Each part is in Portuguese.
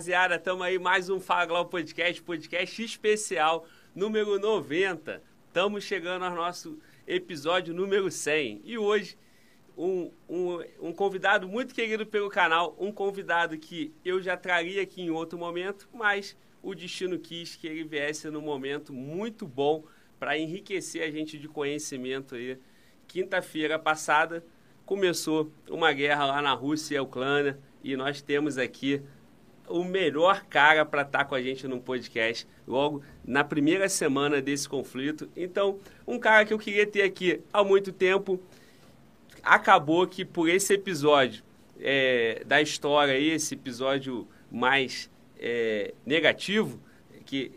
Rapaziada, tamo aí mais um Fala Glau Podcast, podcast especial número 90. Estamos chegando ao nosso episódio número 100. E hoje, um, um, um convidado muito querido pelo canal, um convidado que eu já traria aqui em outro momento, mas o destino quis que ele viesse num momento muito bom para enriquecer a gente de conhecimento aí. Quinta-feira passada começou uma guerra lá na Rússia e Ucrânia e nós temos aqui o melhor cara para estar tá com a gente no podcast logo na primeira semana desse conflito. Então, um cara que eu queria ter aqui há muito tempo, acabou que por esse episódio é, da história, esse episódio mais é, negativo, que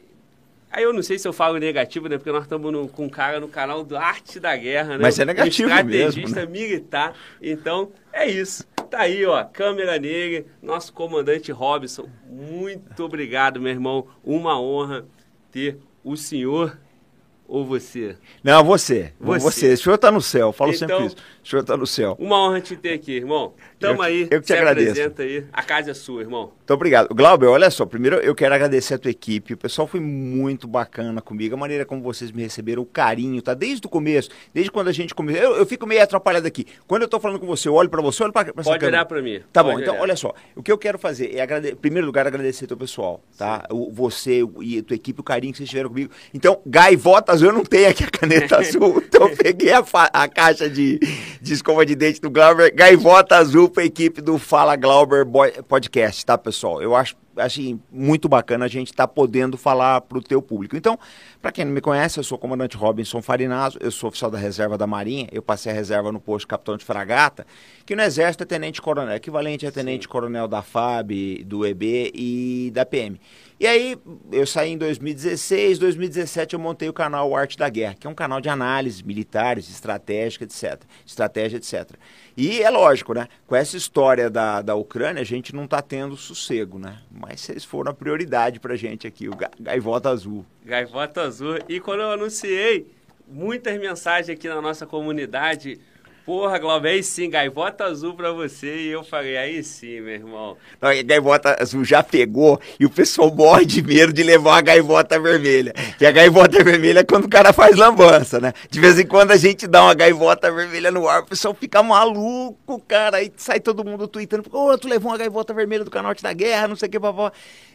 Aí eu não sei se eu falo negativo, né? Porque nós estamos com um cara no canal do Arte da Guerra, né? Mas é negativo um estrategista mesmo, né? militar. Então, é isso. Tá aí, ó, câmera negra, nosso comandante Robson. Muito obrigado, meu irmão. Uma honra ter o senhor ou você? Não, você. Você. você. O senhor está no céu, eu falo então, sempre isso. O senhor está no céu. Uma honra te ter aqui, irmão. Tamo eu, aí. Eu que te agradeço. aí. A casa é sua, irmão. Muito obrigado. Glauber, olha só, primeiro eu quero agradecer a tua equipe. O pessoal foi muito bacana comigo, a maneira como vocês me receberam, o carinho, tá? Desde o começo, desde quando a gente começou. Eu, eu fico meio atrapalhado aqui. Quando eu tô falando com você, eu olho para você, olho para essa Pode olhar para mim. Tá Pode bom, então olha só. O que eu quero fazer é, agrade... em primeiro lugar, agradecer teu pessoal, tá? O, você e a tua equipe, o carinho que vocês tiveram comigo. Então, gaivotas, eu não tenho aqui a caneta azul, então eu peguei a, a caixa de, de escova de dente do Glauber, gaivota azul para a equipe do Fala Glauber Podcast, tá, pessoal? Eu acho assim, muito bacana a gente estar tá podendo falar para o teu público. Então, para quem não me conhece, eu sou o comandante Robinson Farinazo, eu sou oficial da reserva da Marinha, eu passei a reserva no posto capitão de fragata, que no Exército é tenente-coronel, equivalente a tenente-coronel da FAB, do EB e da PM. E aí, eu saí em 2016, 2017 eu montei o canal Arte da Guerra, que é um canal de análise militares, estratégica, etc. Estratégia, etc. E é lógico, né? Com essa história da, da Ucrânia, a gente não está tendo sossego, né? Mas vocês foram a prioridade pra gente aqui, o Gaivota Azul. Gaivota Azul. E quando eu anunciei, muitas mensagens aqui na nossa comunidade Porra, Glauber, aí sim, gaivota azul pra você. E eu falei, aí sim, meu irmão. Não, a gaivota azul já pegou e o pessoal morre de medo de levar a gaivota vermelha. Que a gaivota vermelha é quando o cara faz lambança, né? De vez em quando a gente dá uma gaivota vermelha no ar, o pessoal fica maluco, cara. Aí sai todo mundo tweetando, ô, oh, tu levou uma gaivota vermelha do canal da Guerra, não sei o que, papá.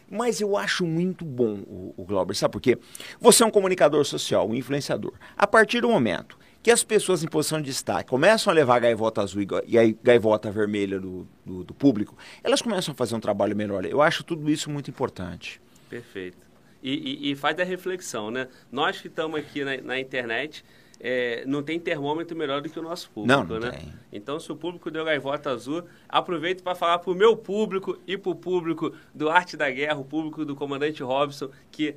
Mas eu acho muito bom o, o Glauber, sabe por quê? Você é um comunicador social, um influenciador. A partir do momento que as pessoas em posição de destaque começam a levar a gaivota azul e a gaivota vermelha do, do, do, público, elas começam a fazer um trabalho melhor. Eu acho tudo isso muito importante. Perfeito. E, e, e faz a reflexão, né? Nós que estamos aqui na, na internet, é, não tem termômetro melhor do que o nosso público, não, não né? Tem. Então, se o público deu gaivota azul, aproveito para falar para o meu público e para o público do Arte da Guerra, o público do Comandante Robson, que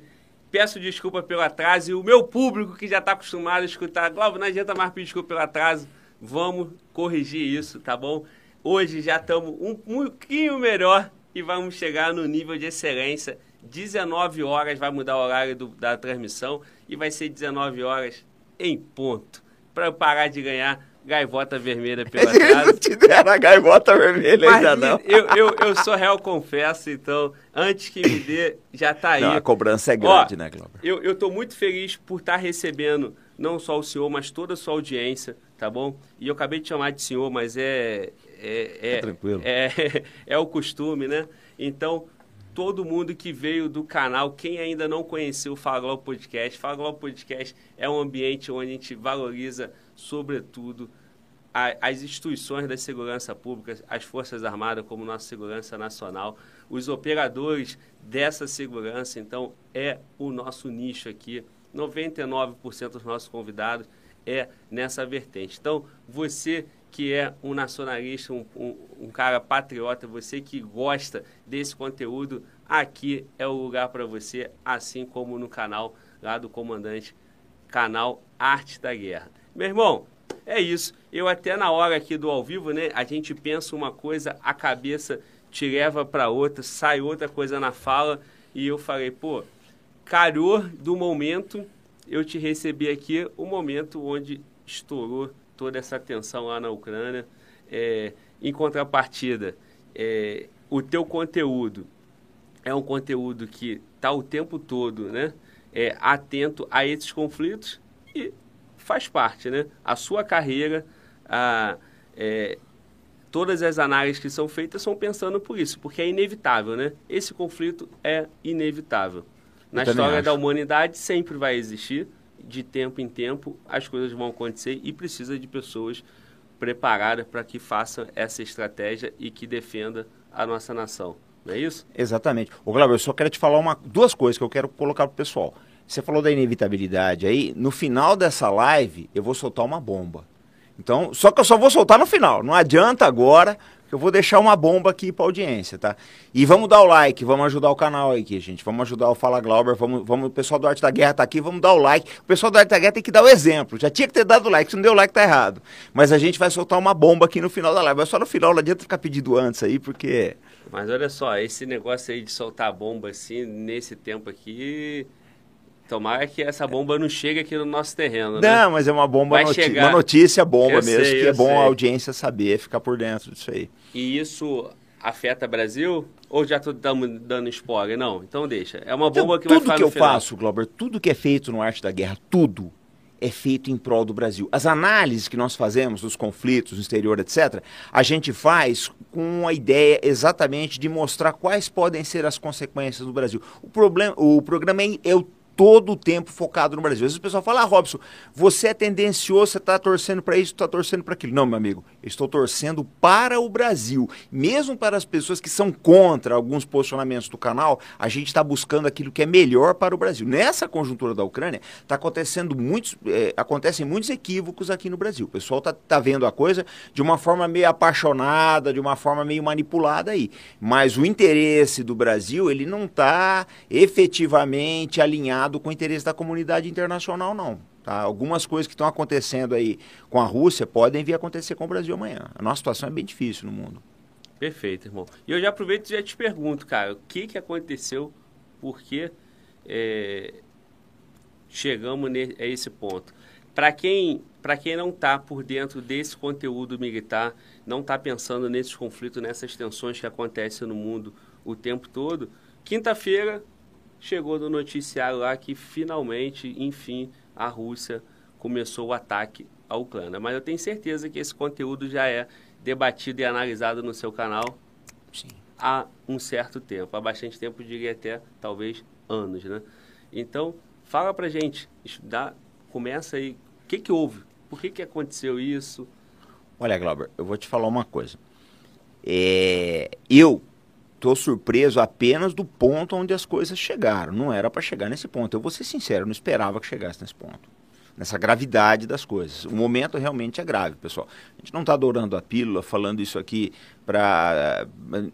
Peço desculpa pelo atraso e o meu público que já está acostumado a escutar, Glauber, não adianta mais pedir desculpa pelo atraso, vamos corrigir isso, tá bom? Hoje já estamos um pouquinho melhor e vamos chegar no nível de excelência. 19 horas vai mudar o horário do, da transmissão e vai ser 19 horas em ponto. Para parar de ganhar gaivota vermelha pelo atraso. não te deram a gaivota vermelha Mas ainda não. Eu, eu, eu sou réu, confesso, então, antes que me dê, já tá aí. Não, a cobrança é grande, Ó, né, Glauber? Eu, eu tô muito feliz por estar tá recebendo não só o senhor, mas toda a sua audiência, tá bom? E eu acabei de chamar de senhor, mas é... É, é, tranquilo. É, é o costume, né? Então, todo mundo que veio do canal, quem ainda não conheceu o Fala Globo Podcast, Fala Globo Podcast é um ambiente onde a gente valoriza sobretudo, a, as instituições da segurança pública, as Forças Armadas, como nossa Segurança Nacional, os operadores dessa segurança. Então, é o nosso nicho aqui. 99% dos nossos convidados é nessa vertente. Então, você que é um nacionalista, um, um, um cara patriota, você que gosta desse conteúdo, aqui é o lugar para você, assim como no canal lá do comandante, canal Arte da Guerra. Meu irmão, é isso. Eu até na hora aqui do ao vivo, né, a gente pensa uma coisa, a cabeça te leva para outra, sai outra coisa na fala, e eu falei, pô, calhou do momento, eu te recebi aqui, o momento onde estourou toda essa tensão lá na Ucrânia. É, em contrapartida, é, o teu conteúdo é um conteúdo que está o tempo todo né, é, atento a esses conflitos e faz parte, né? A sua carreira, a, é, todas as análises que são feitas são pensando por isso, porque é inevitável, né? Esse conflito é inevitável. Na história acho. da humanidade sempre vai existir, de tempo em tempo as coisas vão acontecer e precisa de pessoas preparadas para que façam essa estratégia e que defenda a nossa nação. Não é isso? Exatamente. O Glauber, eu só quero te falar uma, duas coisas que eu quero colocar para o pessoal. Você falou da inevitabilidade aí. No final dessa live, eu vou soltar uma bomba. Então, só que eu só vou soltar no final. Não adianta agora, que eu vou deixar uma bomba aqui para audiência, tá? E vamos dar o like, vamos ajudar o canal aqui, gente. Vamos ajudar o Fala Glauber, vamos, vamos, o pessoal do Arte da Guerra tá aqui, vamos dar o like. O pessoal do Arte da Guerra tem que dar o exemplo. Já tinha que ter dado like, se não deu like tá errado. Mas a gente vai soltar uma bomba aqui no final da live. Mas só no final, não adianta ficar pedindo antes aí, porque mas olha só, esse negócio aí de soltar bomba assim, nesse tempo aqui, Tomara que essa bomba não chegue aqui no nosso terreno, né? Não, mas é uma bomba, noti chegar... uma notícia bomba eu mesmo, sei, que é bom sei. a audiência saber, ficar por dentro disso aí. E isso afeta o Brasil? Ou já estamos dando spoiler? Não, então deixa. É uma bomba então, que vai ficar Tudo que eu final. faço, Glauber, tudo que é feito no Arte da Guerra, tudo é feito em prol do Brasil. As análises que nós fazemos dos conflitos no exterior, etc., a gente faz com a ideia exatamente de mostrar quais podem ser as consequências do Brasil. O, problema, o programa é, é o todo o tempo focado no Brasil. Às vezes o pessoal fala, ah, Robson, você é tendencioso, você está torcendo para isso, está torcendo para aquilo. Não, meu amigo, estou torcendo para o Brasil. Mesmo para as pessoas que são contra alguns posicionamentos do canal, a gente está buscando aquilo que é melhor para o Brasil. Nessa conjuntura da Ucrânia, está acontecendo muitos, é, acontecem muitos equívocos aqui no Brasil. O pessoal está tá vendo a coisa de uma forma meio apaixonada, de uma forma meio manipulada aí. Mas o interesse do Brasil, ele não está efetivamente alinhado alinhado com o interesse da comunidade internacional, não. Tá? Algumas coisas que estão acontecendo aí com a Rússia podem vir a acontecer com o Brasil amanhã. A nossa situação é bem difícil no mundo. Perfeito, irmão. E eu já aproveito e já te pergunto, cara, o que, que aconteceu, por que é, chegamos a esse ponto? Para quem, quem não está por dentro desse conteúdo militar, não está pensando nesses conflitos, nessas tensões que acontecem no mundo o tempo todo, quinta-feira chegou no noticiário lá que finalmente, enfim, a Rússia começou o ataque à Ucrânia. Mas eu tenho certeza que esse conteúdo já é debatido e analisado no seu canal Sim. há um certo tempo, há bastante tempo, diria até talvez anos, né? Então, fala pra gente, dá, começa aí, o que que houve? Por que que aconteceu isso? Olha, Glauber, eu vou te falar uma coisa. É, eu estou surpreso apenas do ponto onde as coisas chegaram. Não era para chegar nesse ponto. Eu vou ser sincero, não esperava que chegasse nesse ponto. Nessa gravidade das coisas. O momento realmente é grave, pessoal. A gente não está adorando a pílula, falando isso aqui para.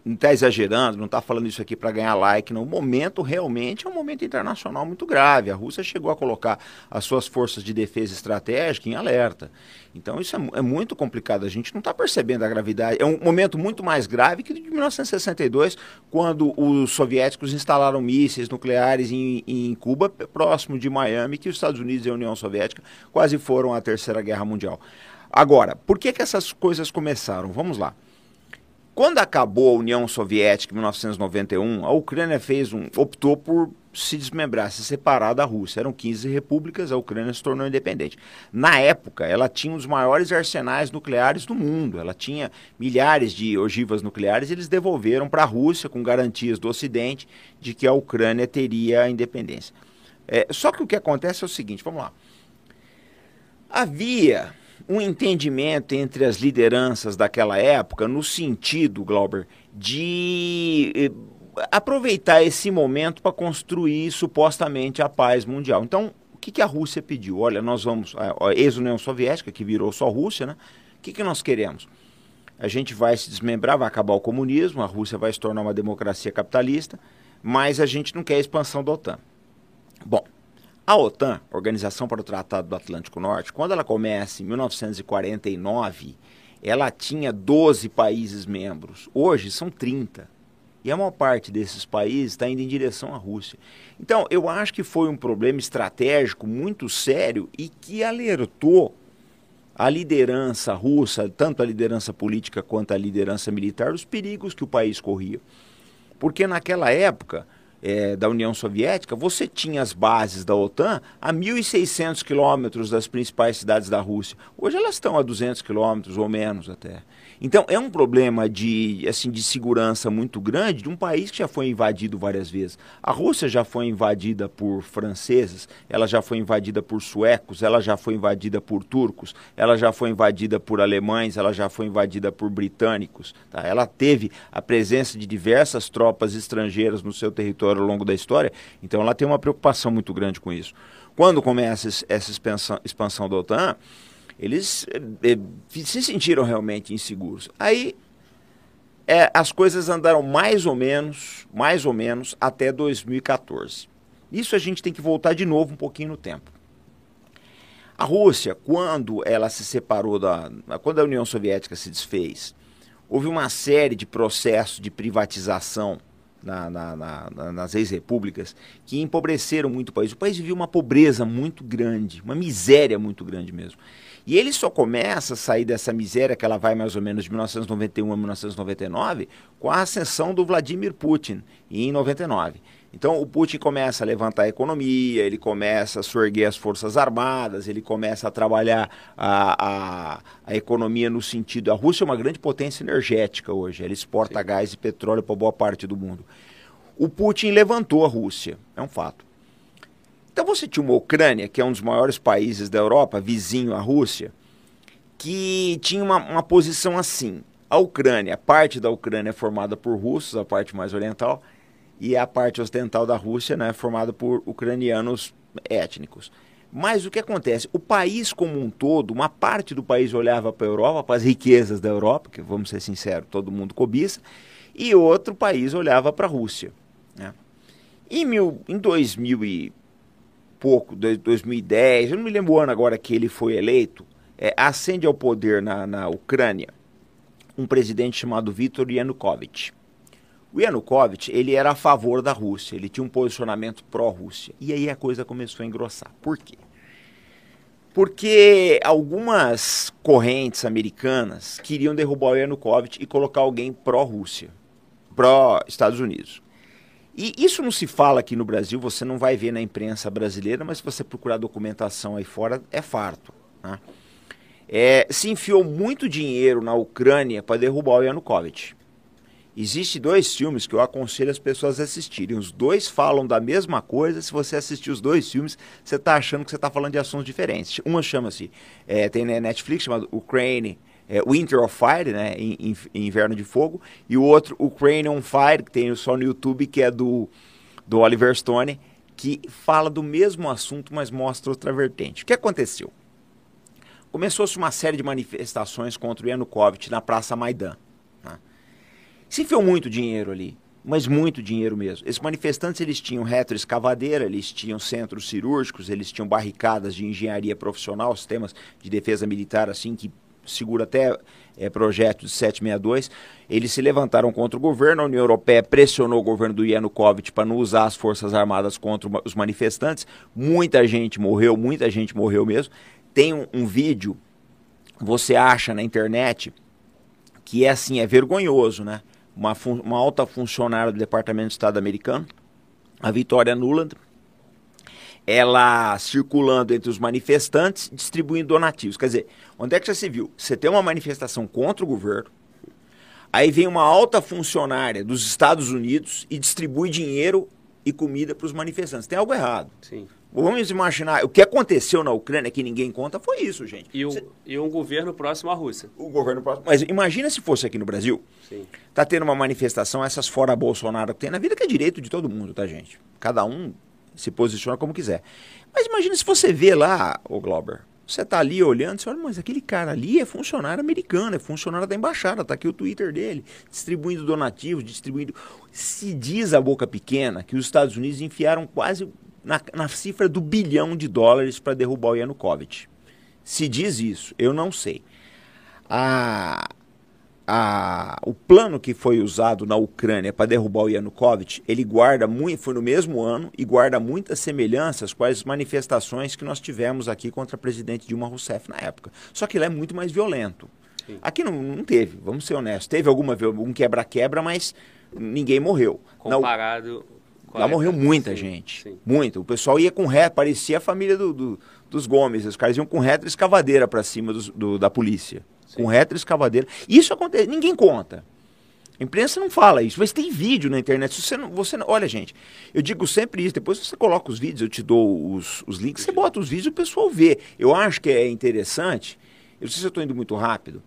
Não está exagerando, não está falando isso aqui para ganhar like. Não. O momento realmente é um momento internacional muito grave. A Rússia chegou a colocar as suas forças de defesa estratégica em alerta. Então isso é, é muito complicado. A gente não está percebendo a gravidade. É um momento muito mais grave que de 1962, quando os soviéticos instalaram mísseis nucleares em, em Cuba, próximo de Miami, que os Estados Unidos e a União Soviética quase foram à Terceira Guerra Mundial. Agora, por que, que essas coisas começaram? Vamos lá. Quando acabou a União Soviética em 1991, a Ucrânia fez um, optou por se desmembrar, se separar da Rússia. Eram 15 repúblicas, a Ucrânia se tornou independente. Na época, ela tinha dos maiores arsenais nucleares do mundo. Ela tinha milhares de ogivas nucleares e eles devolveram para a Rússia com garantias do Ocidente de que a Ucrânia teria a independência. É, só que o que acontece é o seguinte, vamos lá. Havia um entendimento entre as lideranças daquela época no sentido, Glauber, de eh, aproveitar esse momento para construir supostamente a paz mundial. Então, o que, que a Rússia pediu? Olha, nós vamos, a ex-União Soviética, que virou só Rússia, né? O que, que nós queremos? A gente vai se desmembrar, vai acabar o comunismo, a Rússia vai se tornar uma democracia capitalista, mas a gente não quer a expansão da OTAN. Bom, a OTAN, Organização para o Tratado do Atlântico Norte, quando ela começa em 1949, ela tinha 12 países membros. Hoje são 30. E a maior parte desses países está indo em direção à Rússia. Então, eu acho que foi um problema estratégico muito sério e que alertou a liderança russa, tanto a liderança política quanto a liderança militar, os perigos que o país corria. Porque naquela época é, da União Soviética, você tinha as bases da OTAN a 1.600 quilômetros das principais cidades da Rússia. Hoje elas estão a 200 quilômetros ou menos até. Então é um problema de, assim, de segurança muito grande de um país que já foi invadido várias vezes. A Rússia já foi invadida por franceses, ela já foi invadida por suecos, ela já foi invadida por turcos, ela já foi invadida por alemães, ela já foi invadida por britânicos. Tá? Ela teve a presença de diversas tropas estrangeiras no seu território ao longo da história, então ela tem uma preocupação muito grande com isso. Quando começa essa expansão, da OTAN, eles eh, se sentiram realmente inseguros. Aí é, as coisas andaram mais ou menos, mais ou menos até 2014. Isso a gente tem que voltar de novo um pouquinho no tempo. A Rússia, quando ela se separou da, quando a União Soviética se desfez, houve uma série de processos de privatização na, na, na, nas ex-repúblicas que empobreceram muito o país. O país vivia uma pobreza muito grande, uma miséria muito grande mesmo. E ele só começa a sair dessa miséria que ela vai mais ou menos de 1991 a 1999 com a ascensão do Vladimir Putin em 99. Então o Putin começa a levantar a economia, ele começa a surgir as forças armadas, ele começa a trabalhar a, a, a economia no sentido. A Rússia é uma grande potência energética hoje, ela exporta Sim. gás e petróleo para boa parte do mundo. O Putin levantou a Rússia, é um fato. Então você tinha uma Ucrânia, que é um dos maiores países da Europa, vizinho à Rússia, que tinha uma, uma posição assim. A Ucrânia, parte da Ucrânia é formada por russos, a parte mais oriental, e a parte ocidental da Rússia né, é formada por ucranianos étnicos. Mas o que acontece? O país como um todo, uma parte do país olhava para a Europa, para as riquezas da Europa, que vamos ser sinceros, todo mundo cobiça, e outro país olhava para a Rússia. Né? Em, mil, em 2000 e pouco, 2010, eu não me lembro o ano agora que ele foi eleito, é, ascende ao poder na, na Ucrânia um presidente chamado Viktor Yanukovych. O Yanukovych, ele era a favor da Rússia, ele tinha um posicionamento pró-Rússia. E aí a coisa começou a engrossar. Por quê? Porque algumas correntes americanas queriam derrubar o Yanukovych e colocar alguém pró-Rússia, pró-Estados Unidos. E isso não se fala aqui no Brasil, você não vai ver na imprensa brasileira, mas se você procurar documentação aí fora, é farto. Né? É, se enfiou muito dinheiro na Ucrânia para derrubar o Yanukovych. Existem dois filmes que eu aconselho as pessoas a assistirem. Os dois falam da mesma coisa. Se você assistir os dois filmes, você está achando que você está falando de assuntos diferentes. Uma chama-se, é, tem na Netflix, chamado Ukraine, é, Winter of Fire, né, em, em, Inverno de Fogo, e o outro, Ukraine on Fire, que tem só no YouTube, que é do, do Oliver Stone, que fala do mesmo assunto, mas mostra outra vertente. O que aconteceu? Começou-se uma série de manifestações contra o Yanukovych na Praça Maidan. Se enfiou muito dinheiro ali, mas muito dinheiro mesmo. Esses manifestantes eles tinham retroescavadeira, eles tinham centros cirúrgicos, eles tinham barricadas de engenharia profissional, sistemas de defesa militar assim que segura até é, projeto de 762. Eles se levantaram contra o governo, a União Europeia pressionou o governo do Yanukovych para não usar as forças armadas contra os manifestantes. Muita gente morreu, muita gente morreu mesmo. Tem um, um vídeo, você acha na internet, que é assim, é vergonhoso, né? uma, uma alta funcionária do Departamento de Estado americano, a Vitória Nuland, ela circulando entre os manifestantes, distribuindo donativos. Quer dizer, onde é que já se viu? Você tem uma manifestação contra o governo, aí vem uma alta funcionária dos Estados Unidos e distribui dinheiro e comida para os manifestantes. Tem algo errado. Sim. Vamos imaginar, o que aconteceu na Ucrânia que ninguém conta foi isso, gente. E, o, e um governo próximo à Rússia. O governo próximo. Mas imagina se fosse aqui no Brasil. Sim. Tá tendo uma manifestação, essas fora Bolsonaro que tem na vida, que é direito de todo mundo, tá, gente? Cada um se posiciona como quiser. Mas imagina se você vê lá, o Glauber, você tá ali olhando, você olha, mas aquele cara ali é funcionário americano, é funcionário da embaixada, tá aqui o Twitter dele, distribuindo donativos, distribuindo. Se diz a boca pequena que os Estados Unidos enfiaram quase na, na cifra do bilhão de dólares para derrubar o Yanukovych. Se diz isso, eu não sei. A, a, o plano que foi usado na Ucrânia para derrubar o Yanukovych, ele guarda muito, foi no mesmo ano e guarda muitas semelhanças com as manifestações que nós tivemos aqui contra o presidente Dilma Rousseff na época. Só que ele é muito mais violento. Sim. Aqui não, não, teve, vamos ser honestos. Teve alguma um quebra-quebra, mas ninguém morreu. Comparado. Na, lá morreu muita sim, gente. Sim. Muito. O pessoal ia com ré, parecia a família do, do, dos Gomes. Os caras iam com reta escavadeira para cima do, do, da polícia. Sim. com escavadeira. Isso acontece, ninguém conta. A imprensa não fala isso, mas tem vídeo na internet. Se você não, você não, olha, gente, eu digo sempre isso. Depois você coloca os vídeos, eu te dou os, os links, você bota os vídeos e o pessoal vê. Eu acho que é interessante. Eu não sei se eu estou indo muito rápido.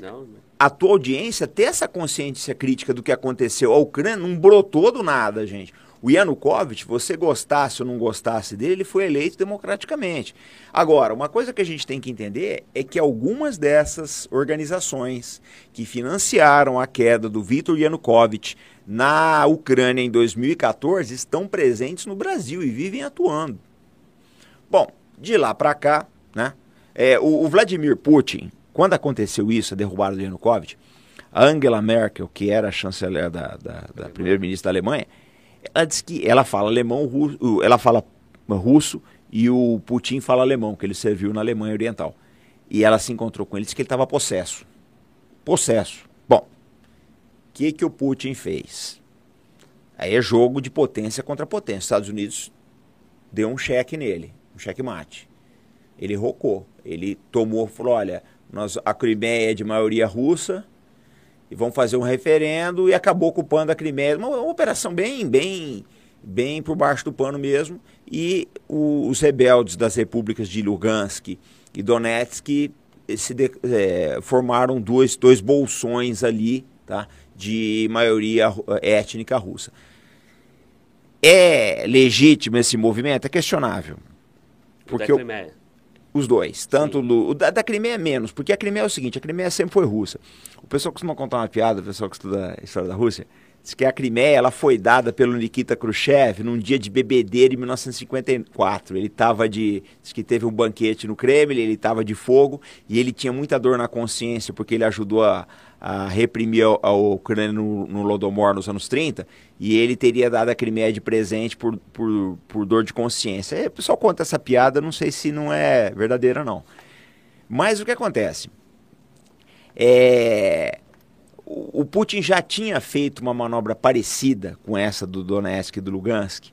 Não. A tua audiência ter essa consciência crítica do que aconteceu. A Ucrânia não brotou do nada, gente. O Yanukovych, você gostasse ou não gostasse dele, ele foi eleito democraticamente. Agora, uma coisa que a gente tem que entender é que algumas dessas organizações que financiaram a queda do Viktor Yanukovych na Ucrânia em 2014 estão presentes no Brasil e vivem atuando. Bom, de lá para cá, né? É, o, o, Vladimir Putin, quando aconteceu isso, a derrubada do Yanukovych, a Angela Merkel, que era a chanceler da, da, da primeira-ministra da Alemanha, ela diz que ela fala alemão, russo, ela fala russo e o Putin fala alemão, que ele serviu na Alemanha Oriental. E ela se encontrou com ele, disse que ele estava possesso. Possesso. Bom, o que, que o Putin fez? Aí é jogo de potência contra potência. Os Estados Unidos deu um cheque nele, um cheque mate. Ele rocou. Ele tomou, falou: olha, nós, a Crimeia é de maioria russa, e vão fazer um referendo e acabou ocupando a Crimeia. Uma, uma operação bem, bem, bem por baixo do pano mesmo. E o, os rebeldes das repúblicas de Lugansk e Donetsk se de, é, formaram dois, dois bolsões ali, tá? De maioria étnica russa. É legítimo esse movimento? É questionável. Porque Crimeia. Os dois. Tanto o da, da Crimeia menos, porque a Crimeia é o seguinte, a Crimeia sempre foi russa. O pessoal costuma contar uma piada, o pessoal que estuda a história da Rússia, diz que a Crimeia ela foi dada pelo Nikita Khrushchev num dia de bebedeira em 1954. Ele estava de. Diz que teve um banquete no Kremlin, ele estava de fogo e ele tinha muita dor na consciência porque ele ajudou a, a reprimir a, Ucrânia no, no Lodomor nos anos 30 e ele teria dado a Crimeia de presente por, por, por dor de consciência. Aí, o pessoal conta essa piada, não sei se não é verdadeira não. Mas o que acontece? É, o, o Putin já tinha feito uma manobra parecida com essa do Donetsk e do Lugansk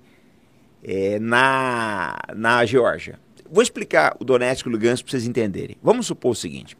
é, na, na Geórgia. Vou explicar o Donetsk e o Lugansk para vocês entenderem. Vamos supor o seguinte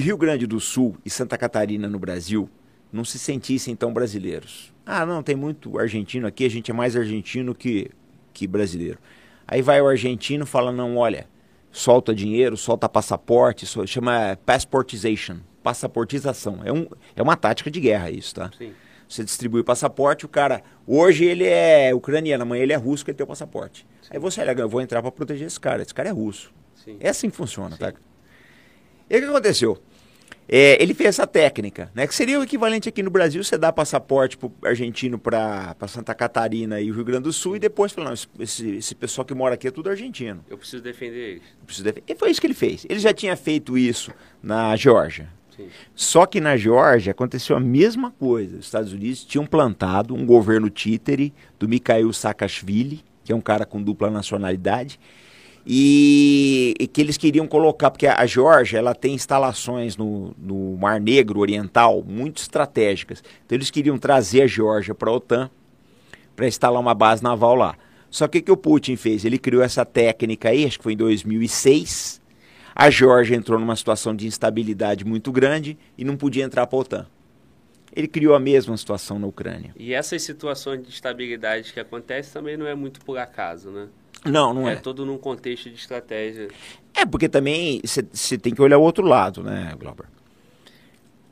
Rio Grande do Sul e Santa Catarina no Brasil não se sentissem tão brasileiros. Ah, não, tem muito argentino aqui, a gente é mais argentino que, que brasileiro. Aí vai o argentino e fala, não, olha, solta dinheiro, solta passaporte, chama passportization, passaportização. É, um, é uma tática de guerra isso, tá? Sim. Você distribui passaporte, o cara, hoje ele é ucraniano, amanhã ele é russo, que ele tem o passaporte. Sim. Aí você, olha, eu vou entrar para proteger esse cara, esse cara é russo. Sim. É assim que funciona, Sim. tá? E o que aconteceu? É, ele fez essa técnica, né? Que seria o equivalente aqui no Brasil, você dá passaporte pro argentino para Santa Catarina e o Rio Grande do Sul e depois falar, não, esse, esse pessoal que mora aqui é tudo argentino. Eu preciso defender eles. Preciso defender. E foi isso que ele fez. Ele já tinha feito isso na Geórgia. Só que na Geórgia aconteceu a mesma coisa. Os Estados Unidos tinham plantado um governo títere do Mikhail Saakashvili, que é um cara com dupla nacionalidade, e, e, que eles queriam colocar, porque a Geórgia ela tem instalações no, no Mar Negro Oriental muito estratégicas. Então eles queriam trazer a Geórgia para a OTAN para instalar uma base naval lá. Só que o que o Putin fez? Ele criou essa técnica aí, acho que foi em 2006. A Geórgia entrou numa situação de instabilidade muito grande e não podia entrar para a OTAN. Ele criou a mesma situação na Ucrânia. E essas situações de instabilidade que acontecem também não é muito por acaso, né? Não, não é. É todo num contexto de estratégia. É, porque também você tem que olhar o outro lado, né, Glauber?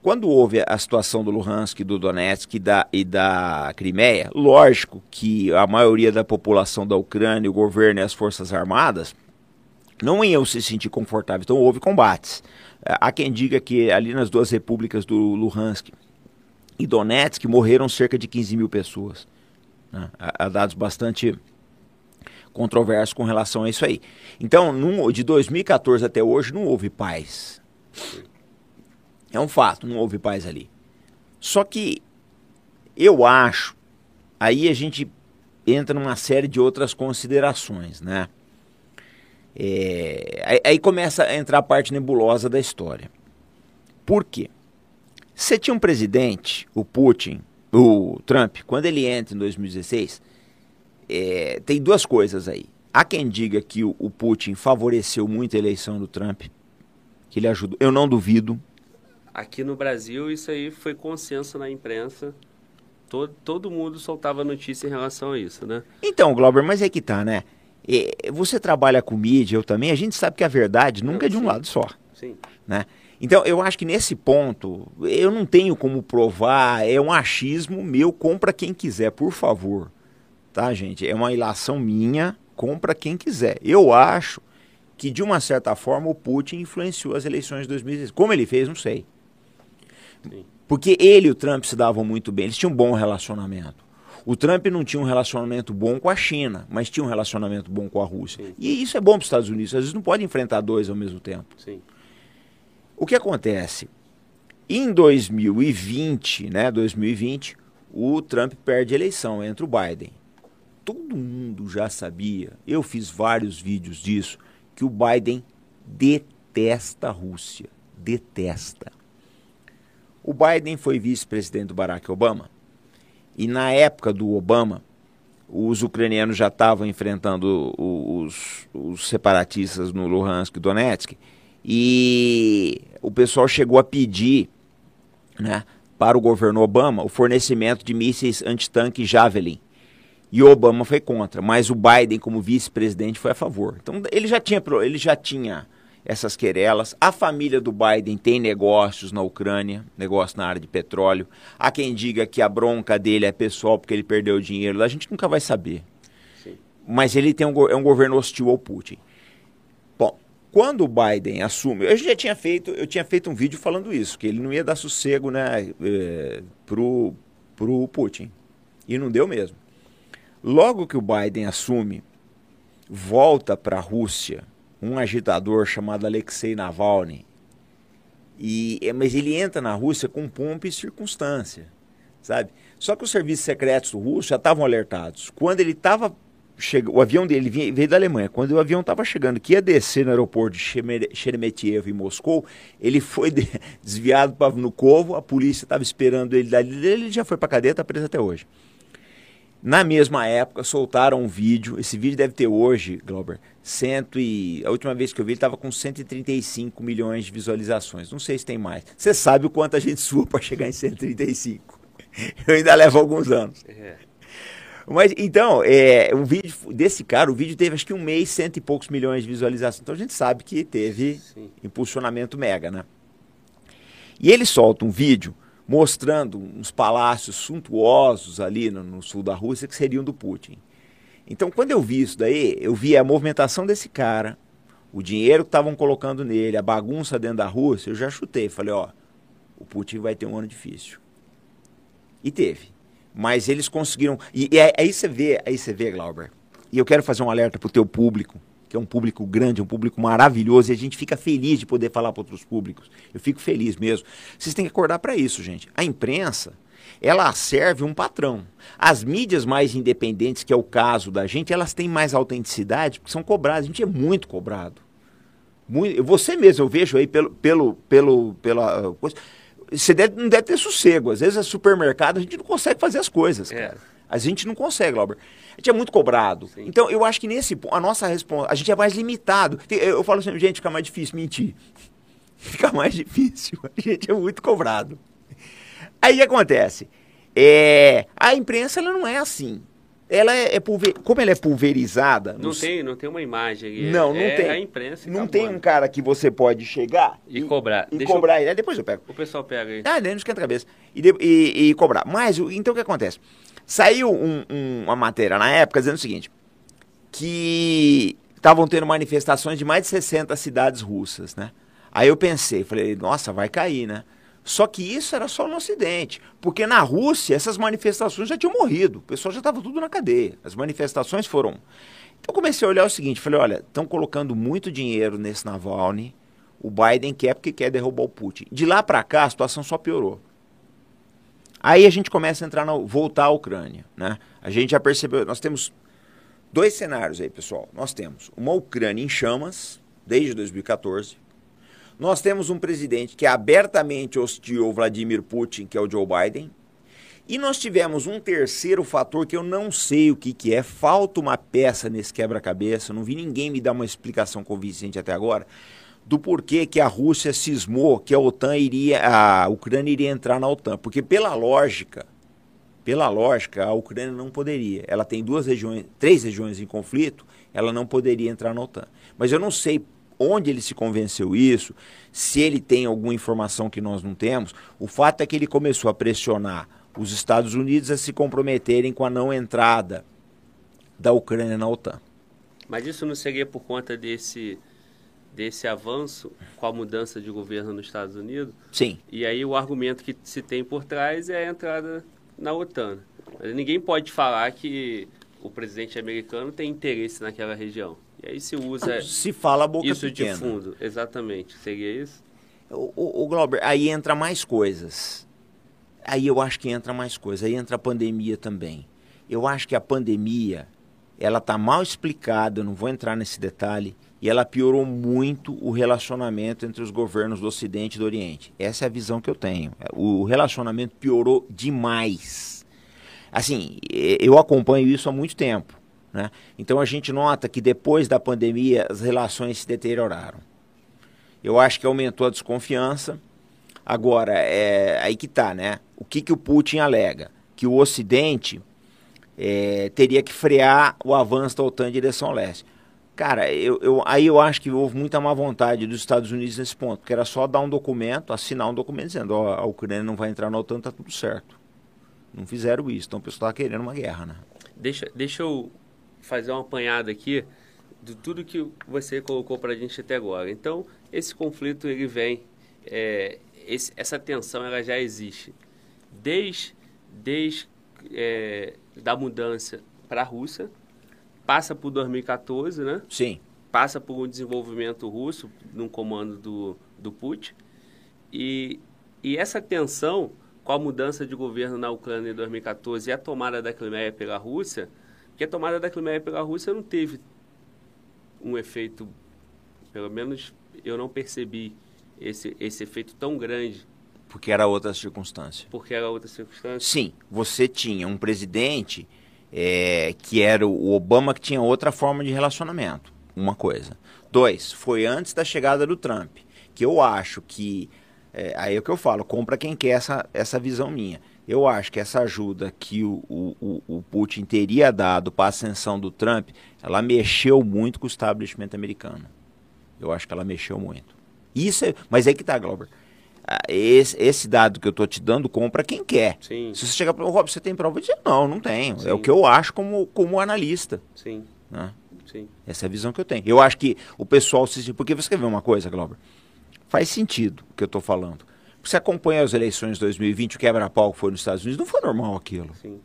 Quando houve a situação do Luhansk, do Donetsk e da, e da Crimeia, lógico que a maioria da população da Ucrânia, o governo e as forças armadas não iam se sentir confortáveis, então houve combates. Há quem diga que ali nas duas repúblicas do Luhansk e Donetsk morreram cerca de 15 mil pessoas. Né? Há dados bastante controverso com relação a isso aí. Então, de 2014 até hoje, não houve paz. É um fato, não houve paz ali. Só que eu acho, aí a gente entra numa série de outras considerações, né? É, aí, aí começa a entrar a parte nebulosa da história. Por quê? Você tinha um presidente, o Putin, o Trump, quando ele entra em 2016, é, tem duas coisas aí. Há quem diga que o, o, Putin favoreceu muito a eleição do Trump, que ele ajudou. Eu não duvido. Aqui no Brasil, isso aí foi consenso na imprensa. Todo, todo mundo soltava notícia em relação a isso, né? Então, Glauber, mas é que tá, né? É, você trabalha com mídia, eu também, a gente sabe que a verdade nunca é de um sim. lado só. Sim. Né? Então, eu acho que nesse ponto, eu não tenho como provar, é um achismo meu, compra quem quiser, por favor. Tá, gente? É uma ilação minha, compra quem quiser. Eu acho que, de uma certa forma, o Putin influenciou as eleições de 2016. Como ele fez, não sei. Sim. Porque ele e o Trump se davam muito bem, eles tinham um bom relacionamento. O Trump não tinha um relacionamento bom com a China, mas tinha um relacionamento bom com a Rússia. Sim. E isso é bom para os Estados Unidos, às vezes não pode enfrentar dois ao mesmo tempo. Sim. O que acontece? Em 2020, né, 2020, o Trump perde a eleição, entra o Biden. Todo mundo já sabia, eu fiz vários vídeos disso, que o Biden detesta a Rússia. Detesta. O Biden foi vice-presidente do Barack Obama. E na época do Obama, os ucranianos já estavam enfrentando os, os separatistas no Luhansk e Donetsk. E o pessoal chegou a pedir né, para o governo Obama o fornecimento de mísseis antitanque Javelin. E o Obama foi contra, mas o Biden, como vice-presidente, foi a favor. Então ele já tinha, ele já tinha essas querelas. A família do Biden tem negócios na Ucrânia, negócio na área de petróleo. Há quem diga que a bronca dele é pessoal porque ele perdeu dinheiro. A gente nunca vai saber. Sim. Mas ele tem um, é um governo hostil ao Putin. Bom, quando o Biden assume, eu já tinha feito, eu tinha feito um vídeo falando isso, que ele não ia dar sossego, né, é, pro pro Putin. E não deu mesmo. Logo que o Biden assume, volta para a Rússia um agitador chamado Alexei Navalny. E, é, mas ele entra na Rússia com pompa e circunstância, sabe? Só que os serviços secretos do russo já estavam alertados. Quando ele estava o avião dele veio da Alemanha. Quando o avião estava chegando, que ia descer no aeroporto de Sheremetyevo em Moscou, ele foi de, desviado para Vnukovo, a polícia estava esperando ele dali, ele já foi para cadeia, está preso até hoje. Na mesma época, soltaram um vídeo. Esse vídeo deve ter hoje, Glauber, cento e... a última vez que eu vi ele estava com 135 milhões de visualizações. Não sei se tem mais. Você sabe o quanto a gente sua para chegar em 135. Eu ainda levo alguns anos. É. Mas então, é, o vídeo desse cara, o vídeo teve acho que um mês, cento e poucos milhões de visualizações. Então a gente sabe que teve Sim. impulsionamento mega, né? E ele solta um vídeo mostrando uns palácios suntuosos ali no, no, sul da Rússia que seriam do Putin. Então, quando eu vi isso daí, eu vi a movimentação desse cara, o dinheiro que estavam colocando nele, a bagunça dentro da Rússia, eu já chutei. Falei, ó, o Putin vai ter um ano difícil. E teve. Mas eles conseguiram. E, e aí você vê, aí você vê, Glauber. E eu quero fazer um alerta pro teu público que é um público grande, um público maravilhoso, e a gente fica feliz de poder falar para outros públicos. Eu fico feliz mesmo. Vocês têm que acordar para isso, gente. A imprensa, ela serve um patrão. As mídias mais independentes, que é o caso da gente, elas têm mais autenticidade, porque são cobradas. A gente é muito cobrado. Muito, você mesmo, eu vejo aí pelo, pelo, pelo, pela coisa. Você deve, não deve ter sossego. Às vezes, é supermercado, a gente não consegue fazer as coisas, é. cara. A gente não consegue, Glauber. A gente é muito cobrado. Sim. Então, eu acho que nesse ponto, a nossa resposta, a gente é mais limitado. Eu falo assim, gente, fica mais difícil mentir. Fica mais difícil. A gente é muito cobrado. Aí o que acontece? É, a imprensa ela não é assim. Ela é, é pulver, como ela é pulverizada. Não nos... tem, não tem uma imagem. Não, não é tem. A imprensa. Não tem um cara que você pode chegar e, e cobrar. E Deixa cobrar eu... ele. Depois eu pego. O pessoal pega aí. Ah, não esquenta a cabeça. E, de... e, e cobrar. Mas então o que acontece? Saiu um, um, uma matéria na época dizendo o seguinte: que estavam tendo manifestações de mais de 60 cidades russas, né? Aí eu pensei, falei, nossa, vai cair, né? Só que isso era só no Ocidente, porque na Rússia essas manifestações já tinham morrido, o pessoal já estava tudo na cadeia, as manifestações foram. Então eu comecei a olhar o seguinte, falei, olha, estão colocando muito dinheiro nesse Navalny, O Biden quer porque quer derrubar o Putin. De lá para cá, a situação só piorou. Aí a gente começa a entrar no, voltar à Ucrânia, né? A gente já percebeu, nós temos dois cenários aí, pessoal. Nós temos uma Ucrânia em chamas desde 2014. Nós temos um presidente que é abertamente hostil Vladimir Putin, que é o Joe Biden. E nós tivemos um terceiro fator que eu não sei o que, que é, falta uma peça nesse quebra-cabeça, não vi ninguém me dar uma explicação convincente até agora, do porquê que a Rússia cismou que a OTAN iria, a Ucrânia iria entrar na OTAN. Porque pela lógica, pela lógica, a Ucrânia não poderia. Ela tem duas regiões, três regiões em conflito, ela não poderia entrar na OTAN. Mas eu não sei onde ele se convenceu isso, se ele tem alguma informação que nós não temos. O fato é que ele começou a pressionar os Estados Unidos a se comprometerem com a não entrada da Ucrânia na OTAN. Mas isso não seria por conta desse desse avanço com a mudança de governo nos Estados Unidos? Sim. E aí o argumento que se tem por trás é a entrada na OTAN. Mas ninguém pode falar que o presidente americano tem interesse naquela região. E aí se usa se fala a boca isso pequena. de fundo, exatamente. Seria isso? O, o, o Glauber, aí entra mais coisas. Aí eu acho que entra mais coisas. Aí entra a pandemia também. Eu acho que a pandemia, ela está mal explicada, eu não vou entrar nesse detalhe, e ela piorou muito o relacionamento entre os governos do Ocidente e do Oriente. Essa é a visão que eu tenho. O relacionamento piorou demais. Assim, eu acompanho isso há muito tempo. Né? Então a gente nota que depois da pandemia as relações se deterioraram. Eu acho que aumentou a desconfiança. Agora, é aí que está, né? O que, que o Putin alega? Que o Ocidente é, teria que frear o avanço da OTAN em direção ao leste. Cara, eu, eu, aí eu acho que houve muita má vontade dos Estados Unidos nesse ponto, porque era só dar um documento, assinar um documento dizendo, ó, a Ucrânia não vai entrar na OTAN, tá tudo certo. Não fizeram isso, então o pessoal está querendo uma guerra, né? Deixa, deixa eu fazer uma apanhada aqui de tudo que você colocou para a gente até agora. Então, esse conflito ele vem, é, esse, essa tensão ela já existe desde, desde é, da mudança para a Rússia, passa por 2014, né? Sim. Passa por um desenvolvimento russo no comando do, do Putin. E, e essa tensão com a mudança de governo na Ucrânia em 2014 e a tomada da Crimeia pela Rússia, que a tomada da Crimeia pela Rússia não teve um efeito, pelo menos eu não percebi esse, esse efeito tão grande. Porque era outra circunstância. Porque era outra circunstância? Sim, você tinha um presidente é, que era o Obama que tinha outra forma de relacionamento, uma coisa. Dois, foi antes da chegada do Trump, que eu acho que, é, aí é o que eu falo, compra quem quer essa, essa visão minha. Eu acho que essa ajuda que o, o, o Putin teria dado para a ascensão do Trump, ela mexeu muito com o establishment americano. Eu acho que ela mexeu muito. Isso é, mas é que tá, Glauber. Ah, esse, esse, dado que eu estou te dando, compra quem quer. Sim. Se você chegar para o Rob, você tem prova? Eu não, não tenho. Sim. É o que eu acho como, como analista. Sim. Né? Sim. Essa é a visão que eu tenho. Eu acho que o pessoal se. Porque você quer ver uma coisa, Glauber? Faz sentido o que eu estou falando. Você acompanha as eleições de 2020, o quebra-pau que foi nos Estados Unidos, não foi normal aquilo. Sim.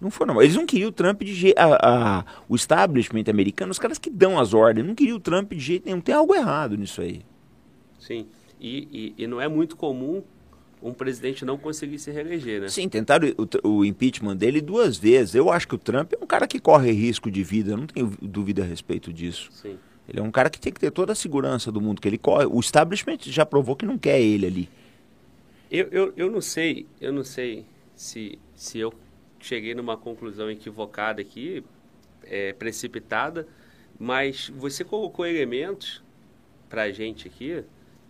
Não foi normal. Eles não queriam o Trump de jeito. O establishment americano, os caras que dão as ordens, não queriam o Trump de jeito nenhum. Tem algo errado nisso aí. Sim. E, e, e, não é muito comum um presidente não conseguir se reeleger, né? Sim, tentaram o, o, impeachment dele duas vezes. Eu acho que o Trump é um cara que corre risco de vida, eu não tenho dúvida a respeito disso. Sim. Ele é um cara que tem que ter toda a segurança do mundo que ele corre. O establishment já provou que não quer ele ali. Eu, eu, eu não sei, eu não sei se, se eu cheguei numa conclusão equivocada aqui, é, precipitada, mas você colocou elementos para a gente aqui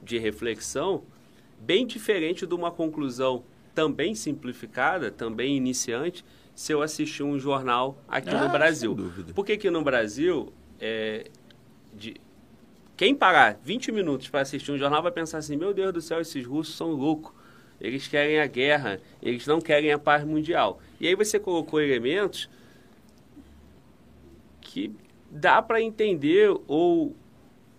de reflexão bem diferente de uma conclusão também simplificada, também iniciante, se eu assistir um jornal aqui ah, no Brasil. Por que que no Brasil, é, de, quem parar 20 minutos para assistir um jornal vai pensar assim, meu Deus do céu, esses russos são loucos. Eles querem a guerra, eles não querem a paz mundial. E aí você colocou elementos que dá para entender ou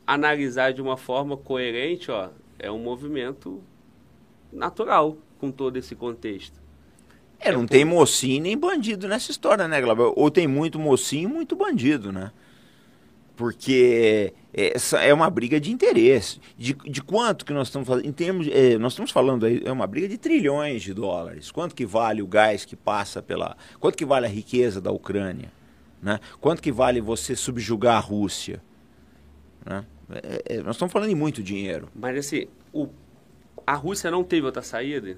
analisar de uma forma coerente, ó, é um movimento natural com todo esse contexto. É, não é tem mocinho nem bandido nessa história, né, Glauber? Ou tem muito mocinho e muito bandido, né? porque essa é uma briga de interesse. De, de quanto que nós estamos falando? Em termos, é, nós estamos falando aí, é uma briga de trilhões de dólares. Quanto que vale o gás que passa pela. Quanto que vale a riqueza da Ucrânia? Né? Quanto que vale você subjugar a Rússia? Né? É, é, nós estamos falando de muito dinheiro. Mas assim, o, a Rússia não teve outra saída?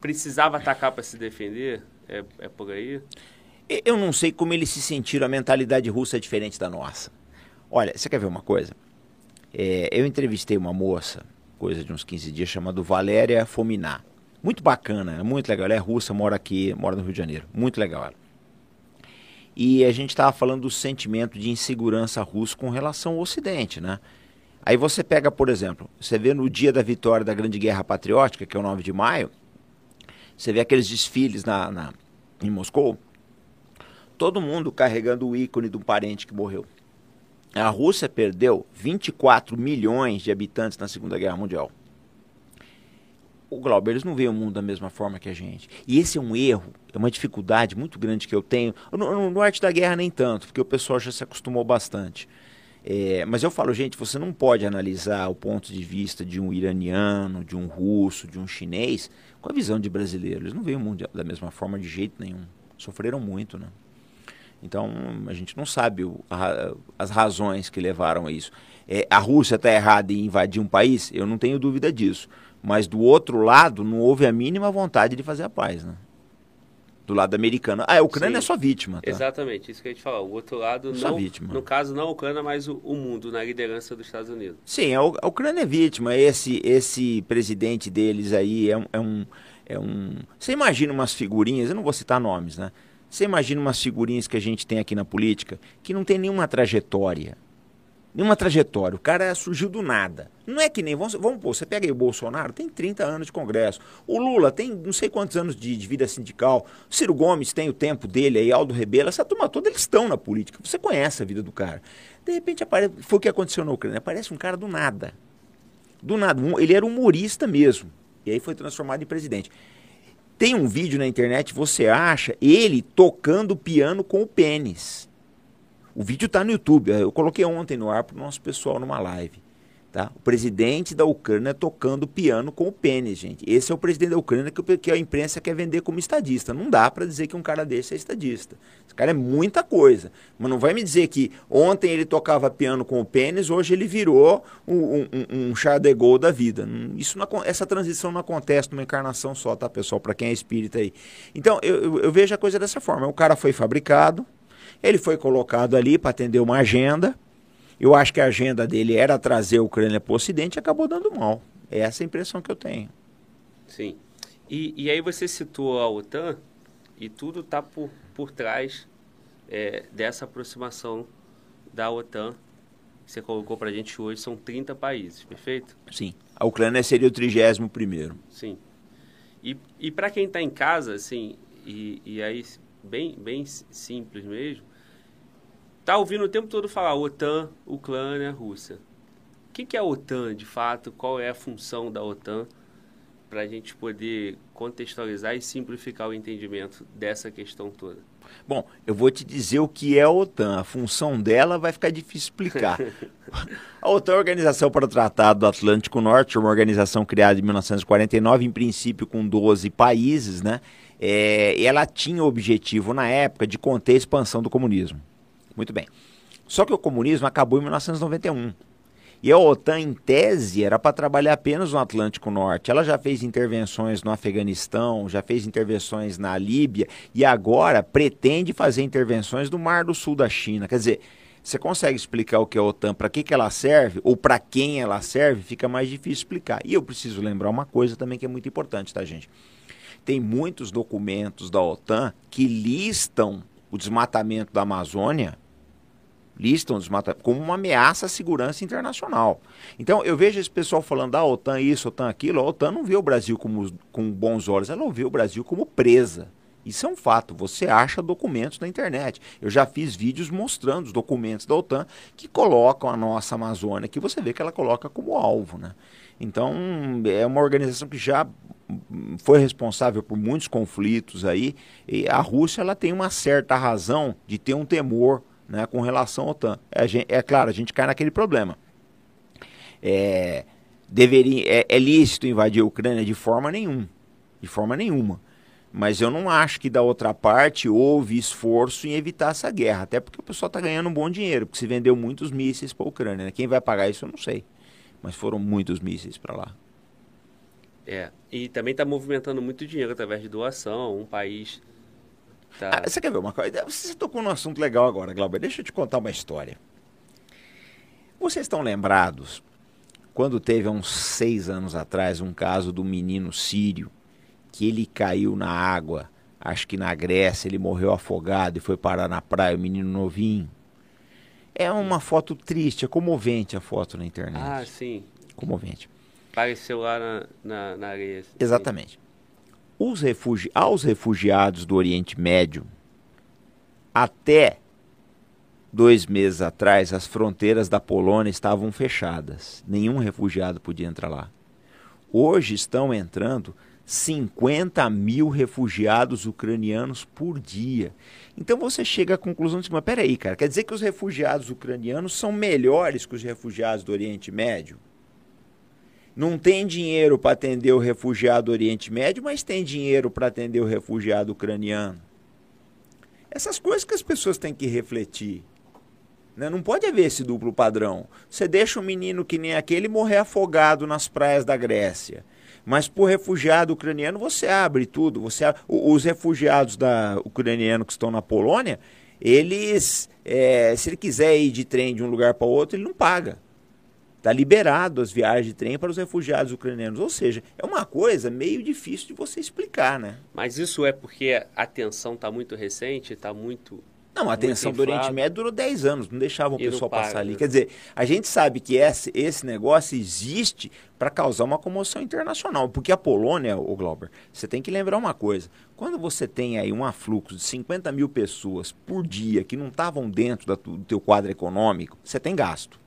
Precisava atacar para se defender? É, é por aí? Eu não sei como eles se sentiram, a mentalidade russa é diferente da nossa. Olha, você quer ver uma coisa? É, eu entrevistei uma moça, coisa de uns 15 dias, chamada Valéria Fominá. Muito bacana, muito legal. Ela é russa, mora aqui, mora no Rio de Janeiro. Muito legal ela. E a gente estava falando do sentimento de insegurança russo com relação ao Ocidente, né? Aí você pega, por exemplo, você vê no dia da vitória da Grande Guerra Patriótica, que é o 9 de maio, você vê aqueles desfiles na, na em Moscou, todo mundo carregando o ícone de um parente que morreu. A Rússia perdeu 24 milhões de habitantes na Segunda Guerra Mundial. O Glauber, eles não veem o mundo da mesma forma que a gente. E esse é um erro, é uma dificuldade muito grande que eu tenho. No, no arte da guerra nem tanto, porque o pessoal já se acostumou bastante. É, mas eu falo, gente, você não pode analisar o ponto de vista de um iraniano, de um russo, de um chinês, com a visão de brasileiro. Eles não veem o mundo da mesma forma de jeito nenhum. Sofreram muito, né? Então, a gente não sabe o, a, as razões que levaram a isso. É, a Rússia está errada em invadir um país? Eu não tenho dúvida disso. Mas do outro lado, não houve a mínima vontade de fazer a paz, né? Do lado americano. Ah, a Ucrânia Sim, é só vítima, tá? Exatamente, isso que a gente falou. O outro lado, não, vítima. no caso, não a Ucrânia, mas o, o, mundo, na liderança dos Estados Unidos. Sim, a, a Ucrânia é vítima. Esse, esse presidente deles aí é é um, é um... Você imagina umas figurinhas, eu não vou citar nomes, né? Você imagina umas figurinhas que a gente tem aqui na política que não tem nenhuma trajetória. Nenhuma trajetória. O cara surgiu do nada. Não é que nem. Vamos, vamos pôr, você pega aí o Bolsonaro, tem 30 anos de Congresso. O Lula tem não sei quantos anos de, de vida sindical. O Ciro Gomes tem o tempo dele aí, Aldo Rebelo. Essa turma toda, eles estão na política. Você conhece a vida do cara. De repente aparece. Foi o que aconteceu na Ucrânia. Aparece um cara do nada. Do nada. Ele era humorista mesmo. E aí foi transformado em presidente. Tem um vídeo na internet, você acha ele tocando piano com o pênis. O vídeo está no YouTube. Eu coloquei ontem no ar para o nosso pessoal numa live. Tá? O presidente da Ucrânia tocando piano com o pênis, gente. Esse é o presidente da Ucrânia que, que a imprensa quer vender como estadista. Não dá para dizer que um cara desse é estadista. Esse cara é muita coisa. Mas não vai me dizer que ontem ele tocava piano com o pênis, hoje ele virou um, um, um char de gol da vida. Isso não, essa transição não acontece numa encarnação só, tá, pessoal? Para quem é espírita aí. Então, eu, eu, eu vejo a coisa dessa forma. O cara foi fabricado, ele foi colocado ali para atender uma agenda eu acho que a agenda dele era trazer a Ucrânia para o Ocidente e acabou dando mal. É essa a impressão que eu tenho. Sim. E, e aí você citou a OTAN e tudo está por, por trás é, dessa aproximação da OTAN. Você colocou para a gente hoje, são 30 países, perfeito? Sim. A Ucrânia seria o 31 primeiro. Sim. E, e para quem está em casa, assim, e, e aí bem, bem simples mesmo, tá ouvindo o tempo todo falar OTAN, Ucrânia, Rússia. O que, que é a OTAN, de fato? Qual é a função da OTAN? Para a gente poder contextualizar e simplificar o entendimento dessa questão toda. Bom, eu vou te dizer o que é a OTAN. A função dela vai ficar difícil explicar. a OTAN é a Organização para o Tratado do Atlântico Norte, uma organização criada em 1949, em princípio com 12 países, né? É, ela tinha o objetivo, na época, de conter a expansão do comunismo. Muito bem. Só que o comunismo acabou em 1991. E a OTAN, em tese, era para trabalhar apenas no Atlântico Norte. Ela já fez intervenções no Afeganistão, já fez intervenções na Líbia e agora pretende fazer intervenções no Mar do Sul da China. Quer dizer, você consegue explicar o que é a OTAN, para que, que ela serve ou para quem ela serve, fica mais difícil explicar. E eu preciso lembrar uma coisa também que é muito importante, tá, gente? Tem muitos documentos da OTAN que listam o desmatamento da Amazônia listam os como uma ameaça à segurança internacional. Então, eu vejo esse pessoal falando da ah, OTAN isso, OTAN aquilo. A OTAN não vê o Brasil como, com bons olhos, ela vê o Brasil como presa. Isso é um fato, você acha documentos na internet. Eu já fiz vídeos mostrando os documentos da OTAN que colocam a nossa Amazônia, que você vê que ela coloca como alvo. Né? Então, é uma organização que já foi responsável por muitos conflitos aí. E a Rússia ela tem uma certa razão de ter um temor né, com relação à OTAN. É, é claro, a gente cai naquele problema. É, deveria, é, é lícito invadir a Ucrânia de forma nenhuma. De forma nenhuma. Mas eu não acho que da outra parte houve esforço em evitar essa guerra. Até porque o pessoal está ganhando um bom dinheiro, porque se vendeu muitos mísseis para a Ucrânia. Né? Quem vai pagar isso eu não sei. Mas foram muitos mísseis para lá. É, e também está movimentando muito dinheiro através de doação. Um país. Tá... Ah, você quer ver uma coisa? Você tocou num assunto legal agora, Glauber. Deixa eu te contar uma história. Vocês estão lembrados quando teve há uns seis anos atrás um caso do menino sírio que ele caiu na água, acho que na Grécia, ele morreu afogado e foi parar na praia, o menino novinho. É uma foto triste, é comovente a foto na internet. Ah, sim. Comovente. Apareceu lá na, na, na areia. Exatamente. Os refugi aos refugiados do Oriente Médio, até dois meses atrás, as fronteiras da Polônia estavam fechadas. Nenhum refugiado podia entrar lá. Hoje estão entrando 50 mil refugiados ucranianos por dia. Então você chega à conclusão de que, mas peraí, cara, quer dizer que os refugiados ucranianos são melhores que os refugiados do Oriente Médio? Não tem dinheiro para atender o refugiado do Oriente Médio, mas tem dinheiro para atender o refugiado ucraniano. Essas coisas que as pessoas têm que refletir. Né? Não pode haver esse duplo padrão. Você deixa um menino que nem aquele morrer afogado nas praias da Grécia. Mas por refugiado ucraniano você abre tudo. Você abre, os refugiados da ucraniano que estão na Polônia, eles, é, se ele quiser ir de trem de um lugar para outro, ele não paga. Está liberado as viagens de trem para os refugiados ucranianos. Ou seja, é uma coisa meio difícil de você explicar, né? Mas isso é porque a tensão está muito recente, está muito não, a atenção do Oriente Médio durou 10 anos, não deixava o pessoal passar ali. Quer dizer, a gente sabe que esse, esse negócio existe para causar uma comoção internacional. Porque a Polônia, o Glauber, você tem que lembrar uma coisa. Quando você tem aí um afluxo de 50 mil pessoas por dia que não estavam dentro da, do teu quadro econômico, você tem gasto.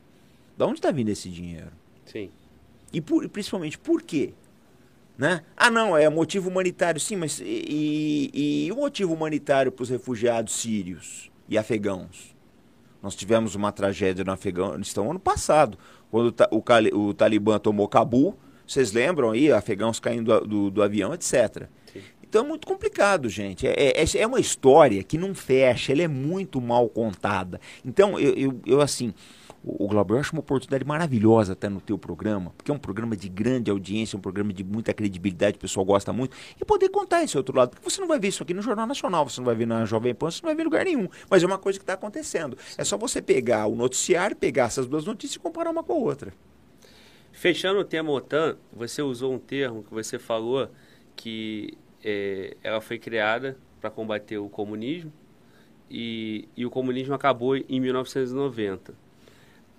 Da onde está vindo esse dinheiro? Sim. E por, principalmente por quê? Né? Ah, não, é motivo humanitário, sim, mas e, e, e o motivo humanitário para os refugiados sírios e afegãos? Nós tivemos uma tragédia no Afeganistão ano passado, quando o, o, o Talibã tomou Cabul, vocês lembram aí, afegãos caindo do, do, do avião, etc. Sim. Então é muito complicado, gente. É, é, é, uma história que não fecha, ela é muito mal contada. Então, eu, eu, eu assim, o, Glauber, eu acho uma oportunidade maravilhosa até no teu programa, porque é um programa de grande audiência, um programa de muita credibilidade, o pessoal gosta muito, e poder contar esse outro lado, porque você não vai ver isso aqui no Jornal Nacional, você não vai ver na Jovem Pan, você não vai ver em lugar nenhum, mas é uma coisa que está acontecendo. É só você pegar o noticiário, pegar essas duas notícias e comparar uma com a outra. Fechando o tema OTAN, você usou um termo que você falou que é, ela foi criada para combater o comunismo e, e o comunismo acabou em 1990.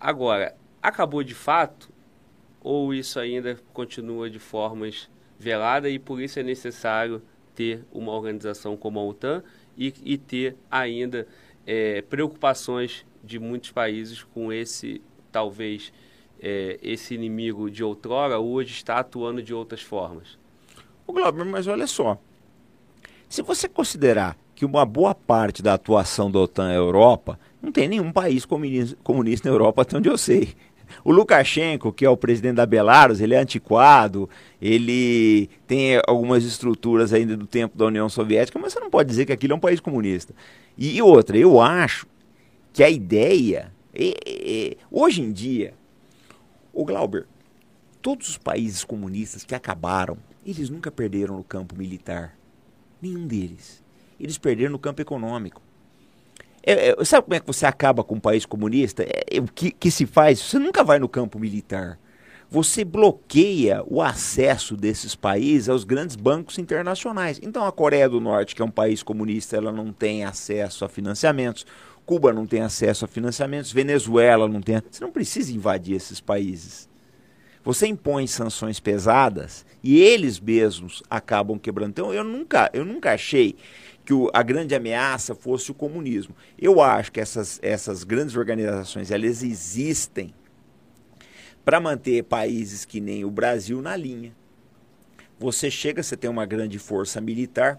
Agora, acabou de fato ou isso ainda continua de formas veladas e por isso é necessário ter uma organização como a OTAN e, e ter ainda é, preocupações de muitos países com esse, talvez, é, esse inimigo de outrora hoje está atuando de outras formas. O Glauber, mas olha só, se você considerar que uma boa parte da atuação da OTAN é Europa, não tem nenhum país comunista na Europa, até onde eu sei. O Lukashenko, que é o presidente da Belarus, ele é antiquado, ele tem algumas estruturas ainda do tempo da União Soviética, mas você não pode dizer que aquilo é um país comunista. E, outra, eu acho que a ideia. Hoje em dia, o Glauber, todos os países comunistas que acabaram, eles nunca perderam no campo militar. Nenhum deles. Eles perderam no campo econômico. É, é, sabe como é que você acaba com um país comunista? É, é, o que, que se faz? Você nunca vai no campo militar. Você bloqueia o acesso desses países aos grandes bancos internacionais. Então, a Coreia do Norte, que é um país comunista, ela não tem acesso a financiamentos. Cuba não tem acesso a financiamentos. Venezuela não tem. Você não precisa invadir esses países. Você impõe sanções pesadas e eles mesmos acabam quebrando. Então, eu nunca, eu nunca achei que o, a grande ameaça fosse o comunismo. Eu acho que essas, essas grandes organizações elas existem para manter países que nem o Brasil na linha. Você chega, você tem uma grande força militar,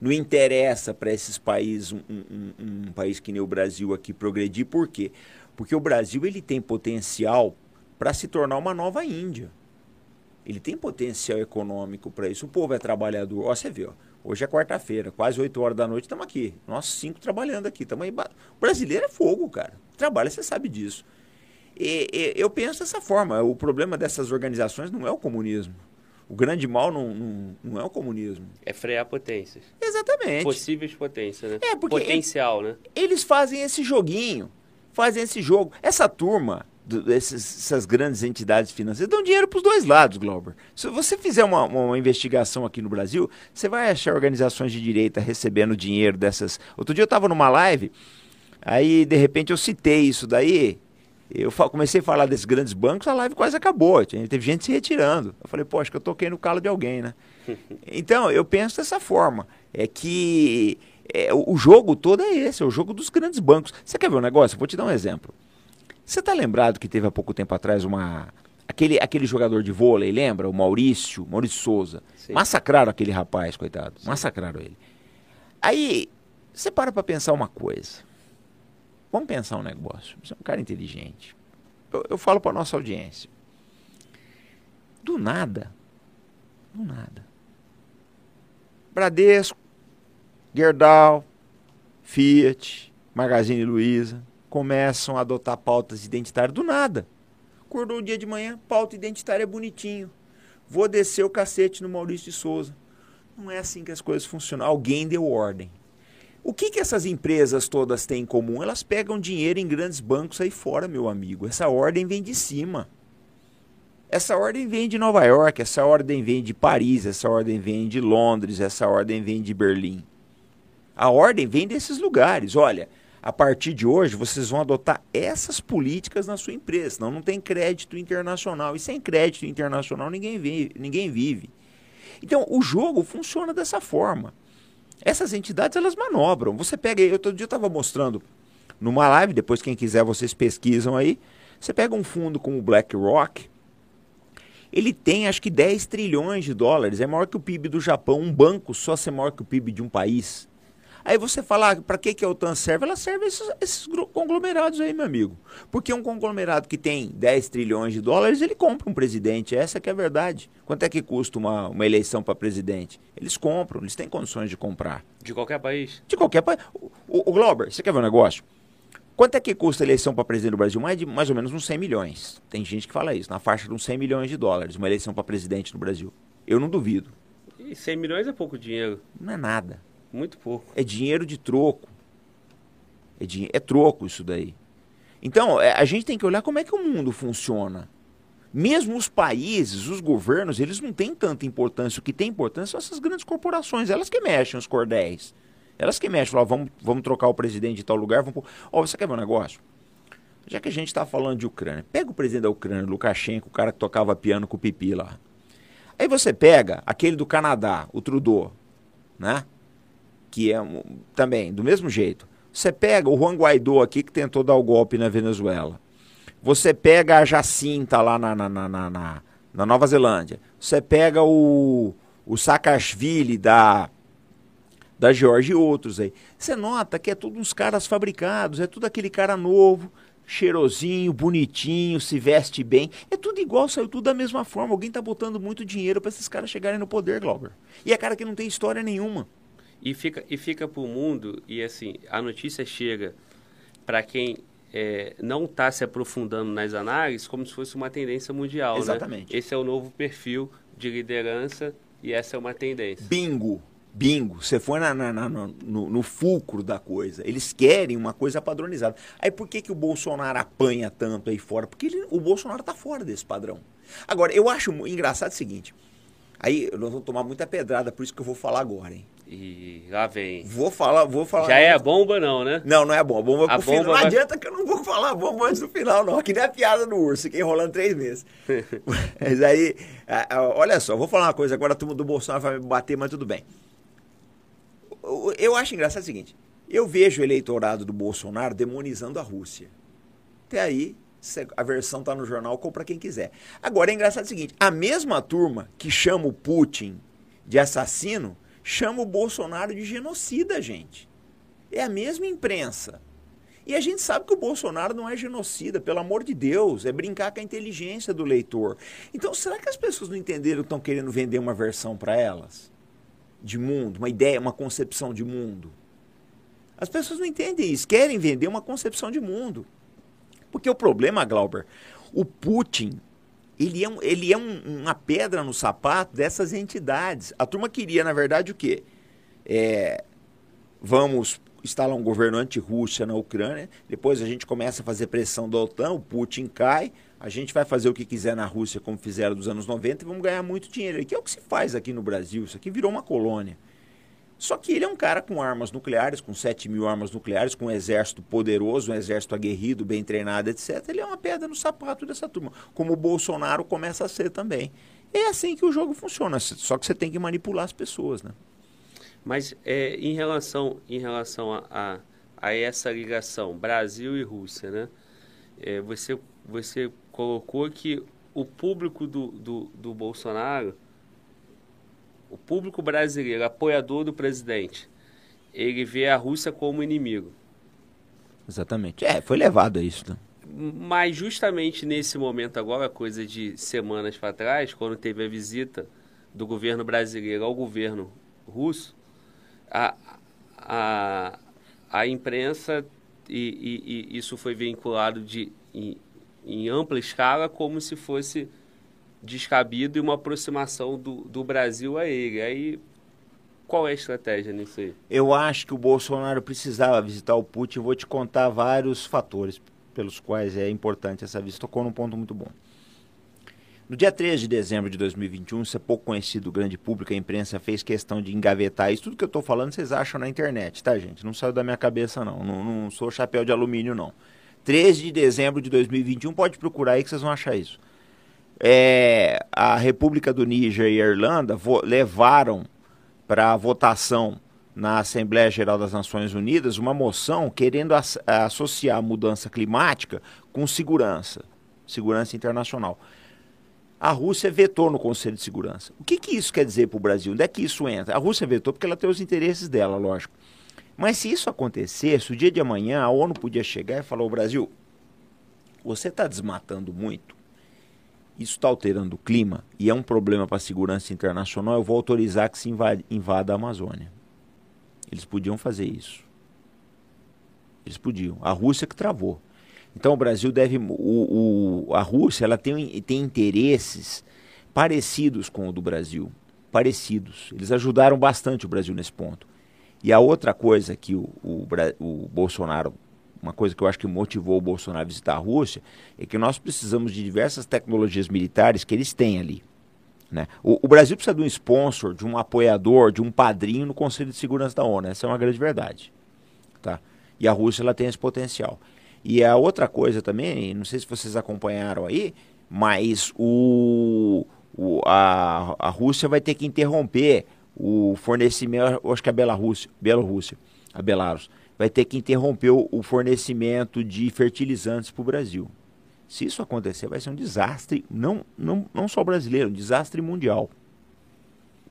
Não interessa para esses países, um, um, um, país que nem o Brasil aqui, progredir. Por quê? Porque o Brasil ele tem potencial para se tornar uma nova Índia. Ele tem potencial econômico para isso. O povo é trabalhador. Ó, você vê, ó, hoje é quarta-feira, quase 8 horas da noite, estamos aqui. Nós cinco trabalhando aqui. Tamo aí. O brasileiro é fogo, cara. Trabalha, você sabe disso. E, e, eu penso dessa forma. O problema dessas organizações não é o comunismo. O grande mal não, não, não é o comunismo. É frear potências. Exatamente. Possíveis potências, né? É, porque Potencial, né? Eles fazem esse joguinho, fazem esse jogo. Essa turma, do, essas grandes entidades financeiras, dão dinheiro para os dois lados, Glauber. Se você fizer uma, uma, investigação aqui no Brasil, você vai achar organizações de direita recebendo dinheiro dessas. Outro dia eu estava numa live, aí de repente eu citei isso daí. Eu comecei a falar desses grandes bancos, a live quase acabou. Teve gente se retirando. Eu falei, acho que eu toquei no calo de alguém, né? Então, eu penso dessa forma. É que é, o jogo todo é esse, é o jogo dos grandes bancos. Você quer ver um negócio? Eu vou te dar um exemplo. Você está lembrado que teve há pouco tempo atrás uma. Aquele, aquele jogador de vôlei, lembra? O Maurício, Maurício Souza. Sim. Massacraram aquele rapaz, coitado. Sim. Massacraram ele. Aí, você para para pensar uma coisa. Vamos pensar um negócio. Você é um cara inteligente. Eu, eu falo para nossa audiência. Do nada, do nada. Bradesco, Gerdau, Fiat, Magazine Luiza começam a adotar pautas identitárias do nada. Acordou o dia de manhã, pauta identitária é bonitinho. Vou descer o cacete no Maurício de Souza. Não é assim que as coisas funcionam. Alguém deu ordem. O que, que essas empresas todas têm em comum? Elas pegam dinheiro em grandes bancos aí fora, meu amigo. Essa ordem vem de cima. Essa ordem vem de Nova York, essa ordem vem de Paris, essa ordem vem de Londres, essa ordem vem de Berlim. A ordem vem desses lugares. Olha, a partir de hoje vocês vão adotar essas políticas na sua empresa, senão não tem crédito internacional. E sem crédito internacional ninguém vive. Ninguém vive. Então o jogo funciona dessa forma. Essas entidades elas manobram. Você pega, eu todo dia estava mostrando numa live, depois quem quiser vocês pesquisam aí. Você pega um fundo como o BlackRock, ele tem acho que 10 trilhões de dólares, é maior que o PIB do Japão, um banco só ser maior que o PIB de um país. Aí você fala, ah, para que, que a OTAN serve? Ela serve esses, esses, conglomerados aí, meu amigo. Porque um conglomerado que tem 10 trilhões de dólares, ele compra um presidente. Essa que é a verdade. Quanto é que custa uma, uma eleição para presidente? Eles compram, eles têm condições de comprar. De qualquer país? De qualquer país. O, o, o Glauber, você quer ver um negócio? Quanto é que custa a eleição para presidente do Brasil? Mais, de, mais ou menos uns 100 milhões. Tem gente que fala isso, na faixa de uns 100 milhões de dólares, uma eleição para presidente no Brasil. Eu não duvido. E 100 milhões é pouco dinheiro. Não é nada. Muito pouco. É dinheiro de troco. É, é troco isso daí. Então, é, a gente tem que olhar como é que o mundo funciona. Mesmo os países, os governos, eles não têm tanta importância. O que tem importância são essas grandes corporações. Elas que mexem os cordéis. Elas que mexem. Falam, vamos, vamos trocar o presidente de tal lugar. Vamos... Ó, você quer ver um negócio? Já que a gente está falando de Ucrânia, pega o presidente da Ucrânia, Lukashenko, o cara que tocava piano com o pipi lá. Aí você pega aquele do Canadá, o Trudeau, né? Que é também do mesmo jeito. Você pega o Juan Guaidó aqui que tentou dar o golpe na Venezuela. Você pega a Jacinta lá na, na, na, na, na Nova Zelândia. Você pega o, o Saakashvili da, da Georgia e outros aí. Você nota que é tudo uns caras fabricados, é tudo aquele cara novo, cheirosinho, bonitinho, se veste bem. É tudo igual, saiu tudo da mesma forma. Alguém tá botando muito dinheiro para esses caras chegarem no poder, Glauber. E é cara que não tem história nenhuma. E fica, e fica para o mundo, e assim, a notícia chega para quem é, não está se aprofundando nas análises como se fosse uma tendência mundial. Né? Exatamente. Né? Esse é o novo perfil de liderança e essa é uma tendência. Bingo! Bingo, você foi na, na, na, no, no, fulcro da coisa. Eles querem uma coisa padronizada. Aí por que, que o Bolsonaro apanha tanto aí fora? Porque ele, o Bolsonaro está fora desse padrão. Agora, eu acho engraçado o seguinte. Aí nós vamos tomar muita pedrada, por isso que eu vou falar agora, hein? E lá vem. Vou falar, vou falar. Já é a bomba, não, né? Não, não é a bomba. A bomba é a bomba final. Não adianta que eu não vou falar a bomba antes do final, não. Que nem a piada do urso, fiquei enrolando três meses. mas aí, olha só, vou falar uma coisa, agora a turma do Bolsonaro vai me bater, mas tudo bem. Eu acho engraçado o seguinte: eu vejo o eleitorado do Bolsonaro demonizando a Rússia. Até aí, a versão está no jornal, compra quem quiser. Agora é engraçado o seguinte: a mesma turma que chama o Putin de assassino chama o Bolsonaro de genocida, gente. É a mesma imprensa. E a gente sabe que o Bolsonaro não é genocida, pelo amor de Deus, é brincar com a inteligência do leitor. Então, será que as pessoas não entenderam que estão querendo vender uma versão para elas? De mundo, uma ideia, uma concepção de mundo? As pessoas não entendem isso, querem vender uma concepção de mundo. Porque o problema, Glauber, o Putin, ele é, um, ele é um, uma pedra no sapato dessas entidades. A turma queria, na verdade, o quê? É, vamos instalar um governo anti-Rússia na Ucrânia, depois a gente começa a fazer pressão da OTAN, o Putin cai, a gente vai fazer o que quiser na Rússia, como fizeram nos anos 90, e vamos ganhar muito dinheiro. Que é o que se faz aqui no Brasil, isso aqui virou uma colônia. Só que ele é um cara com armas nucleares, com 7 mil armas nucleares, com um exército poderoso, um exército aguerrido, bem treinado, etc. Ele é uma pedra no sapato dessa turma, como o Bolsonaro começa a ser também. É assim que o jogo funciona, só que você tem que manipular as pessoas, né? Mas é, em relação, em relação a, a, a, essa ligação Brasil e Rússia, né? É, você, você colocou que o público do, do, do Bolsonaro, o público brasileiro, apoiador do presidente, ele vê a Rússia como inimigo. Exatamente. É, foi levado a isso, né? Mas justamente nesse momento agora, coisa de semanas para trás, quando teve a visita do governo brasileiro ao governo russo, a, a, a imprensa, e, e, e isso foi vinculado de, em, em, ampla escala, como se fosse descabido e uma aproximação do, do Brasil a ele. Aí, qual é a estratégia nisso aí? Eu acho que o Bolsonaro precisava visitar o Putin. Vou te contar vários fatores pelos quais é importante essa visita. Tocou num ponto muito bom. No dia 13 de dezembro de 2021, isso é pouco conhecido, o grande público, a imprensa fez questão de engavetar isso. Tudo que eu estou falando vocês acham na internet, tá, gente? Não saiu da minha cabeça, não. Não, não sou chapéu de alumínio, não. 13 de dezembro de 2021, pode procurar aí que vocês vão achar isso. É, a República do Níger e a Irlanda levaram para votação na Assembleia Geral das Nações Unidas uma moção querendo as associar a mudança climática com segurança, segurança internacional a Rússia vetou no Conselho de Segurança. O que, que isso quer dizer para o Brasil? Onde é que isso entra? A Rússia vetou porque ela tem os interesses dela, lógico. Mas se isso acontecesse, o dia de amanhã a ONU podia chegar e falar: o Brasil, você está desmatando muito, isso está alterando o clima e é um problema para a segurança internacional, eu vou autorizar que se invade, invada a Amazônia. Eles podiam fazer isso. Eles podiam. A Rússia que travou. Então o Brasil deve. O, o, a Rússia ela tem, tem interesses parecidos com o do Brasil. Parecidos. Eles ajudaram bastante o Brasil nesse ponto. E a outra coisa que o, o, o Bolsonaro, uma coisa que eu acho que motivou o Bolsonaro a visitar a Rússia, é que nós precisamos de diversas tecnologias militares que eles têm ali. Né? O, o, Brasil precisa de um sponsor, de um apoiador, de um padrinho no Conselho de Segurança da ONU. Essa é uma grande verdade. Tá? E a Rússia ela tem esse potencial. E a outra coisa também, não sei se vocês acompanharam aí, mas o, o a, a Rússia vai ter que interromper o fornecimento, acho que a Belarússia, Bielorrússia, a Belarus, vai ter que interromper o, fornecimento de fertilizantes para o Brasil. Se isso acontecer, vai ser um desastre, não, não, não só brasileiro, um desastre mundial,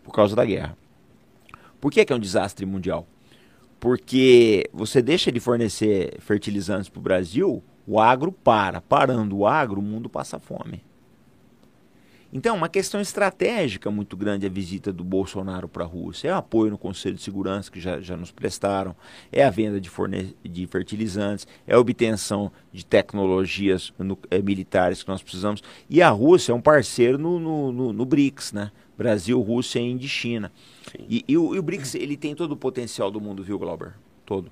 por causa da guerra. Por que, que é um desastre mundial? Porque você deixa de fornecer fertilizantes para o Brasil, o agro para. Parando o agro, o mundo passa fome. Então, uma questão estratégica muito grande a visita do Bolsonaro para a Rússia. É o apoio no Conselho de Segurança, que já, já nos prestaram, é a venda de, de fertilizantes, é a obtenção de tecnologias no, é, militares que nós precisamos. E a Rússia é um parceiro no, no, no, no BRICS, né? Brasil, Rússia, Índia e China. E, e, o, e, o, BRICS, ele tem todo o potencial do mundo, viu, Glauber? Todo.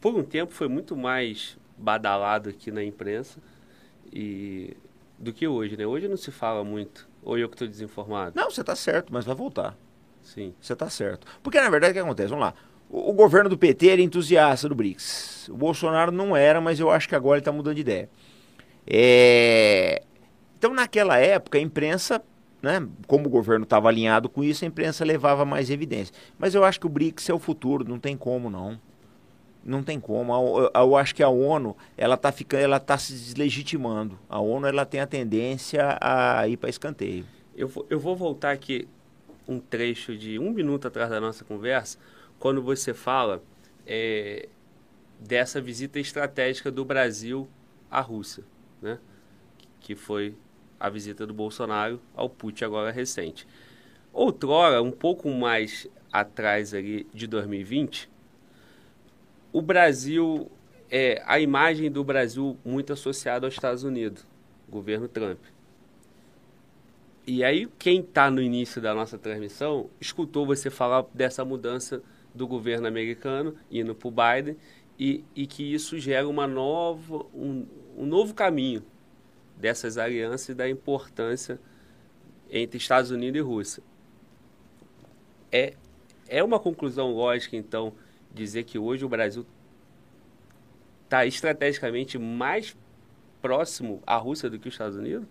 Por um tempo foi muito mais badalado aqui na imprensa e do que hoje, né? Hoje não se fala muito. Ou eu que estou desinformado? Não, você está certo, mas vai voltar. Sim. Você está certo. Porque, na verdade, o que acontece? Vamos lá. O, o, governo do PT era entusiasta do BRICS. O Bolsonaro não era, mas eu acho que agora ele está mudando de ideia. É... Então, naquela época, a imprensa né? Como o governo estava alinhado com isso, a imprensa levava mais evidência. Mas eu acho que o BRICS é o futuro, não tem como não. Não tem como. Eu, eu acho que a ONU ela está ficando, ela está se deslegitimando. A ONU ela tem a tendência a ir para escanteio. Eu vou, eu vou voltar aqui um trecho de um minuto atrás da nossa conversa, quando você fala é, dessa visita estratégica do Brasil à Rússia, né? que foi a visita do Bolsonaro ao Putin agora recente. Outrora, um pouco mais atrás ali de 2020, o Brasil, é, a imagem do Brasil muito associada aos Estados Unidos, governo Trump. E aí, quem está no início da nossa transmissão, escutou você falar dessa mudança do governo americano indo para o Biden e, e que isso gera uma nova, um, um novo caminho dessas alianças e da importância entre Estados Unidos e Rússia. É, é uma conclusão lógica, então, dizer que hoje o Brasil está estrategicamente mais próximo à Rússia do que os Estados Unidos?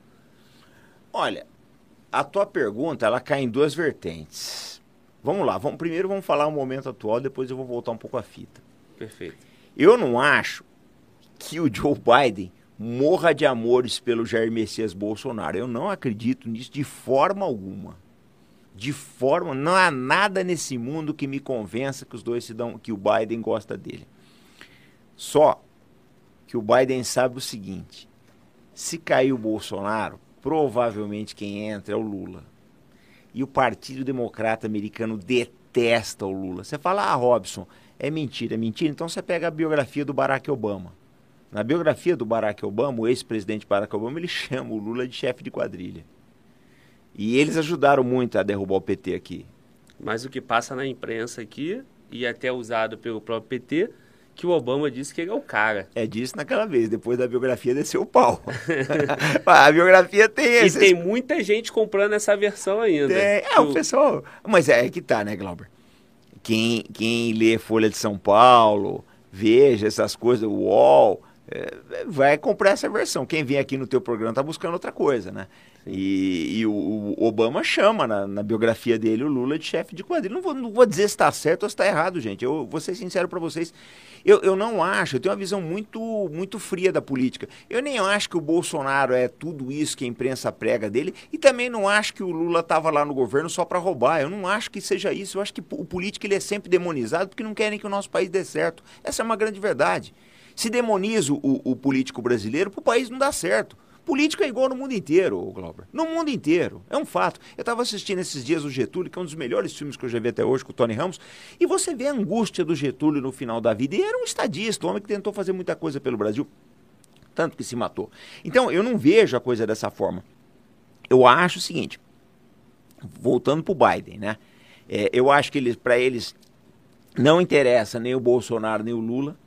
Olha, a tua pergunta ela cai em duas vertentes. Vamos lá, vamos, primeiro vamos falar o momento atual, depois eu vou voltar um pouco à fita. Perfeito. Eu não acho que o Joe Biden morra de amores pelo Jair Messias Bolsonaro. Eu não acredito nisso de forma alguma. De forma, não há nada nesse mundo que me convença que os dois se dão, que o Biden gosta dele. Só que o Biden sabe o seguinte: se cair o Bolsonaro, provavelmente quem entra é o Lula. E o Partido Democrata Americano detesta o Lula. Você fala, ah, Robson, é mentira, é mentira. Então você pega a biografia do Barack Obama. Na biografia do Barack Obama, o ex-presidente Barack Obama, ele chama o Lula de chefe de quadrilha. E eles ajudaram muito a derrubar o PT aqui. Mas o que passa na imprensa aqui, e até usado pelo próprio PT, que o Obama disse que ele é o cara. É disso naquela vez, depois da biografia desceu o pau. a biografia tem esse. E tem muita gente comprando essa versão ainda. Tem. É, o pessoal. Mas é que tá, né, Glauber? Quem, quem lê Folha de São Paulo, veja essas coisas, o UOL, é, vai comprar essa versão. Quem vem aqui no teu programa tá buscando outra coisa, né? E, e o, o, Obama chama na, na, biografia dele o Lula de chefe de quadrilha. Não vou, não vou dizer se está certo ou se está errado, gente. Eu vou ser sincero para vocês. Eu, eu não acho, eu tenho uma visão muito, muito fria da política. Eu nem acho que o Bolsonaro é tudo isso que a imprensa prega dele e também não acho que o Lula estava lá no governo só para roubar. Eu não acho que seja isso. Eu acho que o político ele é sempre demonizado porque não querem que o nosso país dê certo. Essa é uma grande verdade. Se demoniza o, o político brasileiro, para o país não dá certo. Política é igual no mundo inteiro, Glauber. No mundo inteiro. É um fato. Eu estava assistindo esses dias o Getúlio, que é um dos melhores filmes que eu já vi até hoje, com o Tony Ramos, e você vê a angústia do Getúlio no final da vida. E era um estadista, um homem que tentou fazer muita coisa pelo Brasil, tanto que se matou. Então, eu não vejo a coisa dessa forma. Eu acho o seguinte, voltando para o Biden, né? É, eu acho que para eles não interessa nem o Bolsonaro nem o Lula.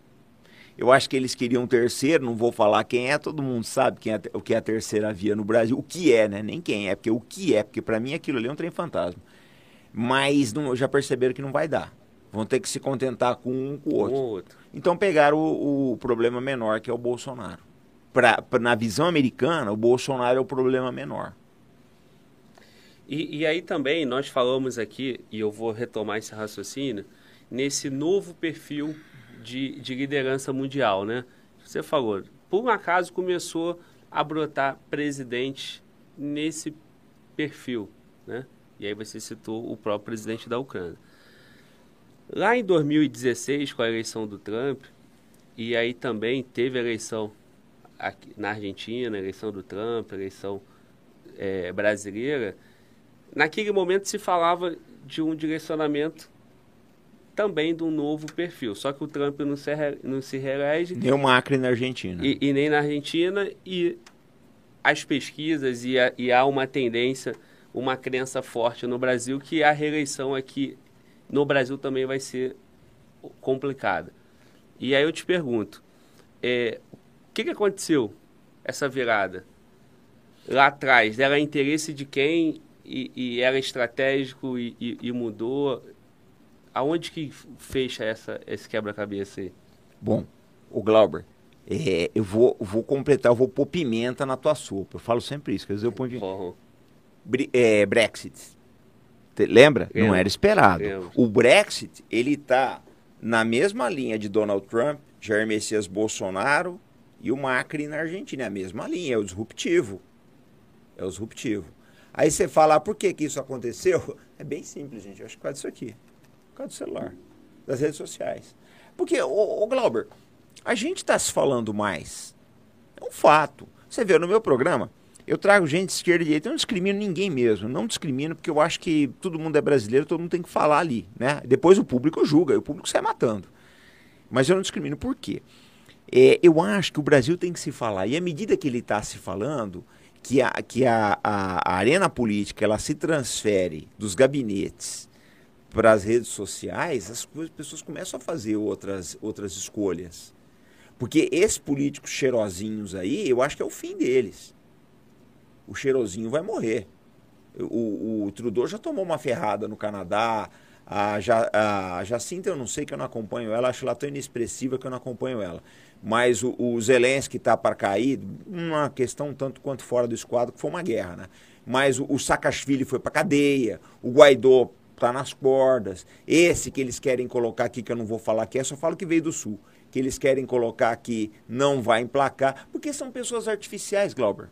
Eu acho que eles queriam um terceiro, não vou falar quem é, todo mundo sabe quem é, o que é a terceira via no Brasil. O que é, né? Nem quem é, porque o que é, porque para mim aquilo ali é um trem fantasma. Mas não, já perceberam que não vai dar. Vão ter que se contentar com um com o outro. outro. Então pegaram o, o, problema menor, que é o Bolsonaro. Pra, pra, na visão americana, o Bolsonaro é o problema menor. E, e aí também nós falamos aqui, e eu vou retomar esse raciocínio, nesse novo perfil de, de liderança mundial, né? Você falou, por um acaso começou a brotar presidente nesse perfil, né? E aí você citou o próprio presidente da Ucrânia. Lá em 2016, com a eleição do Trump, e aí também teve eleição aqui na Argentina, eleição do Trump, eleição é, brasileira, naquele momento se falava de um direcionamento também de um novo perfil. Só que o Trump não se, não se reelege. Nem o Macri na Argentina. E, e, nem na Argentina. E as pesquisas, e, a, e há uma tendência, uma crença forte no Brasil, que a reeleição aqui no Brasil também vai ser complicada. E aí eu te pergunto, é, o que, que aconteceu essa virada? Lá atrás, era interesse de quem e, e era estratégico e, e, e mudou? Aonde que fecha essa, esse quebra-cabeça aí? Bom, o Glauber, é, eu vou, vou completar, eu vou pôr pimenta na tua sopa. Eu falo sempre isso, quer dizer, eu ponho... Uhum. É, Brexit. Lembra? Não era esperado. O Brexit, ele tá na mesma linha de Donald Trump, Jair Messias Bolsonaro e o Macri na Argentina. É a mesma linha, é o disruptivo. É o disruptivo. Aí você fala, ah, por que, que isso aconteceu? É bem simples, gente. Eu acho que causa disso aqui. Causa do celular, das redes sociais. Porque, ô, ô Glauber, a gente está se falando mais. É um fato. Você vê, no meu programa, eu trago gente de esquerda e direita, eu não discrimino ninguém mesmo. Não discrimino porque eu acho que todo mundo é brasileiro, todo mundo tem que falar ali, né? Depois o público julga, e o público sai matando. Mas eu não discrimino por quê? É, eu acho que o Brasil tem que se falar. E à medida que ele está se falando, que, a, que a, a, a, arena política ela se transfere dos gabinetes para as redes sociais, as pessoas começam a fazer outras, outras escolhas. Porque esses políticos cheirosinhos aí, eu acho que é o fim deles. O cheirosinho vai morrer. O, o Trudeau já tomou uma ferrada no Canadá. A, a, a Jacinta, eu não sei que eu não acompanho ela, acho ela tão inexpressiva que eu não acompanho ela. Mas o, o Zelensky está para cair, uma questão tanto quanto fora do esquadro, que foi uma guerra, né? Mas o, o Saakashvili foi para cadeia, o Guaidó está nas cordas. Esse que eles querem colocar aqui, que eu não vou falar aqui, é só falo que veio do Sul que eles querem colocar aqui não vai emplacar, porque são pessoas artificiais, Glauber.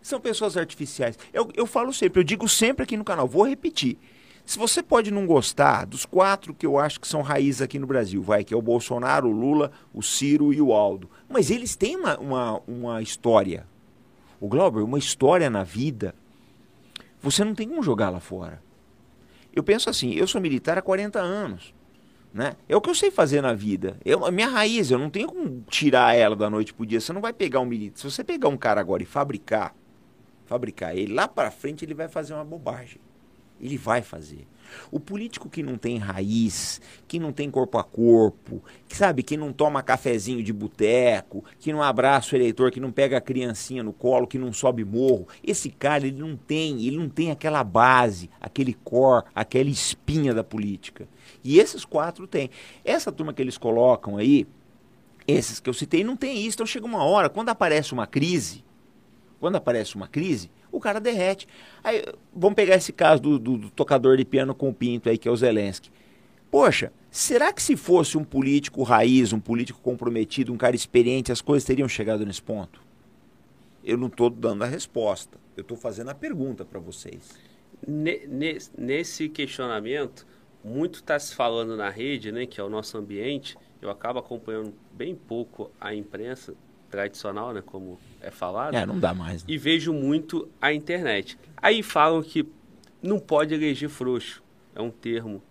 São pessoas artificiais. Eu, eu falo sempre, eu digo sempre aqui no canal, vou repetir. Se você pode não gostar dos quatro que eu acho que são raiz aqui no Brasil, vai, que é o Bolsonaro, o Lula, o Ciro e o Aldo. Mas eles têm uma, uma, uma história. O Glauber, uma história na vida, você não tem como jogar lá fora. Eu penso assim, eu sou militar há 40 anos. Né? É o que eu sei fazer na vida. Eu, a minha raiz, eu não tenho como tirar ela da noite pro dia. Você não vai pegar um militar. Se você pegar um cara agora e fabricar, fabricar ele, lá para frente ele vai fazer uma bobagem. Ele vai fazer. O político que não tem raiz, que não tem corpo a corpo, que sabe, que não toma cafezinho de boteco, que não abraça o eleitor, que não pega a criancinha no colo, que não sobe morro, esse cara ele não tem, ele não tem aquela base, aquele cor, aquela espinha da política. E esses quatro têm. Essa turma que eles colocam aí, esses que eu citei, não tem isso. Então chega uma hora, quando aparece uma crise, quando aparece uma crise, o cara derrete. Aí, vamos pegar esse caso do, do, do tocador de piano com pinto aí, que é o Zelensky. Poxa, será que se fosse um político raiz, um político comprometido, um cara experiente, as coisas teriam chegado nesse ponto? Eu não estou dando a resposta. Eu estou fazendo a pergunta para vocês. Nesse questionamento, muito está se falando na rede, né, que é o nosso ambiente. Eu acabo acompanhando bem pouco a imprensa tradicional, né, como é falado. É, não dá mais. Né? E vejo muito a internet. Aí falam que não pode eleger frouxo. É um termo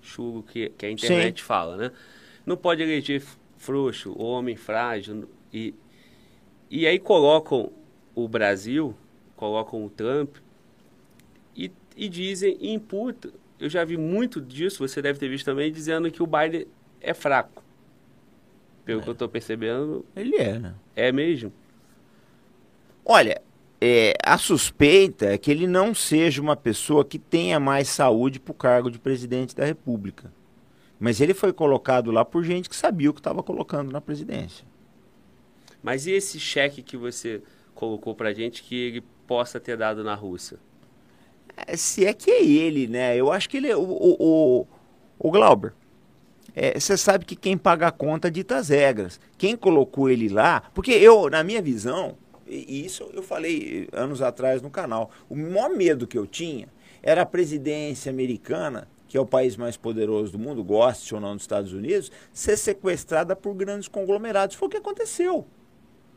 chulo que, que a internet Sim. fala, né? Não pode eleger frouxo, homem frágil. E, e aí colocam o Brasil, colocam o Trump e, e dizem, imputam. Eu já vi muito disso, você deve ter visto também, dizendo que o Biden é fraco. Pelo é. que eu estou percebendo. Ele é, né? É mesmo? Olha, é, a suspeita é que ele não seja uma pessoa que tenha mais saúde para o cargo de presidente da República. Mas ele foi colocado lá por gente que sabia o que estava colocando na presidência. Mas e esse cheque que você colocou para gente que ele possa ter dado na Rússia? É, se é que é ele, né? Eu acho que ele é o, o, o, o Glauber. Você é, sabe que quem paga a conta dita as regras. Quem colocou ele lá, porque eu, na minha visão, e isso eu falei anos atrás no canal. O maior medo que eu tinha era a presidência americana, que é o país mais poderoso do mundo, goste ou não dos Estados Unidos, ser sequestrada por grandes conglomerados. Foi o que aconteceu.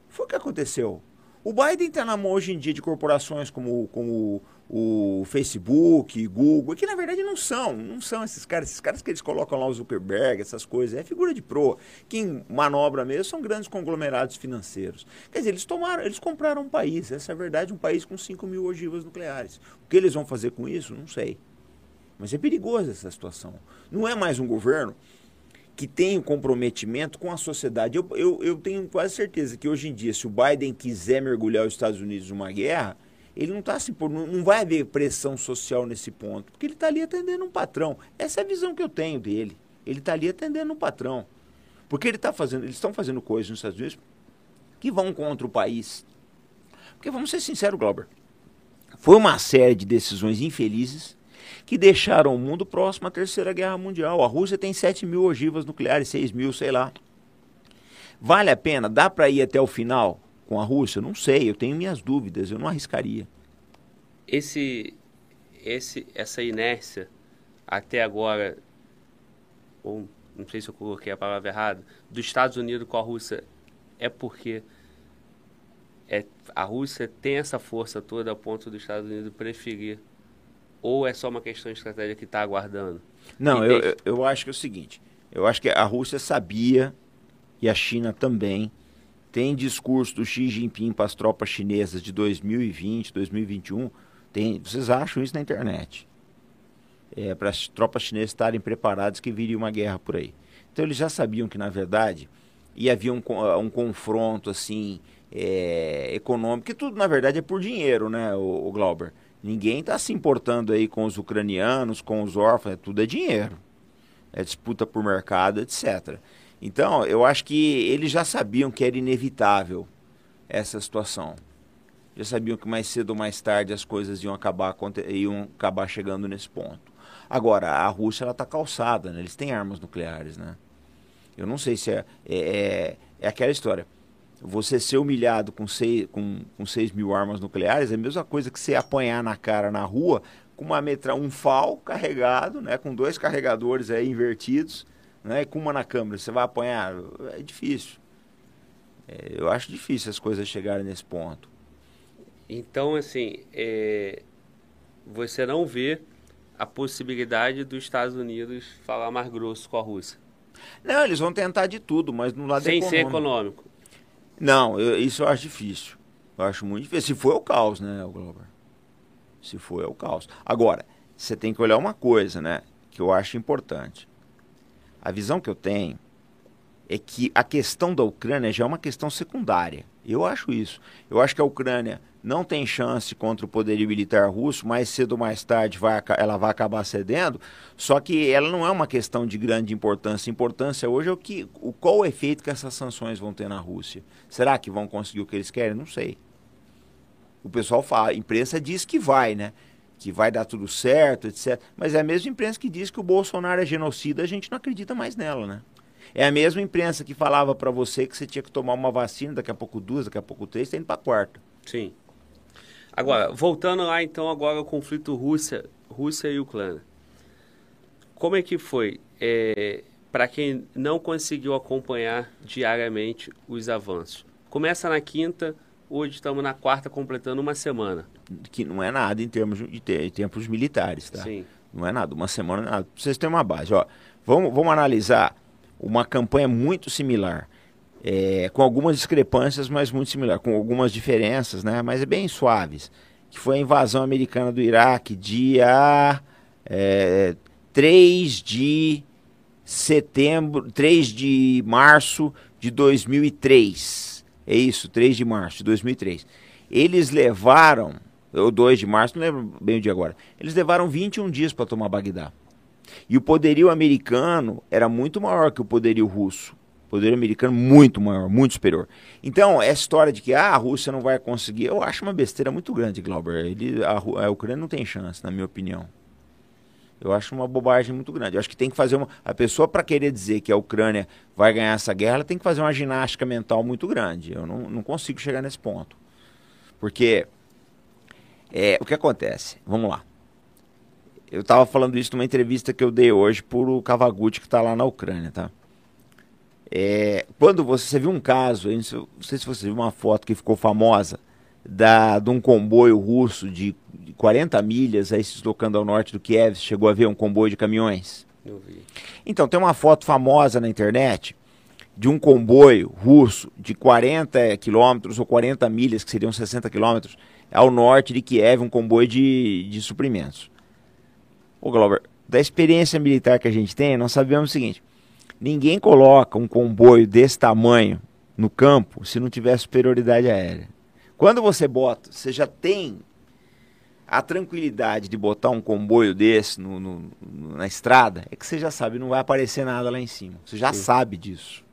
Foi o que aconteceu. O Biden está na mão hoje em dia de corporações como, como o Facebook, Google, que na verdade não são, não são esses caras, esses caras que eles colocam lá o Zuckerberg, essas coisas, é figura de proa. Quem manobra mesmo são grandes conglomerados financeiros. Quer dizer, eles tomaram, eles compraram um país, essa é a verdade, um país com 5 mil ogivas nucleares. O que eles vão fazer com isso, não sei. Mas é perigoso essa situação. Não é mais um governo que tem um comprometimento com a sociedade. Eu, eu, eu tenho quase certeza que hoje em dia, se o Biden quiser mergulhar os Estados Unidos numa guerra, ele não está assim, não, não vai haver pressão social nesse ponto, porque ele está ali atendendo um patrão. Essa é a visão que eu tenho dele. Ele está ali atendendo um patrão. Porque ele tá fazendo, eles estão fazendo coisas nos Estados Unidos que vão contra o país. Porque vamos ser sinceros, Glauber. Foi uma série de decisões infelizes que deixaram o mundo próximo à Terceira Guerra Mundial. A Rússia tem 7 mil ogivas nucleares, 6 mil, sei lá. Vale a pena? Dá para ir até o final com a Rússia? Não sei, eu tenho minhas dúvidas, eu não arriscaria. esse, esse, essa inércia até agora, ou não sei se eu coloquei a palavra errada, dos Estados Unidos com a Rússia é porque é, a Rússia tem essa força toda a ponto dos Estados Unidos preferir ou é só uma questão de estratégia que está aguardando? Não, eu, eu, eu acho que é o seguinte, eu acho que a Rússia sabia e a China também tem discurso do Xi Jinping para as tropas chinesas de 2020, 2021, tem, vocês acham isso na internet é, para as tropas chinesas estarem preparadas que viria uma guerra por aí. Então eles já sabiam que, na verdade, ia haver um, um confronto assim é, econômico, que tudo, na verdade, é por dinheiro, né, o, o Glauber? Ninguém está se importando aí com os ucranianos, com os órfãos, tudo é dinheiro. É disputa por mercado, etc. Então, eu acho que eles já sabiam que era inevitável essa situação. Já sabiam que mais cedo ou mais tarde as coisas iam acabar, iam acabar chegando nesse ponto. Agora, a Rússia está calçada, né? eles têm armas nucleares, né? Eu não sei se é, é, é, é aquela história. Você ser humilhado com 6 com, com seis mil armas nucleares é a mesma coisa que você apanhar na cara na rua com uma metra, um FAL carregado, né? Com dois carregadores aí invertidos, né? Com uma na câmera. Você vai apanhar? É difícil. É, eu acho difícil as coisas chegarem nesse ponto. Então, assim, é, você não vê a possibilidade dos Estados Unidos falar mais grosso com a Rússia. Não, eles vão tentar de tudo, mas no lado Sem econômico. ser econômico. Não, eu, isso eu acho difícil. Eu acho muito difícil. Se for, é o caos, né, Glover? Se for, é o caos. Agora, você tem que olhar uma coisa, né, que eu acho importante. A visão que eu tenho é que a questão da Ucrânia já é uma questão secundária. Eu acho isso. Eu acho que a Ucrânia não tem chance contra o poderio militar russo, mais cedo ou mais tarde vai, ela vai acabar cedendo, só que ela não é uma questão de grande importância. A importância hoje é o que, o, qual o efeito que essas sanções vão ter na Rússia. Será que vão conseguir o que eles querem? Não sei. O pessoal fala, a imprensa diz que vai, né? Que vai dar tudo certo, etc. Mas é a mesma imprensa que diz que o Bolsonaro é genocida, a gente não acredita mais nela, né? É a mesma imprensa que falava para você que você tinha que tomar uma vacina, daqui a pouco duas, daqui a pouco três, está indo para quarta. Sim. Agora, voltando lá então agora ao conflito Rússia, Rússia e Ucrânia. Como é que foi? É, para quem não conseguiu acompanhar diariamente os avanços. Começa na quinta, hoje estamos na quarta, completando uma semana. Que não é nada em termos de, de tempos militares, tá? Sim. Não é nada, uma semana não é nada. Pra vocês terem uma base, ó. Vamos, vamos analisar uma campanha muito similar. É, com algumas discrepâncias, mas muito similar, com algumas diferenças, né? Mas é bem suaves. Que foi a invasão americana do Iraque, dia é, 3 de setembro, 3 de março de 2003. É isso, 3 de março de 2003. Eles levaram, ou 2 de março, não lembro bem o dia agora. Eles levaram 21 dias para tomar Bagdá. E o poderio americano era muito maior que o poderio russo. O poderio americano muito maior, muito superior. Então, essa história de que ah, a Rússia não vai conseguir, eu acho uma besteira muito grande, Glauber. Ele, a, a Ucrânia não tem chance, na minha opinião. Eu acho uma bobagem muito grande. Eu acho que tem que fazer uma. A pessoa, para querer dizer que a Ucrânia vai ganhar essa guerra, ela tem que fazer uma ginástica mental muito grande. Eu não, não consigo chegar nesse ponto. Porque é, o que acontece? Vamos lá. Eu estava falando isso numa entrevista que eu dei hoje por o Cavaguti, que está lá na Ucrânia, tá? É, quando você, você viu um caso, não sei se você viu uma foto que ficou famosa, da, de um comboio russo de 40 milhas aí se deslocando ao norte do Kiev, chegou a ver um comboio de caminhões? Eu vi. Então, tem uma foto famosa na internet de um comboio russo de 40 quilômetros ou 40 milhas, que seriam 60 quilômetros, ao norte de Kiev, um comboio de, de suprimentos. Ô Glauber, da experiência militar que a gente tem, nós sabemos o seguinte: ninguém coloca um comboio desse tamanho no campo se não tiver superioridade aérea. Quando você bota, você já tem a tranquilidade de botar um comboio desse no, no, na estrada, é que você já sabe, não vai aparecer nada lá em cima. Você já Sim. sabe disso.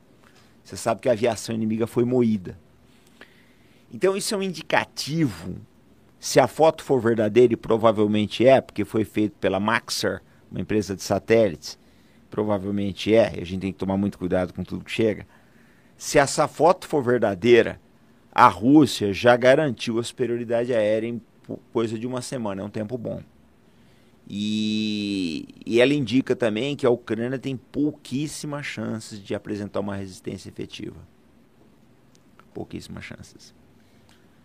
Você sabe que a aviação inimiga foi moída. Então isso é um indicativo se a foto for verdadeira, e provavelmente é, porque foi feito pela Maxar, uma empresa de satélites, provavelmente é, e a gente tem que tomar muito cuidado com tudo que chega. Se essa foto for verdadeira, a Rússia já garantiu a superioridade aérea em coisa de uma semana, é um tempo bom. E, e ela indica também que a Ucrânia tem pouquíssimas chances de apresentar uma resistência efetiva. Pouquíssimas chances.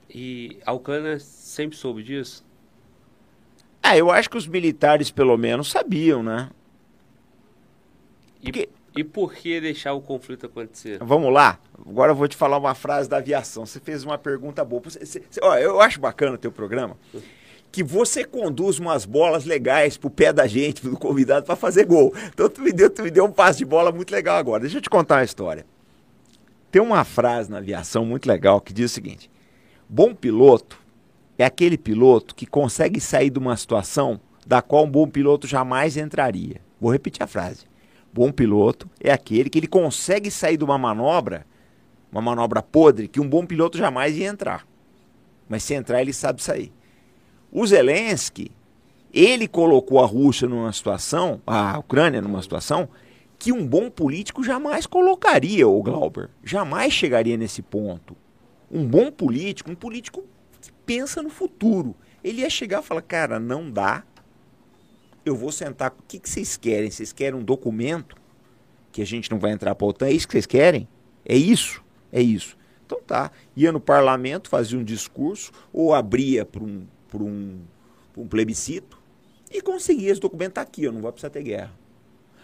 E a Ucrânia sempre soube disso? Ah, eu acho que os militares, pelo menos, sabiam, né? Porque... E, por que deixar o conflito acontecer? Vamos lá. Agora eu vou te falar uma frase da aviação. Você fez uma pergunta boa. Você, você, ó, eu acho bacana o teu programa. Que você conduz umas bolas legais pro pé da gente, pro convidado, para fazer gol. Então tu me, deu, tu me deu um passe de bola muito legal agora. Deixa eu te contar uma história. Tem uma frase na aviação muito legal que diz o seguinte: Bom piloto é aquele piloto que consegue sair de uma situação da qual um bom piloto jamais entraria. Vou repetir a frase. Bom piloto é aquele que ele consegue sair de uma manobra, uma manobra podre, que um bom piloto jamais ia entrar. Mas se entrar, ele sabe sair. O Zelensky, ele colocou a Rússia numa situação, a Ucrânia numa situação, que um bom político jamais colocaria, o Glauber. Jamais chegaria nesse ponto. Um bom político, um político que pensa no futuro. Ele ia chegar e falar, cara, não dá, eu vou sentar. O que, que vocês querem? Vocês querem um documento que a gente não vai entrar para a OTAN? É isso que vocês querem? É isso? É isso. Então tá. Ia no parlamento, fazia um discurso, ou abria para um, um, um plebiscito e conseguia esse documento. Tá aqui, eu não vou precisar ter guerra.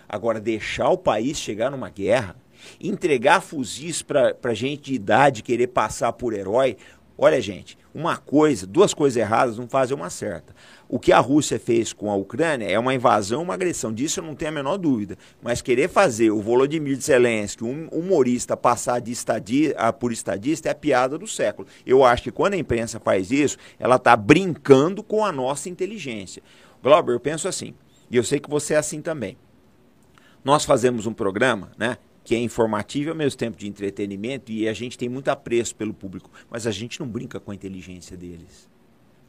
Agora, deixar o país chegar numa guerra, entregar fuzis para gente de idade querer passar por herói. Olha, gente, uma coisa, duas coisas erradas não fazem uma certa. O que a Rússia fez com a Ucrânia é uma invasão, uma agressão. Disso eu não tenho a menor dúvida. Mas querer fazer o Volodymyr Zelensky, um humorista, passar de estadia, por estadista é a piada do século. Eu acho que quando a imprensa faz isso, ela está brincando com a nossa inteligência. Glauber, eu penso assim, e eu sei que você é assim também. Nós fazemos um programa, né? Que é informativo e ao mesmo tempo de entretenimento, e a gente tem muito apreço pelo público, mas a gente não brinca com a inteligência deles.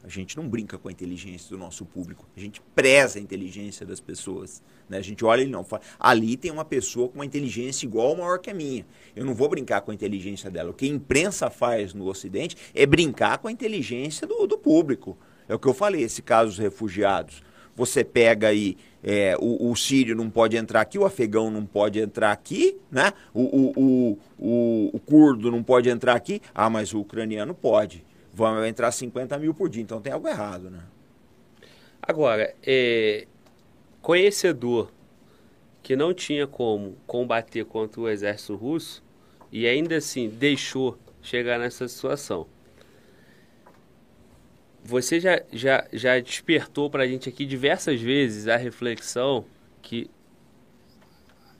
A gente não brinca com a inteligência do nosso público. A gente preza a inteligência das pessoas. Né? A gente olha e não fala. Ali tem uma pessoa com uma inteligência igual ou maior que a minha. Eu não vou brincar com a inteligência dela. O que a imprensa faz no Ocidente é brincar com a inteligência do, do público. É o que eu falei, esse caso dos refugiados. Você pega aí, é, o, o, sírio não pode entrar aqui, o afegão não pode entrar aqui, né? O, o, o, o, curdo não pode entrar aqui. Ah, mas o ucraniano pode vão entrar 50 mil por dia, então tem algo errado, né? Agora, é, conhecedor que não tinha como combater contra o exército russo e ainda assim deixou chegar nessa situação. Você já, já, já despertou para a gente aqui diversas vezes a reflexão que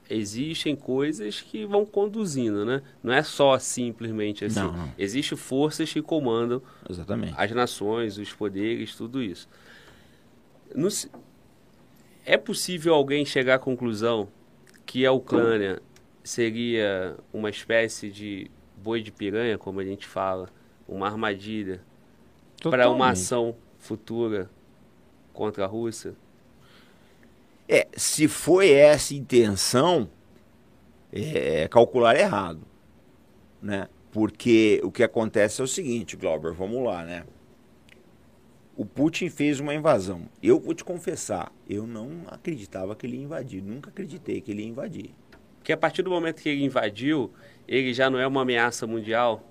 existem coisas que vão conduzindo, né? Não é só simplesmente assim. Não, não. Existem forças que comandam Exatamente. as nações, os poderes, tudo isso. No, é possível alguém chegar à conclusão que a Ucrânia seria uma espécie de boi de piranha, como a gente fala, uma armadilha para uma ação futura contra a Rússia? É, se foi essa intenção, é, é calcular errado, né? Porque o que acontece é o seguinte, Glauber, vamos lá, né? O Putin fez uma invasão. Eu vou te confessar, eu não acreditava que ele ia invadir, nunca acreditei que ele ia invadir. Porque a partir do momento que ele invadiu, ele já não é uma ameaça mundial?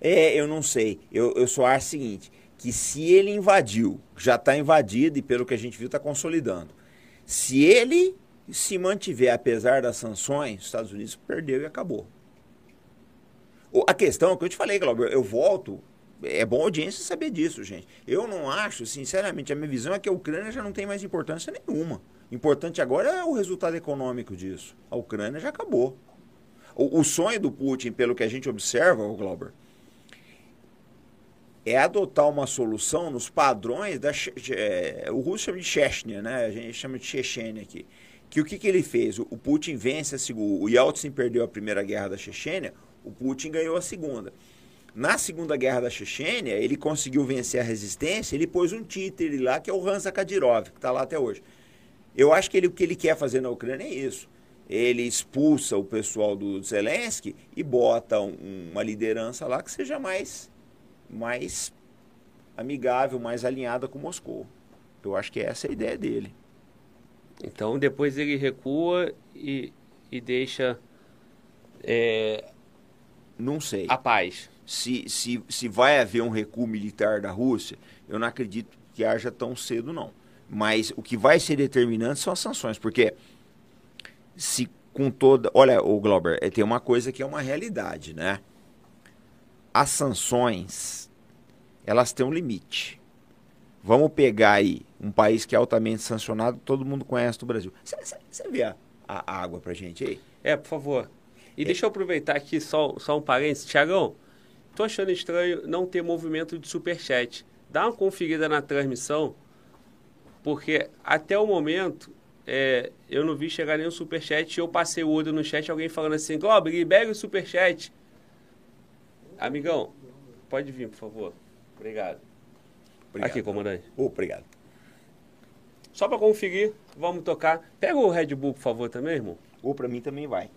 É, eu não sei. Eu, eu só acho o seguinte, que se ele invadiu, já está invadido e pelo que a gente viu está consolidando. Se ele se mantiver, apesar das sanções, os Estados Unidos perdeu e acabou. A questão é que eu te falei, Glauber, eu volto. É bom audiência saber disso, gente. Eu não acho, sinceramente, a minha visão é que a Ucrânia já não tem mais importância nenhuma. Importante agora é o resultado econômico disso. A Ucrânia já acabou. O, o sonho do Putin, pelo que a gente observa, Glauber, é adotar uma solução nos padrões da. É, o russo chama de Chechnya, né? A gente chama de Chechênia aqui. Que o que, que ele fez? O, Putin vence a segunda. O Yeltsin perdeu a primeira guerra da Chechênia, o Putin ganhou a segunda. Na segunda guerra da Chechênia, ele conseguiu vencer a resistência, ele pôs um títere lá, que é o Hansa Kadyrov, que está lá até hoje. Eu acho que ele, o que ele quer fazer na Ucrânia é isso. Ele expulsa o pessoal do Zelensky e bota um, uma liderança lá que seja mais mais amigável, mais alinhada com Moscou. Eu acho que essa é a ideia dele. Então depois ele recua e, e deixa é, Não sei. a paz. Se, se, se vai haver um recuo militar da Rússia, eu não acredito que haja tão cedo, não. Mas o que vai ser determinante são as sanções, porque se com toda. Olha, o Glauber, é, tem uma coisa que é uma realidade, né? As sanções, elas têm um limite. Vamos pegar aí um país que é altamente sancionado, todo mundo conhece do Brasil. Você vê a, a água pra gente aí? É, por favor. E deixa eu aproveitar aqui só, só um parênteses. Tiagão, tô achando estranho não ter movimento de superchat. Dá uma conferida na transmissão, porque até o momento é, eu não vi chegar nenhum superchat e eu passei o olho no chat alguém falando assim, Globo, libere o superchat. Amigão, pode vir, por favor. Obrigado. Obrigado. Aqui, comandante. Obrigado. Só para conferir, vamos tocar. Pega o Red Bull, por favor, também, irmão. Ou pra mim também vai.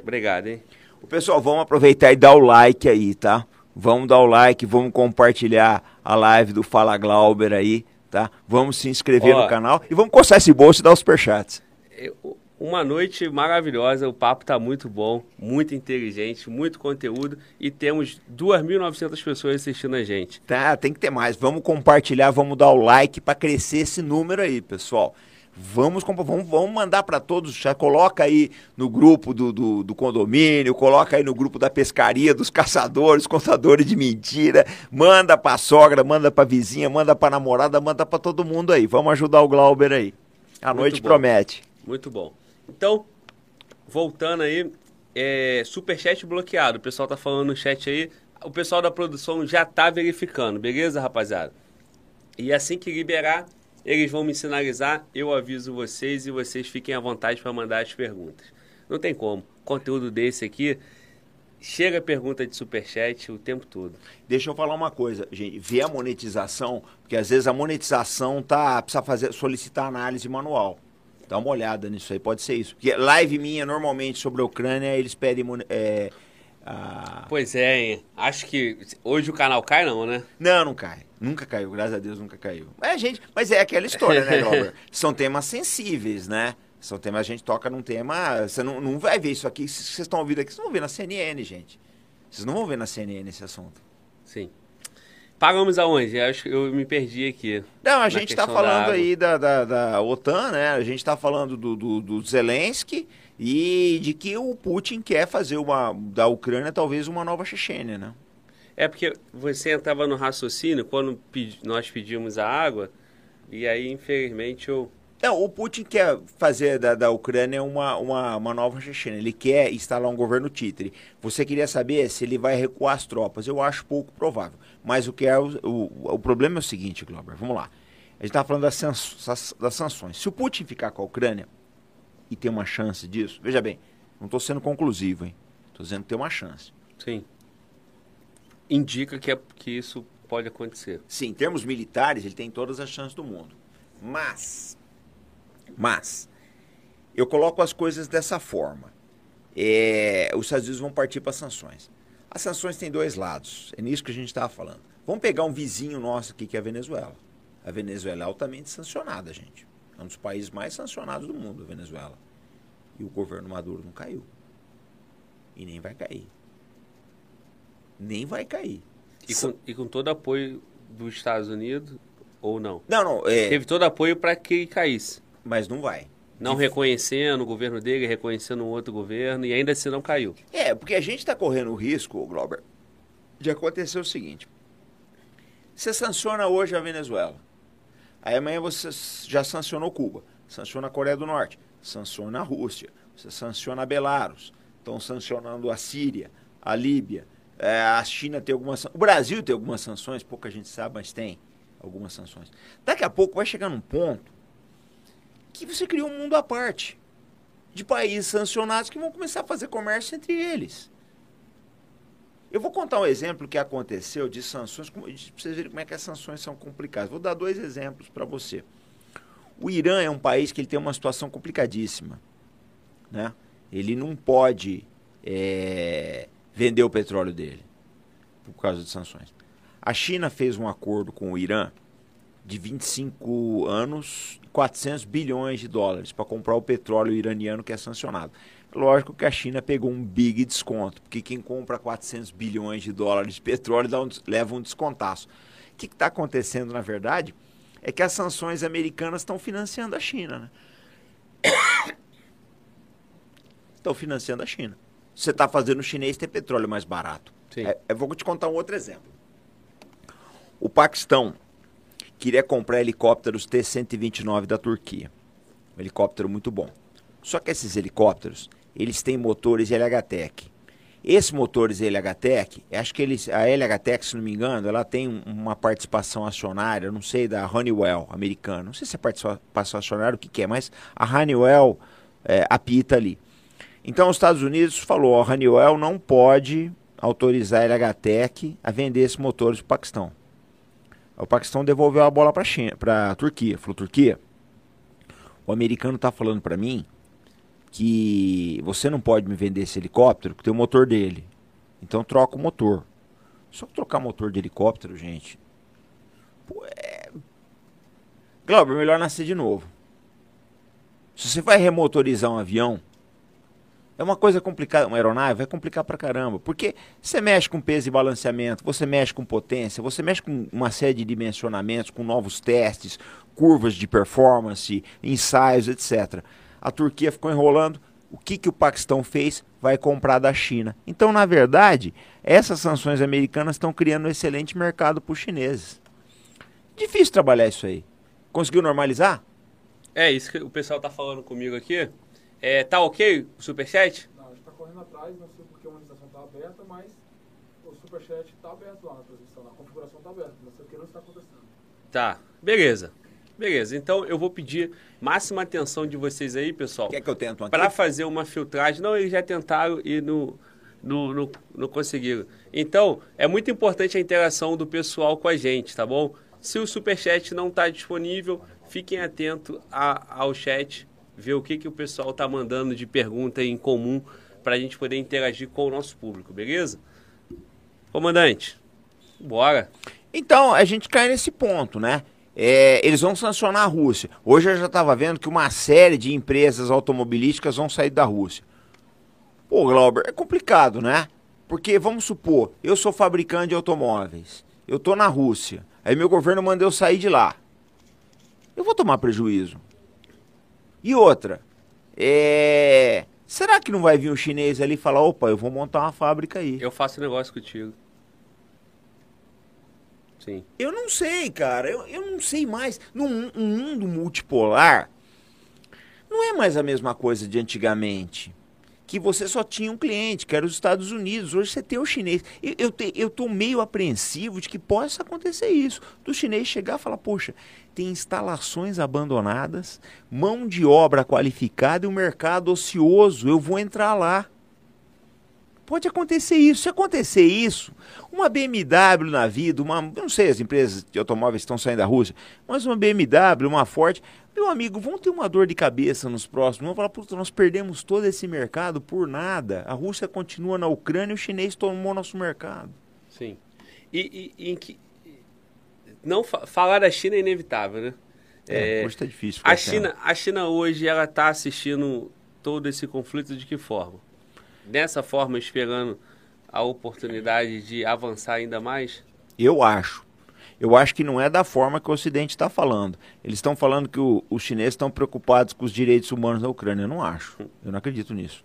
Obrigado, hein? O pessoal, vamos aproveitar e dar o like aí, tá? Vamos dar o like, vamos compartilhar a live do Fala Glauber aí, tá? Vamos se inscrever Ó. no canal e vamos coçar esse bolso e dar os superchats. Eu- Uma noite maravilhosa, o papo tá muito bom, muito inteligente, muito conteúdo e temos 2.900 pessoas assistindo a gente. Tá, tem que ter mais. Vamos compartilhar, vamos dar o like para crescer esse número aí, pessoal. Vamos, vamos, vamos mandar para todos, já coloca aí no grupo do, do, do condomínio, coloca aí no grupo da pescaria, dos caçadores, contadores de mentira, manda pra sogra, manda pra vizinha, manda pra namorada, manda pra todo mundo aí. Vamos ajudar o Glauber aí. A Muito noite bom. promete. Muito bom. Então, voltando aí, é, superchat bloqueado. O pessoal tá falando no chat aí. O pessoal da produção já tá verificando, beleza, rapaziada? E assim que liberar, eles vão me sinalizar, eu aviso vocês e vocês fiquem à vontade para mandar as perguntas. Não tem como. Conteúdo desse aqui, chega pergunta de superchat o tempo todo. Deixa eu falar uma coisa, gente, ver a monetização, porque às vezes a monetização tá precisa fazer solicitar análise manual. Dá uma olhada nisso aí, pode ser isso. Porque live minha normalmente sobre a Ucrânia, eles pedem é, a- Pois é, hein? acho que hoje o canal cai não, né? Não, não cai. Nunca caiu, graças a Deus nunca caiu. É, gente, mas é aquela história, né, Glauber? São temas sensíveis, né? São temas, a gente toca num tema. Você não, não vai ver isso aqui. Vocês estão ouvindo aqui, vocês vão ver na CNN, gente. Vocês não vão ver na CNN esse assunto. Sim. Pagamos aonde? Acho que eu me perdi aqui. Não, a gente está questão da falando água. aí da, da, da OTAN, né? A gente está falando do, do, do Zelensky e de que o Putin quer fazer uma, da Ucrânia talvez uma nova Chechênia, né? É porque você entrava no raciocínio quando pedi- nós pedimos a água, e aí, infelizmente, eu. Não, o Putin quer fazer da, da Ucrânia uma, uma, uma nova Chechênia. Ele quer instalar um governo títere. Você queria saber se ele vai recuar as tropas. Eu acho pouco provável. Mas o que é o, o, o problema é o seguinte, Glauber. Vamos lá. A gente está falando das, sans- das sanções. Se o Putin ficar com a Ucrânia e ter uma chance disso, veja bem, não estou sendo conclusivo, hein? Estou dizendo que tem uma chance. Sim. Indica que, é, que isso pode acontecer. Sim, em termos militares, ele tem todas as chances do mundo. Mas, mas, eu coloco as coisas dessa forma. É, os Estados Unidos vão partir para sanções. As sanções têm dois lados. É nisso que a gente estava falando. Vamos pegar um vizinho nosso aqui, que é a Venezuela. A Venezuela é altamente sancionada, gente. É um dos países mais sancionados do mundo, a Venezuela. E o governo Maduro não caiu. E nem vai cair. Nem vai cair. E com, e com todo apoio dos Estados Unidos, ou não? Não, não, é, Teve todo apoio para que caísse. mas não vai. Não reconhecendo o governo dele, reconhecendo um outro governo, e ainda assim não caiu. É, porque a gente está correndo o risco, Glauber, de acontecer o seguinte. Você sanciona hoje a Venezuela. Aí amanhã você já sancionou Cuba, sanciona a Coreia do Norte, sanciona a Rússia, você sanciona a Belarus, estão sancionando a Síria, a Líbia, é, a China tem algumas O Brasil tem algumas sanções, pouca gente sabe, mas tem algumas sanções. Daqui a pouco vai chegar num ponto que você cria um mundo à parte de países sancionados que vão começar a fazer comércio entre eles. Eu vou contar um exemplo que aconteceu de sanções, para vocês verem como é que as sanções são complicadas. Vou dar dois exemplos para você. O Irã é um país que ele tem uma situação complicadíssima. Né? Ele não pode é, vender o petróleo dele. por causa de sanções. A China fez um acordo com o Irã de 25 anos, 400 bilhões de dólares para comprar o petróleo iraniano que é sancionado. Lógico que a China pegou um big desconto, porque quem compra 400 bilhões de dólares de petróleo um, leva um descontaço. O que está acontecendo, na verdade, é que as sanções americanas estão financiando a China. Né? Estão financiando a China. Você está fazendo o chinês ter petróleo mais barato. É, eu vou te contar um outro exemplo. O Paquistão queria comprar helicópteros T-129 da Turquia. Um helicóptero muito bom. Só que esses helicópteros, eles têm motores LHTEC. Esses motores LHTEC, acho que eles, a LHTEC, se não me engano, ela tem uma participação acionária, não sei, da Honeywell americana. Não sei se é participação acionária, o que, que é, mas a Honeywell é, apita ali. Então, os Estados Unidos falou, a Honeywell não pode autorizar a LHTEC a vender esses motores para o Paquistão. O Paquistão devolveu a bola para a Turquia. Falou, Turquia, o americano está falando para mim que você não pode me vender esse helicóptero que tem o motor dele. Então troca o motor. Só trocar motor de helicóptero, gente. Pô, é... Glauber, melhor nascer de novo. Se você vai remotorizar um avião, é uma coisa complicada, uma aeronave vai complicar pra caramba. Porque você mexe com peso e balanceamento, você mexe com potência, você mexe com uma série de dimensionamentos, com novos testes, curvas de performance, ensaios, etc. A Turquia ficou enrolando. O que, que o Paquistão fez? Vai comprar da China. Então, na verdade, essas sanções americanas estão criando um excelente mercado para os chineses. Difícil trabalhar isso aí. Conseguiu normalizar? É, isso que o pessoal está falando comigo aqui. É, tá ok o superchat? Não, a gente está correndo atrás, não sei porque a monetização está aberta, mas o superchat está aberto lá na posição, a configuração está aberta, não sei o que não está acontecendo. Tá, beleza. Beleza, então eu vou pedir máxima atenção de vocês aí, pessoal. Quer que eu tento Para fazer uma filtragem. Não, eles já tentaram e não, não, não, não conseguiram. Então, é muito importante a interação do pessoal com a gente, tá bom? Se o superchat não está disponível, fiquem atentos ao chat ver o que, que o pessoal está mandando de pergunta em comum para a gente poder interagir com o nosso público, beleza? Comandante, bora. Então, a gente cai nesse ponto, né? É, eles vão sancionar a Rússia. Hoje eu já estava vendo que uma série de empresas automobilísticas vão sair da Rússia. Pô, Glauber, é complicado, né? Porque, vamos supor, eu sou fabricante de automóveis. Eu estou na Rússia. Aí meu governo mandou eu sair de lá. Eu vou tomar prejuízo. E outra, é... será que não vai vir um chinês ali e falar, opa, eu vou montar uma fábrica aí? Eu faço negócio contigo. Sim. Eu não sei, cara. Eu, eu não sei mais. Num um mundo multipolar, não é mais a mesma coisa de antigamente que você só tinha um cliente, que era os Estados Unidos. Hoje você tem o chinês. Eu, eu, te, eu tô meio apreensivo de que possa acontecer isso. Do chinês chegar e falar, poxa, tem instalações abandonadas, mão de obra qualificada e um mercado ocioso. Eu vou entrar lá. Pode acontecer isso. Se acontecer isso, uma BMW na vida, uma, não sei, as empresas de automóveis estão saindo da Rússia, mas uma BMW, uma Ford, meu amigo, vão ter uma dor de cabeça nos próximos. Vão falar, puta, nós perdemos todo esse mercado por nada. A Rússia continua na Ucrânia e o chinês tomou nosso mercado. Sim. E, e, em que. Não falar da China é inevitável, né? É, é hoje está difícil. A China, a China hoje ela está assistindo todo esse conflito de que forma? Dessa forma, esperando a oportunidade de avançar ainda mais? Eu acho eu acho que não é da forma que o Ocidente está falando. Eles estão falando que o, os chineses estão preocupados com os direitos humanos na Ucrânia. Eu não acho. Eu não acredito nisso.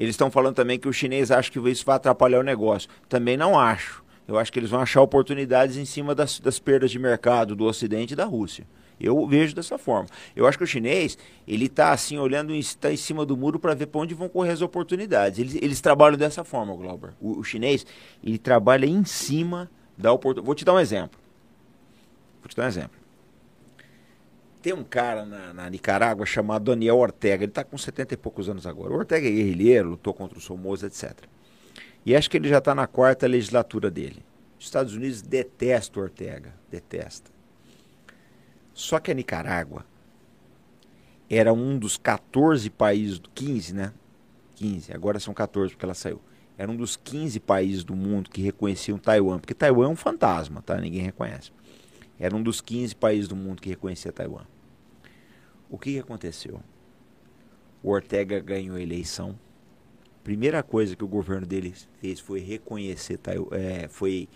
Eles estão falando também que o chinês acha que isso vai atrapalhar o negócio. Também não acho. Eu acho que eles vão achar oportunidades em cima das, das perdas de mercado do Ocidente e da Rússia. Eu vejo dessa forma. Eu acho que o chinês, ele está assim, olhando, está em cima do muro para ver para onde vão correr as oportunidades. Eles, eles trabalham dessa forma, Glauber. O, o chinês, ele trabalha em cima da oportunidade. Vou te dar um exemplo. Vou te dar um exemplo. Tem um cara na, na Nicarágua chamado Daniel Ortega. Ele está com 70 e poucos anos agora. O Ortega é guerrilheiro, lutou contra o Somoza, etc. E acho que ele já está na quarta legislatura dele. Os Estados Unidos detestam o Ortega. Detesta. Só que a Nicarágua era um dos 14 países, 15, né? 15, agora são 14 porque ela saiu. era um dos 15 países do mundo que reconheciam Taiwan, porque Taiwan é um fantasma, tá? Ninguém reconhece. Era um dos 15 países do mundo que reconhecia Taiwan. O que aconteceu? O Ortega ganhou a eleição. Primeira coisa que o governo dele fez foi reconhecer Taiwan, é, foi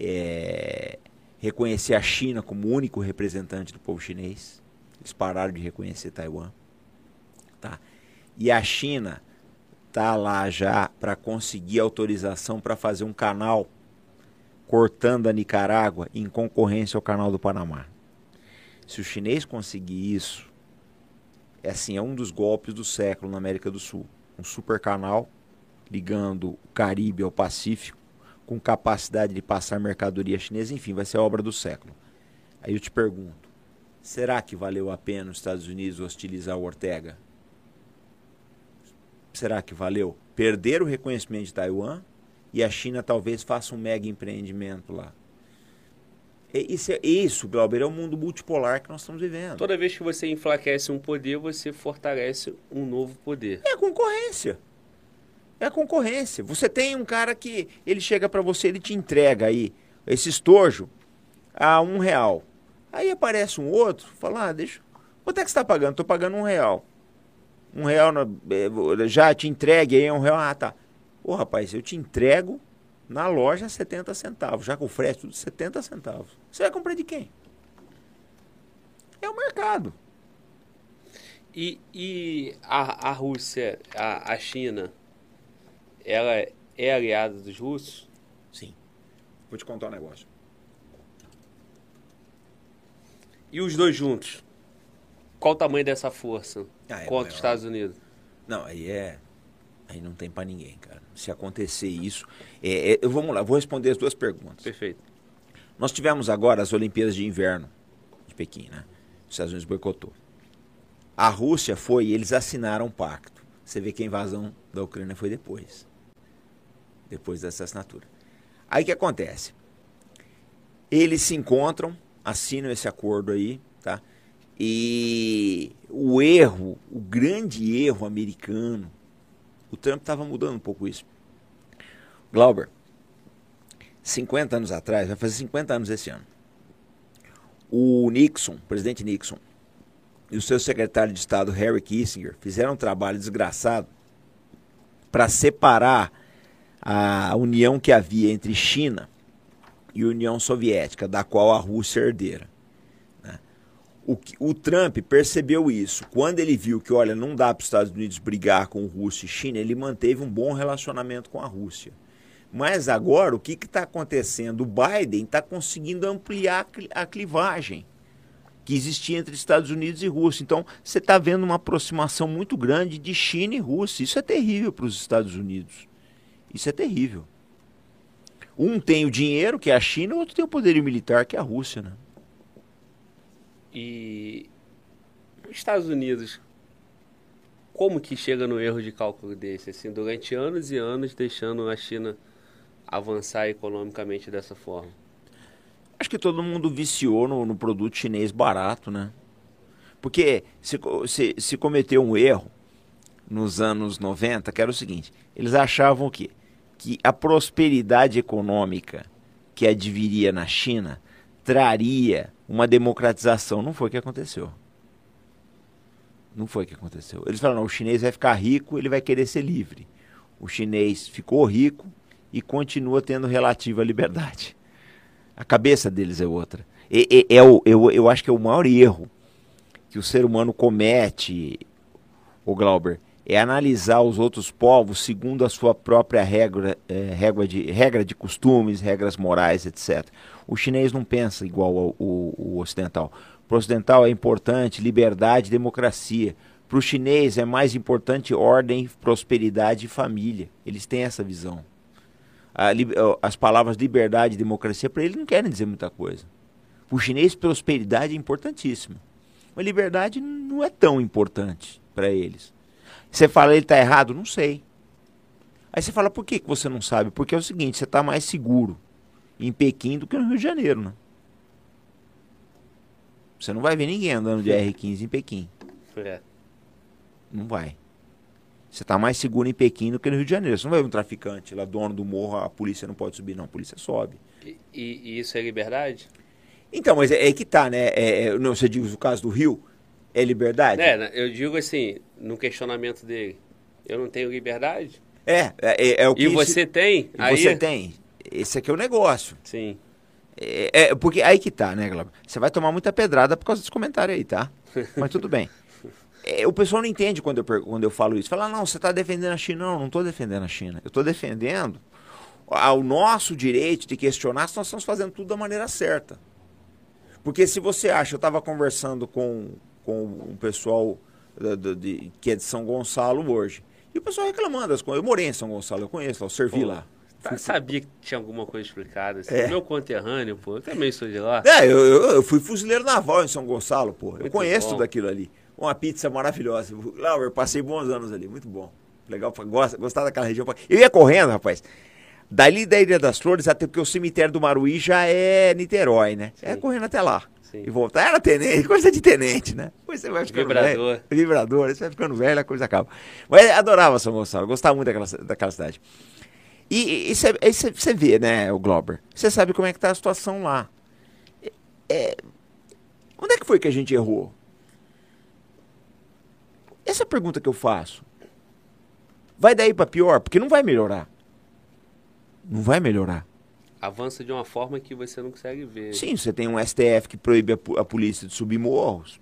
é, reconhecer a China como o único representante do povo chinês. Eles pararam de reconhecer Taiwan. Tá? E a China tá lá já para conseguir autorização para fazer um canal cortando a Nicarágua em concorrência ao canal do Panamá. Se o chinês conseguir isso, é assim, é um dos golpes do século na América do Sul. Um super canal ligando o Caribe ao Pacífico, com capacidade de passar mercadoria chinesa, enfim, vai ser a obra do século. Aí eu te pergunto, será que valeu a pena os Estados Unidos hostilizar o Ortega? Será que valeu? Perder o reconhecimento de Taiwan e a China talvez faça um mega empreendimento lá. Isso, é, isso, Glauber, é o mundo multipolar que nós estamos vivendo. Toda vez que você enfraquece um poder, você fortalece um novo poder. É a concorrência. É a concorrência. Você tem um cara que ele chega para você, ele te entrega aí esse estojo a um real. Aí aparece um outro, fala, ah, deixa. Quanto é que você está pagando? Estou pagando um real. Um real, eh, já te entregue aí um real. Ah, tá. Ô rapaz, eu te entrego na loja 70 centavos, já com o frete tudo 70 centavos. Você vai comprar de quem? É o mercado. E, e a, a Rússia, a, a China, ela é aliada dos russos? Sim. Vou te contar um negócio. E os dois juntos? Qual o tamanho dessa força ah, é contra os Estados Unidos? Não, aí é. Aí não tem para ninguém, cara. Se acontecer isso. É, é, eu, vamos lá, vou responder as duas perguntas. Perfeito. Nós tivemos agora as Olimpíadas de Inverno de Pequim, né? Os Estados Unidos boicotou. A Rússia foi e eles assinaram um pacto. Você vê que a invasão da Ucrânia foi depois. Depois dessa assinatura. Aí o que acontece? Eles se encontram, assinam esse acordo aí, tá? E o erro, o grande erro americano, o Trump estava mudando um pouco isso. Glauber, 50 anos atrás, vai fazer 50 anos esse ano. O Nixon, presidente Nixon, e o seu secretário de Estado, Harry Kissinger, fizeram um trabalho desgraçado para separar a união que havia entre China e União Soviética, da qual a Rússia é herdeira. O, o, Trump percebeu isso. Quando ele viu que, olha, não dá para os Estados Unidos brigar com Rússia e China, ele manteve um bom relacionamento com a Rússia. Mas agora, o que está acontecendo? O Biden está conseguindo ampliar a clivagem que existia entre Estados Unidos e Rússia. Então, você está vendo uma aproximação muito grande de China e Rússia. Isso é terrível para os Estados Unidos. Isso é terrível. Um tem o dinheiro, que é a China, o outro tem o poderio militar, que é a Rússia. Né? E os Estados Unidos, como que chega no erro de cálculo desse? Assim, durante anos e anos, deixando a China avançar economicamente dessa forma? Acho que todo mundo viciou no, no produto chinês barato, né? Porque se, se, se cometeu um erro nos anos 90, que era o seguinte: eles achavam que, que a prosperidade econômica que adviria na China traria uma democratização. Não foi o que aconteceu. Não foi o que aconteceu. Eles falaram: não, o chinês vai ficar rico, ele vai querer ser livre. O chinês ficou rico, e continua tendo relativa liberdade. A cabeça deles é outra. É, é, é o, eu, eu acho que é o maior erro que o ser humano comete, o Glauber, é analisar os outros povos segundo a sua própria regra, é, regra, de, regra de costumes, regras morais, etc. O chinês não pensa igual ao, ao, ao ocidental. Para o ocidental é importante liberdade e democracia. Para o chinês é mais importante ordem, prosperidade e família. Eles têm essa visão a, as palavras liberdade e democracia para ele não querem dizer muita coisa. Para o chinês, prosperidade é importantíssima. Mas liberdade não é tão importante para eles. Você fala, ele está errado? Não sei. Aí você fala, por que, que você não sabe? Porque é o seguinte, você está mais seguro em Pequim do que no Rio de Janeiro, né? Você não vai ver ninguém andando de R15 em Pequim. É. Não vai. Você está mais seguro em Pequim do que no Rio de Janeiro. Você não vai ver um traficante lá, dono do morro, a polícia não pode subir, não. A polícia sobe. E, e isso é liberdade? Então, mas é, é que tá, né? É, é, não, você diz o caso do Rio, é liberdade? É, eu digo assim, no questionamento dele, eu não tenho liberdade? É, é, é o que... E você isso, tem? E aí... você tem. Esse aqui é o negócio. Sim. É, é, porque aí que tá, né, Glauber? Você vai tomar muita pedrada por causa desse comentário aí, tá? Mas tudo bem. É, o pessoal não entende quando eu, quando eu falo isso. Fala, não, você está defendendo a China. Não, não estou defendendo a China. Eu estou defendendo ao nosso direito de questionar se nós estamos fazendo tudo da maneira certa. Porque se você acha, eu estava conversando com, com um pessoal de, de, que é de São Gonçalo hoje. E o pessoal reclamando das coisas. Eu morei em São Gonçalo, eu conheço, eu servi Pô. lá. Tá, sabia que tinha alguma coisa explicada. Assim. É. Meu conterrâneo, pô, eu também sou de lá. É, eu, eu, eu fui fuzileiro naval em São Gonçalo, pô. Muito eu conheço bom. tudo aquilo ali. Uma pizza maravilhosa. Laura, passei bons anos ali, muito bom. Legal, gosta, gostar daquela região. Eu ia correndo, rapaz. Dali da Ilha das Flores, até porque o cemitério do Maruí já é Niterói, né? Sim. É correndo até lá. Sim. E voltar. Era tenente, coisa de tenente, né? Depois você vai ficando Vibrador. velho. Vibrador. Você vai ficando velho, a coisa acaba. Mas adorava São Gonçalo, gostava muito daquela, daquela cidade. E você vê, né, o Glauber? Você sabe como é que tá a situação lá. É, onde é que foi que a gente errou? Essa pergunta que eu faço. Vai daí para pior? Porque não vai melhorar. Não vai melhorar. Avança de uma forma que você não consegue ver. Sim, você tem um STF que proíbe a, a polícia de subir morros.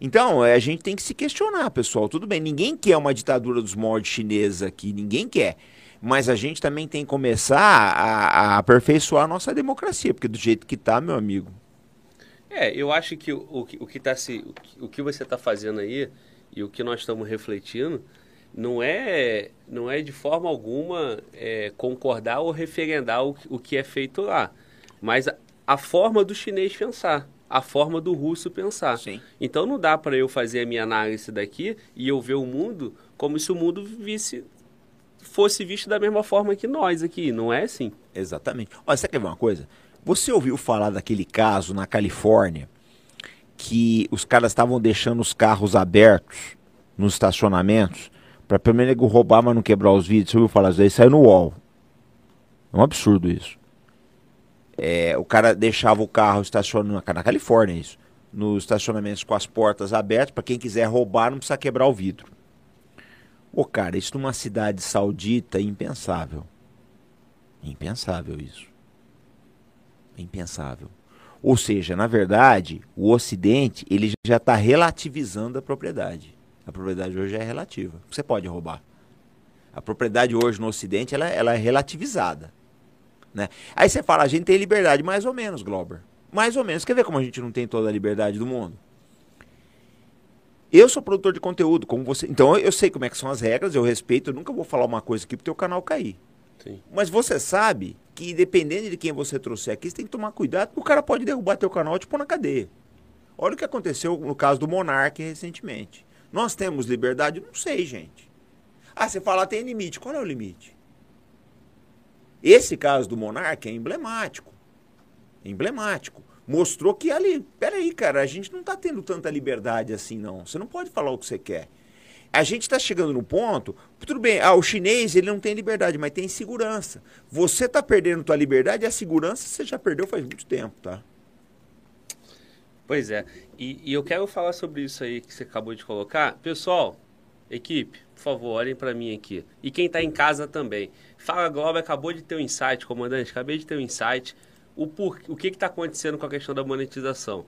Então, é, a gente tem que se questionar, pessoal. Tudo bem, ninguém quer uma ditadura dos mortos chinesa aqui, ninguém quer. Mas a gente também tem que começar a, a aperfeiçoar a nossa democracia, porque do jeito que está, meu amigo. É, eu acho que o, o, o que, tá se, o, que, o que você está fazendo aí e o que nós estamos refletindo não é, não é de forma alguma é, concordar ou referendar o, o que é feito lá, mas a, a forma do chinês pensar a forma do russo pensar. Sim. Então não dá para eu fazer a minha análise daqui e eu ver o mundo como se o mundo visse fosse visto da mesma forma que nós aqui, não é assim? Exatamente. Olha, você quer ver uma coisa? Você ouviu falar daquele caso na Califórnia que os caras estavam deixando os carros abertos nos estacionamentos para pelo menos roubar, mas não quebrar os vidros? Você ouviu falar isso aí? Saiu no UOL. É um absurdo isso. É, o cara deixava o carro estacionando na Califórnia, isso, nos estacionamentos com as portas abertas para quem quiser roubar não precisa quebrar o vidro. Ô, cara, isso numa cidade saudita é impensável. Impensável isso. Impensável. Ou seja, na verdade, o Ocidente ele já está relativizando a propriedade. A propriedade hoje é relativa. Você pode roubar. A propriedade hoje no Ocidente ela, ela é relativizada. Né? Aí você fala, a gente tem liberdade, mais ou menos, Glauber. Mais ou menos. Quer ver como a gente não tem toda a liberdade do mundo? Eu sou produtor de conteúdo, como você. Então eu sei como é que são as regras, eu respeito, eu nunca vou falar uma coisa aqui pro teu canal cair. Sim. Mas você sabe que dependendo de quem você trouxer aqui, você tem que tomar cuidado, porque o cara pode derrubar teu canal e te pôr na cadeia. Olha o que aconteceu no caso do Monark recentemente. Nós temos liberdade? Não sei, gente. Ah, você fala tem limite. Qual é o limite? Esse caso do Monark é emblemático. Emblemático. Mostrou que ali, peraí, cara, a gente não está tendo tanta liberdade assim, não. Você não pode falar o que você quer. A gente está chegando no ponto, tudo bem, ah, o chinês ele não tem liberdade, mas tem segurança. Você está perdendo tua liberdade e a segurança você já perdeu faz muito tempo, tá? Pois é. E, e eu quero falar sobre isso aí que você acabou de colocar. Pessoal, equipe, por favor, olhem para mim aqui. E quem está em casa também. Fala Globo acabou de ter um insight, comandante, acabei de ter um insight. O, por, o que está acontecendo com a questão da monetização?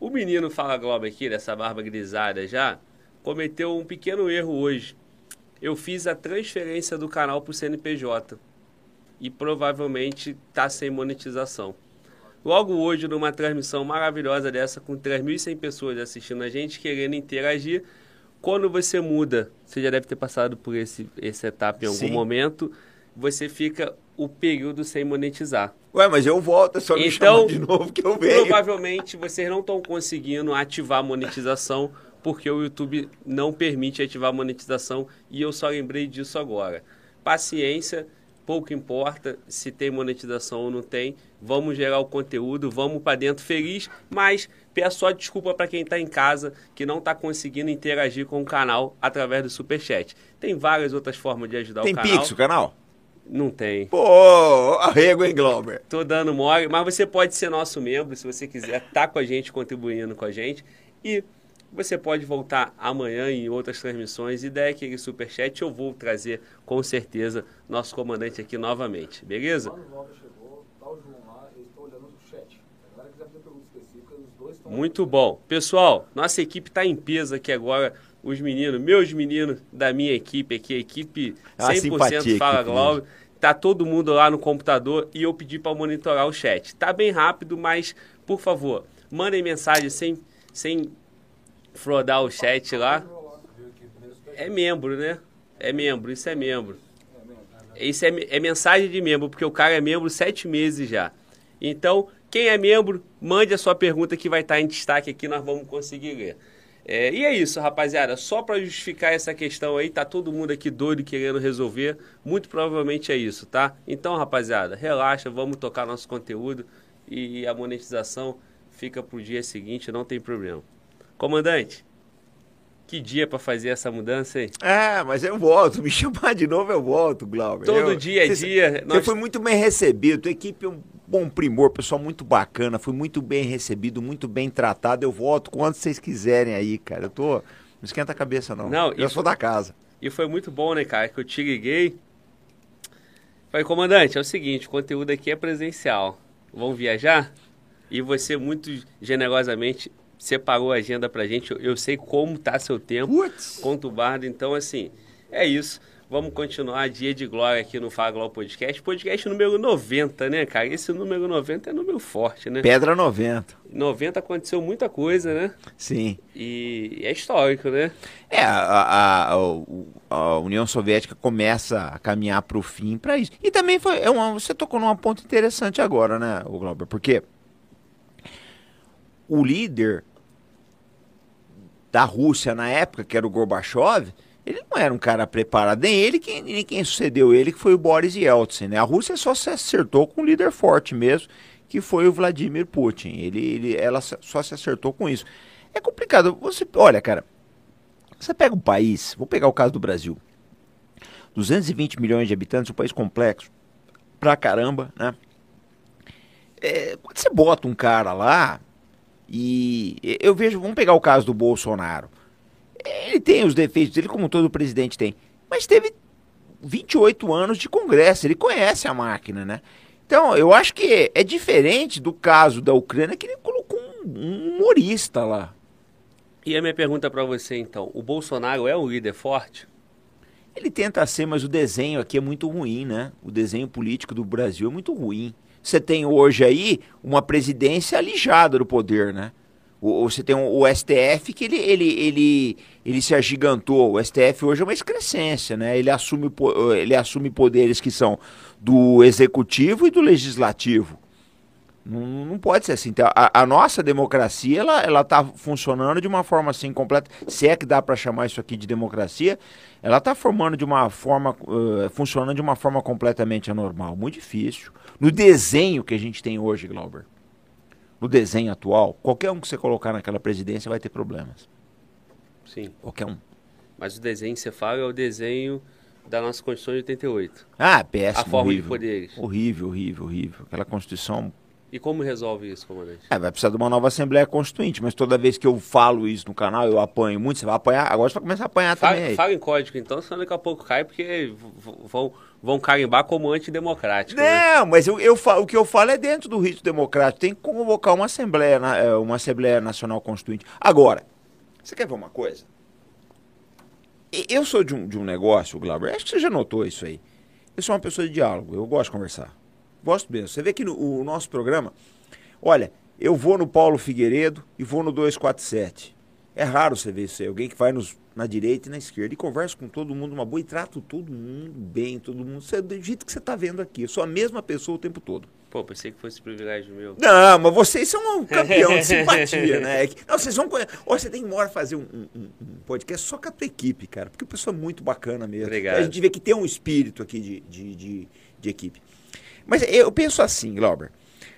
O menino Fala Globo aqui, dessa barba grisalha já, cometeu um pequeno erro hoje. Eu fiz a transferência do canal para o CNPJ e provavelmente está sem monetização. Logo hoje, numa transmissão maravilhosa dessa, com 3.100 pessoas assistindo a gente, querendo interagir, quando você muda, você já deve ter passado por esse, essa etapa em algum Sim. momento, você fica o período sem monetizar. Ué, mas eu volto, é só me então, de novo que eu venho. Provavelmente vocês não estão conseguindo ativar a monetização porque o YouTube não permite ativar a monetização e eu só lembrei disso agora. Paciência, pouco importa se tem monetização ou não tem. Vamos gerar o conteúdo, vamos para dentro feliz, mas Peço só desculpa para quem está em casa que não está conseguindo interagir com o canal através do Superchat. Tem várias outras formas de ajudar Tem o canal. Pix o canal? Não tem. Pô, arrego, hein, Glauber? Tô dando mole, mas você pode ser nosso membro se você quiser estar com a gente, contribuindo com a gente. E você pode voltar amanhã em outras transmissões e der aquele superchat. Eu vou trazer com certeza nosso comandante aqui novamente, beleza? Chegou, tá o João lá, eu estou olhando no chat. Se a galera quiser fazer perguntas específicas, os dois estão. Muito bom. Pessoal, nossa equipe está em peso aqui agora. Os meninos, meus meninos da minha equipe aqui, a equipe É uma 100% simpatia, Fala Globo. Tá todo mundo lá no computador e eu pedi para monitorar o chat. Tá bem rápido, mas por favor, mandem mensagem sem, sem flodar o chat lá. É membro, né? É membro, isso é membro. Isso é, é mensagem de membro, porque o cara é membro sete meses já. Então, quem é membro, mande a sua pergunta que vai estar em destaque aqui, nós vamos conseguir ler. É, e é isso, rapaziada. Só para justificar essa questão aí, tá todo mundo aqui doido querendo resolver. Muito provavelmente é isso, tá? Então, rapaziada, relaxa, vamos tocar nosso conteúdo e a monetização fica pro dia seguinte, não tem problema. Comandante, que dia para fazer essa mudança aí? É, mas eu volto. Me chamar de novo, eu volto, Glauber. Todo Eu- dia é dia. Nós- foi muito bem recebido. Tua equipe é um bom primor, pessoal muito bacana. Fui muito bem recebido, muito bem tratado. Eu volto quando vocês quiserem aí, cara. Eu tô. Não esquenta a cabeça, não. Não, eu sou da casa. E foi muito bom, né, cara? Que eu te liguei. Falei, comandante, é o seguinte, o conteúdo aqui é presencial. Vamos viajar? E você muito generosamente separou a agenda pra gente. Eu, eu sei como tá seu tempo, Putz! conturbado. Então, assim, é isso. Vamos continuar dia de glória aqui no Fala Glória Podcast. Podcast número 90, né, cara? Esse número 90 é número forte, né? Pedra 90. 90 aconteceu muita coisa, né? Sim. E é histórico, né? É, a, a- a- União Soviética começa a caminhar para o fim para isso. E também foi. É uma, você tocou num ponto interessante agora, né, o Glauber? Porque o líder da Rússia na época, que era o Gorbachev, ele não era um cara preparado. Nem ele, quem, nem quem sucedeu ele, que foi o Boris Yeltsin. Né? A Rússia só se acertou com um líder forte mesmo, que foi o Vladimir Putin. Ele, ele, ela só se acertou com isso. É complicado. Você, olha, cara, você pega um país, vou pegar o caso do Brasil. 220 milhões de habitantes, um país complexo pra caramba, né? É, quando você bota um cara lá e eu vejo, vamos pegar o caso do Bolsonaro. Ele tem os defeitos dele, como todo presidente tem, mas teve 28 anos de Congresso, ele conhece a máquina, né? Então, eu acho que é diferente do caso da Ucrânia, que ele colocou um, um humorista lá. E a minha pergunta pra você, então, o Bolsonaro é um líder forte? Ele tenta ser, mas o desenho aqui é muito ruim, né? O desenho político do Brasil é muito ruim. Você tem hoje aí uma presidência alijada do poder, né? Você tem o, STF que ele, ele, ele, ele se agigantou. O STF hoje é uma excrescência, né? Ele assume, ele assume poderes que são do executivo e do legislativo. Não, não pode ser assim. Então, a, a nossa democracia, ela, ela tá funcionando de uma forma assim completa. Se é que dá para chamar isso aqui de democracia, ela está formando de uma forma, eh, funcionando de uma forma completamente anormal. Muito difícil. No desenho que a gente tem hoje, Glauber, no desenho atual, qualquer um que você colocar naquela presidência vai ter problemas. Sim. Qualquer um. Mas o desenho que você fala é o desenho da nossa Constituição de 88. Ah, péssimo. a forma horrível. de poderes. Horrível, horrível, horrível. Aquela Constituição E como resolve isso, comandante? É, vai precisar de uma nova Assembleia Constituinte, mas toda vez que eu falo isso no canal, eu apanho muito, você vai apanhar, agora você vai começar a apanhar também Fala, aí. fala em código, então, senão daqui a pouco cai, porque vão, vão carimbar como antidemocrático. né? Não, mas eu, eu falo, o que eu falo é dentro do rito democrático, tem que convocar uma Assembleia, é, uma Assembleia Nacional Constituinte. Agora, você quer ver uma coisa? Eu sou de um, de um negócio, Glauber, acho que você já notou isso aí. Eu sou uma pessoa de diálogo, eu gosto de conversar. Gosto mesmo. Você vê que no o nosso programa, olha, eu vou no Paulo Figueiredo e vou no 247. É raro você ver isso aí, alguém que vai nos, na direita e na esquerda e conversa com todo mundo uma boa e trato todo mundo bem, todo mundo. Você, do jeito que você está vendo aqui. Eu sou a mesma pessoa o tempo todo. Pô, pensei que fosse privilégio meu. Não, mas vocês são um campeão de simpatia, né? É Não, vocês vão conhecer. Ó, você tem que uma hora fazer um, um- um- um podcast só com a tua equipe, cara. Porque o pessoal é muito bacana mesmo. Obrigado. A gente vê que tem um espírito aqui de, de, de, de equipe. Mas eu penso assim, Glauber.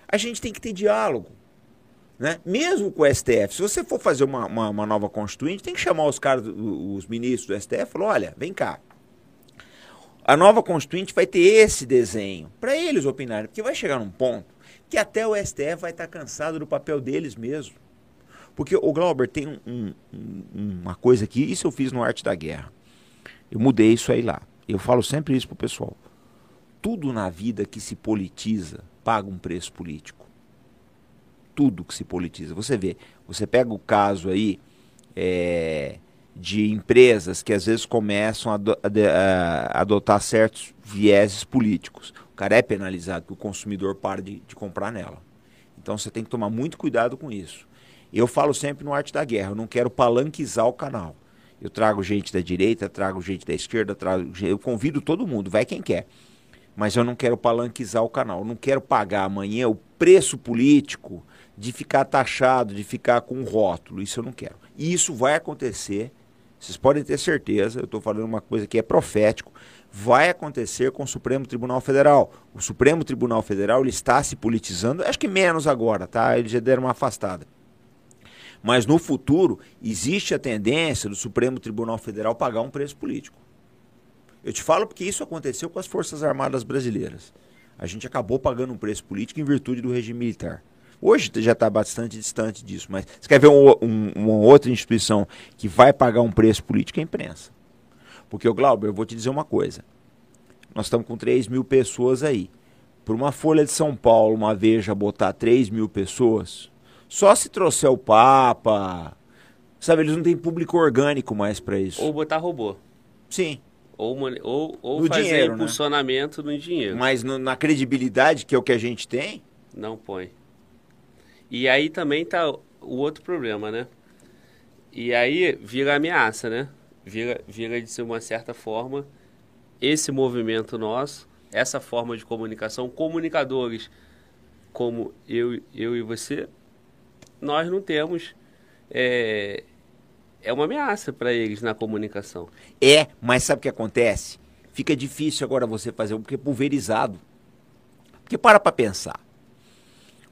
A gente tem que ter diálogo. Né? Mesmo com o STF, se você for fazer uma, uma, uma nova constituinte, tem que chamar os caras, os ministros do STF e falar, olha, vem cá. A nova constituinte vai ter esse desenho para eles opinarem, porque vai chegar num ponto que até o STF vai estar tá cansado do papel deles mesmo. Porque o Glauber tem um, um, uma coisa aqui, isso eu fiz no Arte da Guerra. Eu mudei isso aí lá. Eu falo sempre isso pro pessoal. Tudo na vida que se politiza paga um preço político. Tudo que se politiza. Você vê, você pega o caso aí é, de empresas que às vezes começam a, a, a, adotar certos vieses políticos. O cara é penalizado, porque o consumidor para de, de comprar nela. Então você tem que tomar muito cuidado com isso. Eu falo sempre no Arte da Guerra, eu não quero palanquizar o canal. Eu trago gente da direita, trago gente da esquerda, trago, eu convido todo mundo, vai quem quer. Mas eu não quero palanquizar o canal, eu não quero pagar amanhã o preço político de ficar taxado, de ficar com um rótulo. Isso eu não quero. E isso vai acontecer, vocês podem ter certeza, eu estou falando uma coisa que é profético, vai acontecer com o Supremo Tribunal Federal. O Supremo Tribunal Federal ele está se politizando, acho que menos agora, tá? Eles já deram uma afastada. Mas no futuro, existe a tendência do Supremo Tribunal Federal pagar um preço político. Eu te falo porque isso aconteceu com as Forças Armadas Brasileiras. A gente acabou pagando um preço político em virtude do regime militar. Hoje já está bastante distante disso, mas você quer ver um, um, uma outra instituição que vai pagar um preço político? É a imprensa. Porque, o Glauber, eu vou te dizer uma coisa. Nós estamos com 3 mil pessoas aí. Por uma Folha de São Paulo, uma Veja, botar 3 mil pessoas, só se trouxer o Papa. Sabe, eles não têm público orgânico mais para isso. Ou botar robô. Sim. Ou, ou, ou fazer dinheiro, né? impulsionamento né? no dinheiro. Mas no, na credibilidade, que é o que a gente tem. Não põe. E aí também tá o outro problema, né? E aí vira ameaça, né? Vira, vira de ser uma certa forma esse movimento nosso, essa forma de comunicação, comunicadores como eu, eu e você, nós não temos. É, é uma ameaça para eles na comunicação. É, mas sabe o que acontece? Fica difícil agora você fazer, porque é pulverizado. Porque para para pensar.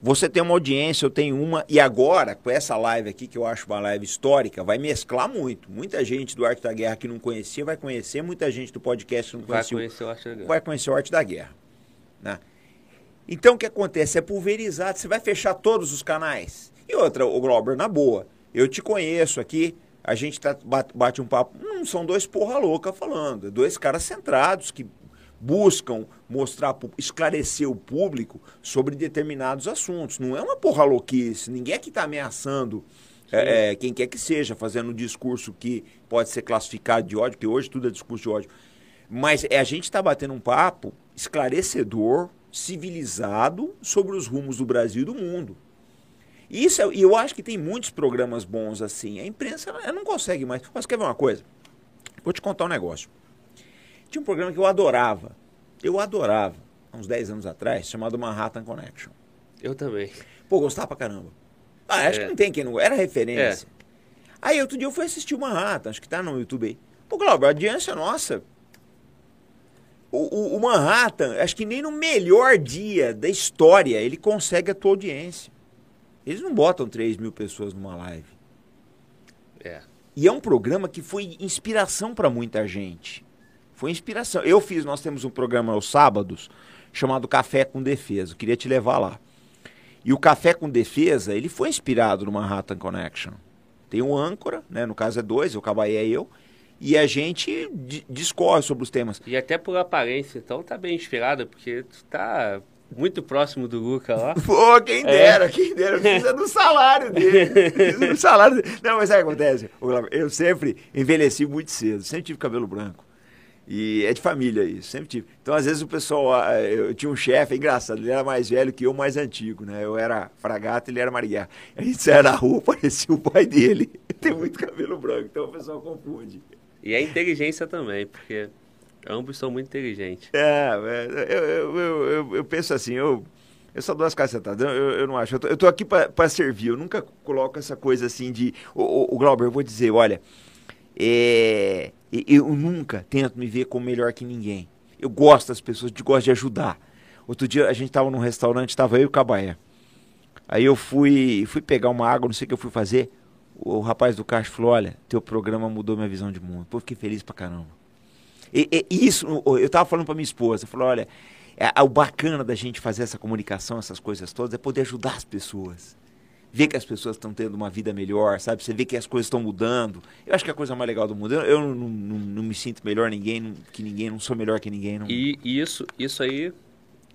Você tem uma audiência, eu tenho uma, e agora, com essa live aqui, que eu acho uma live histórica, vai mesclar muito. Muita gente do Arte da Guerra que não conhecia vai conhecer, muita gente do podcast que não conhecia. Vai conhecer o Arte da Guerra. Vai conhecer o Arte da Guerra. Né? Então o que acontece? É pulverizado, você vai fechar todos os canais. E outra, o Glauber, na boa, eu te conheço aqui, a gente tá, bate, um papo. Não são dois porra louca falando, é dois caras centrados que buscam mostrar, esclarecer o público sobre determinados assuntos. Não é uma porra louquice, ninguém aqui está ameaçando é, é, quem quer que seja, fazendo um discurso que pode ser classificado de ódio, que hoje tudo é discurso de ódio. Mas é, a gente está batendo um papo esclarecedor, civilizado sobre os rumos do Brasil e do mundo. Isso é, e eu acho que tem muitos programas bons assim. A imprensa ela não consegue mais. Mas quer ver uma coisa? Vou te contar um negócio. Tinha um programa que eu adorava. Eu adorava, há uns 10 anos atrás, chamado Manhattan Connection. Eu também. Pô, gostava pra caramba. Ah, acho é. que não tem quem não. Era referência. É. Aí outro dia eu fui assistir o Manhattan, acho que tá no YouTube aí. Pô, Glauber, a audiência nossa. O, o, o, Manhattan, acho que nem no melhor dia da história ele consegue a tua audiência. Eles não botam 3 mil pessoas numa live. É. E é um programa que foi inspiração para muita gente. Foi inspiração. Eu fiz, nós temos um programa aos sábados chamado Café com Defesa. Eu queria te levar lá. E o Café com Defesa, ele foi inspirado no Manhattan Connection. Tem um âncora, né? No caso é dois, o Cabaí é eu. E a gente discorre sobre os temas. E até por aparência, então tá bem inspirado, porque tu tá muito próximo do Luca lá. Pô, quem dera, é. quem dera. Precisa do salário dele. Precisa do salário dele. Não, mas sabe o que acontece? Eu sempre envelheci muito cedo, sempre tive cabelo branco. E é de família isso, sempre tive. Então, às vezes, o pessoal. Ah, eu tinha um chefe, é engraçado, ele era mais velho que eu, mais antigo, né? Eu era fragata, ele era Marighella. A gente saia na rua, parecia o pai dele. Tem muito cabelo branco, então o pessoal confunde. E a inteligência também, porque Ambos são muito inteligentes. É, é eu, eu, eu, eu penso assim, eu, eu só dou as cacetadas, eu, eu não acho. Eu tô, eu tô aqui para servir, eu nunca coloco essa coisa assim de. O, o, o Glauber, eu vou dizer, olha, é, eu nunca tento me ver como melhor que ninguém. Eu gosto das pessoas, eu gosto de ajudar. Outro dia a gente estava num restaurante, estava eu e o Cabaé. Aí eu fui, fui pegar uma água, não sei o que eu fui fazer. O, rapaz do caixa falou: Olha, teu programa mudou minha visão de mundo. Pô, fiquei feliz pra caramba. E, e isso, eu tava falando pra minha esposa, eu falei: Olha, é, o bacana da gente fazer essa comunicação, essas coisas todas, é poder ajudar as pessoas. Ver que as pessoas estão tendo uma vida melhor, sabe? Você vê que as coisas estão mudando. Eu acho que é a coisa mais legal do mundo. Eu, eu não, não, não, me sinto melhor ninguém, que ninguém, não sou melhor que ninguém. Não... E isso, isso aí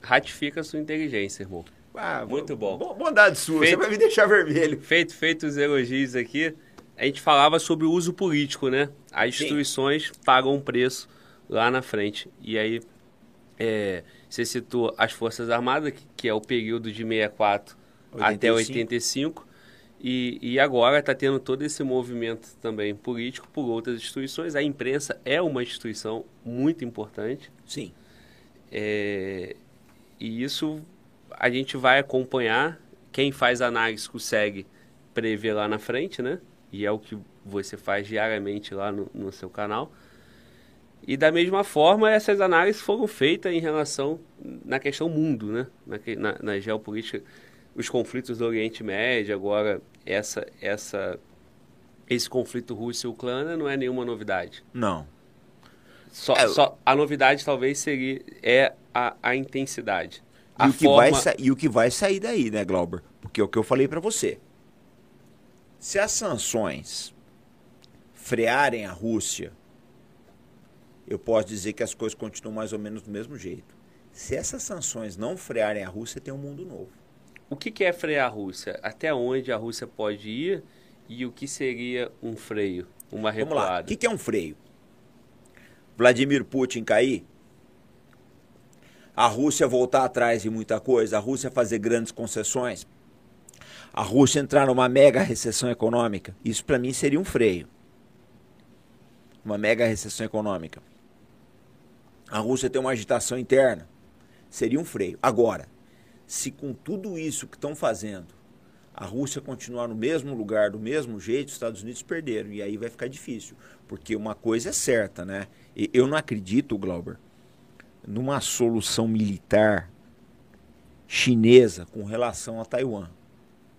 ratifica a sua inteligência, irmão. Ah, Muito bom. Bondade sua, feito, você vai me deixar vermelho. Feito, feito os elogios aqui, a gente falava sobre o uso político, né? As instituições Sim. pagam um preço lá na frente. E aí, é, você citou as Forças Armadas, que, que é o período de 64 85. até 85. E, e agora está tendo todo esse movimento também político por outras instituições. A imprensa é uma instituição muito importante. Sim. É, e isso a gente vai acompanhar. Quem faz análise consegue prever lá na frente, né? E é o que você faz diariamente lá no, no seu canal. E da mesma forma, essas análises foram feitas em relação na questão mundo, né? Na, na, na geopolítica, os conflitos do Oriente Médio, agora essa, essa, esse conflito Rússia-Ucrânia não é nenhuma novidade. Não. Só, é, só a novidade talvez seria é a, a intensidade. E, a o que forma... vai e o que vai sair daí, né, Glauber? Porque é o que eu falei para você. Se as sanções frearem a Rússia, eu posso dizer que as coisas continuam mais ou menos do mesmo jeito. Se essas sanções não frearem a Rússia, tem um mundo novo. O que, que é frear a Rússia? Até onde a Rússia pode ir e o que seria um freio, uma recuada? Vamos lá. O que, que é um freio? Vladimir Putin cair? a Rússia voltar atrás de muita coisa, a Rússia fazer grandes concessões, a Rússia entrar numa mega recessão econômica, isso para mim seria um freio. Uma mega recessão econômica. A Rússia tem uma agitação interna, seria um freio. Agora, se com tudo isso que estão fazendo, a Rússia continuar no mesmo lugar, do mesmo jeito, os Estados Unidos perderam. E aí vai ficar difícil. Porque uma coisa é certa, né? Eu não acredito, Glauber, numa solução militar chinesa com relação a Taiwan.